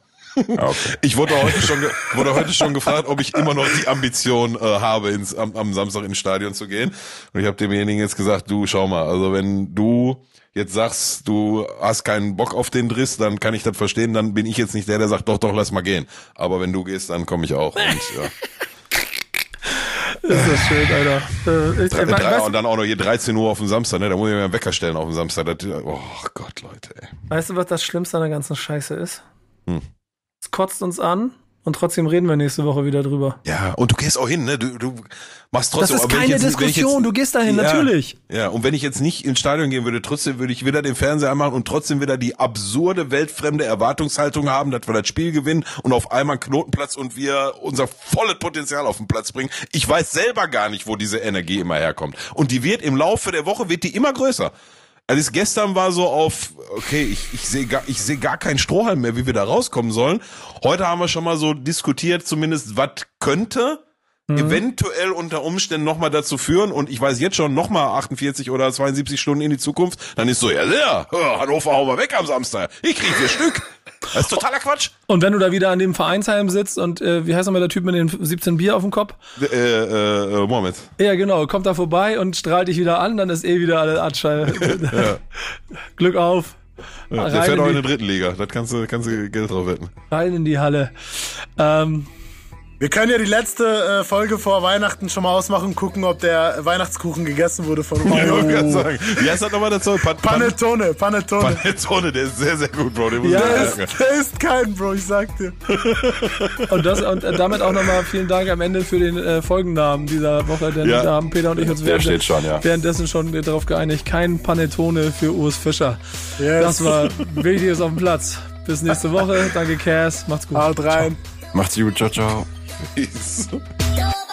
Ah, okay. [laughs] Ich wurde heute schon, wurde heute schon gefragt, ob ich immer noch die Ambition äh, habe, ins, am, am Samstag ins Stadion zu gehen. Und ich habe demjenigen jetzt gesagt, du schau mal, also wenn du jetzt sagst, du hast keinen Bock auf den Driss, dann kann ich das verstehen, dann bin ich jetzt nicht der, der sagt, doch, doch, lass mal gehen. Aber wenn du gehst, dann komme ich auch. Und, ja. Ist das schön, Alter. Äh, ich, Drei, äh, und dann auch noch hier 13 Uhr auf dem Samstag, ne? Da muss ich mir einen Wecker stellen auf dem Samstag. Das, oh Gott, Leute, ey. weißt du, was das Schlimmste an der ganzen Scheiße ist? Hm. Es kotzt uns an und trotzdem reden wir nächste Woche wieder drüber. Ja, und du gehst auch hin, ne? Du, du machst Das trotzdem. ist wenn ich keine jetzt- ich jetzt- Diskussion, du gehst dahin, Ja. natürlich. Ja, und wenn ich jetzt nicht ins Stadion gehen würde, trotzdem würde ich wieder den Fernseher anmachen und trotzdem wieder die absurde, weltfremde Erwartungshaltung haben, dass wir das Spiel gewinnen und auf einmal einen Knotenplatz und wir unser volles Potenzial auf den Platz bringen. Ich weiß selber gar nicht, wo diese Energie immer herkommt. Und die wird im Laufe der Woche, wird die immer größer. Also es gestern war so auf, okay, ich, ich sehe gar, ich sehe gar keinen Strohhalm mehr, wie wir da rauskommen sollen. Heute haben wir schon mal so diskutiert, zumindest was könnte eventuell unter Umständen nochmal dazu führen und ich weiß jetzt schon nochmal 48 oder 72 Stunden in die Zukunft, dann ist so, ja, ja, Hannover hauen wir weg am Samstag. Ich krieg vier Stück. Das ist totaler Quatsch. Und wenn du da wieder an dem Vereinsheim sitzt und äh, wie heißt nochmal der Typ mit den 17 Bier auf dem Kopf? Äh, äh, äh, Moment. Ja, genau, kommt da vorbei und strahlt dich wieder an, dann ist eh wieder alle Atschall. [laughs] Glück auf. Ja, der fährt auch in in der die, dritten Liga. Das kannst du, kannst du Geld drauf wetten. rein in die Halle. Ähm, Wir können ja die letzte äh, Folge vor Weihnachten schon mal ausmachen und gucken, ob der Weihnachtskuchen gegessen wurde von Ich wollte gerade oh. sagen. Wie heißt das nochmal dazu? Pan Panettone, Panettone. Panettone, der ist sehr, sehr gut, Bro. Den muss Ja, ich Der ist, der ist kein, Bro, ich sag dir. und, das, und damit auch nochmal vielen Dank am Ende für den äh, Folgennamen dieser Woche, denn Ja. da haben Peter und ich uns Der während, steht schon, ja. währenddessen schon darauf geeinigt, kein Panettone für Urs Fischer. Yes. Das war Wichtiges auf dem Platz. Bis nächste Woche. Danke, Cass. Macht's gut. Haut rein. Macht's gut, ciao, ciao. [laughs] Isso. Então,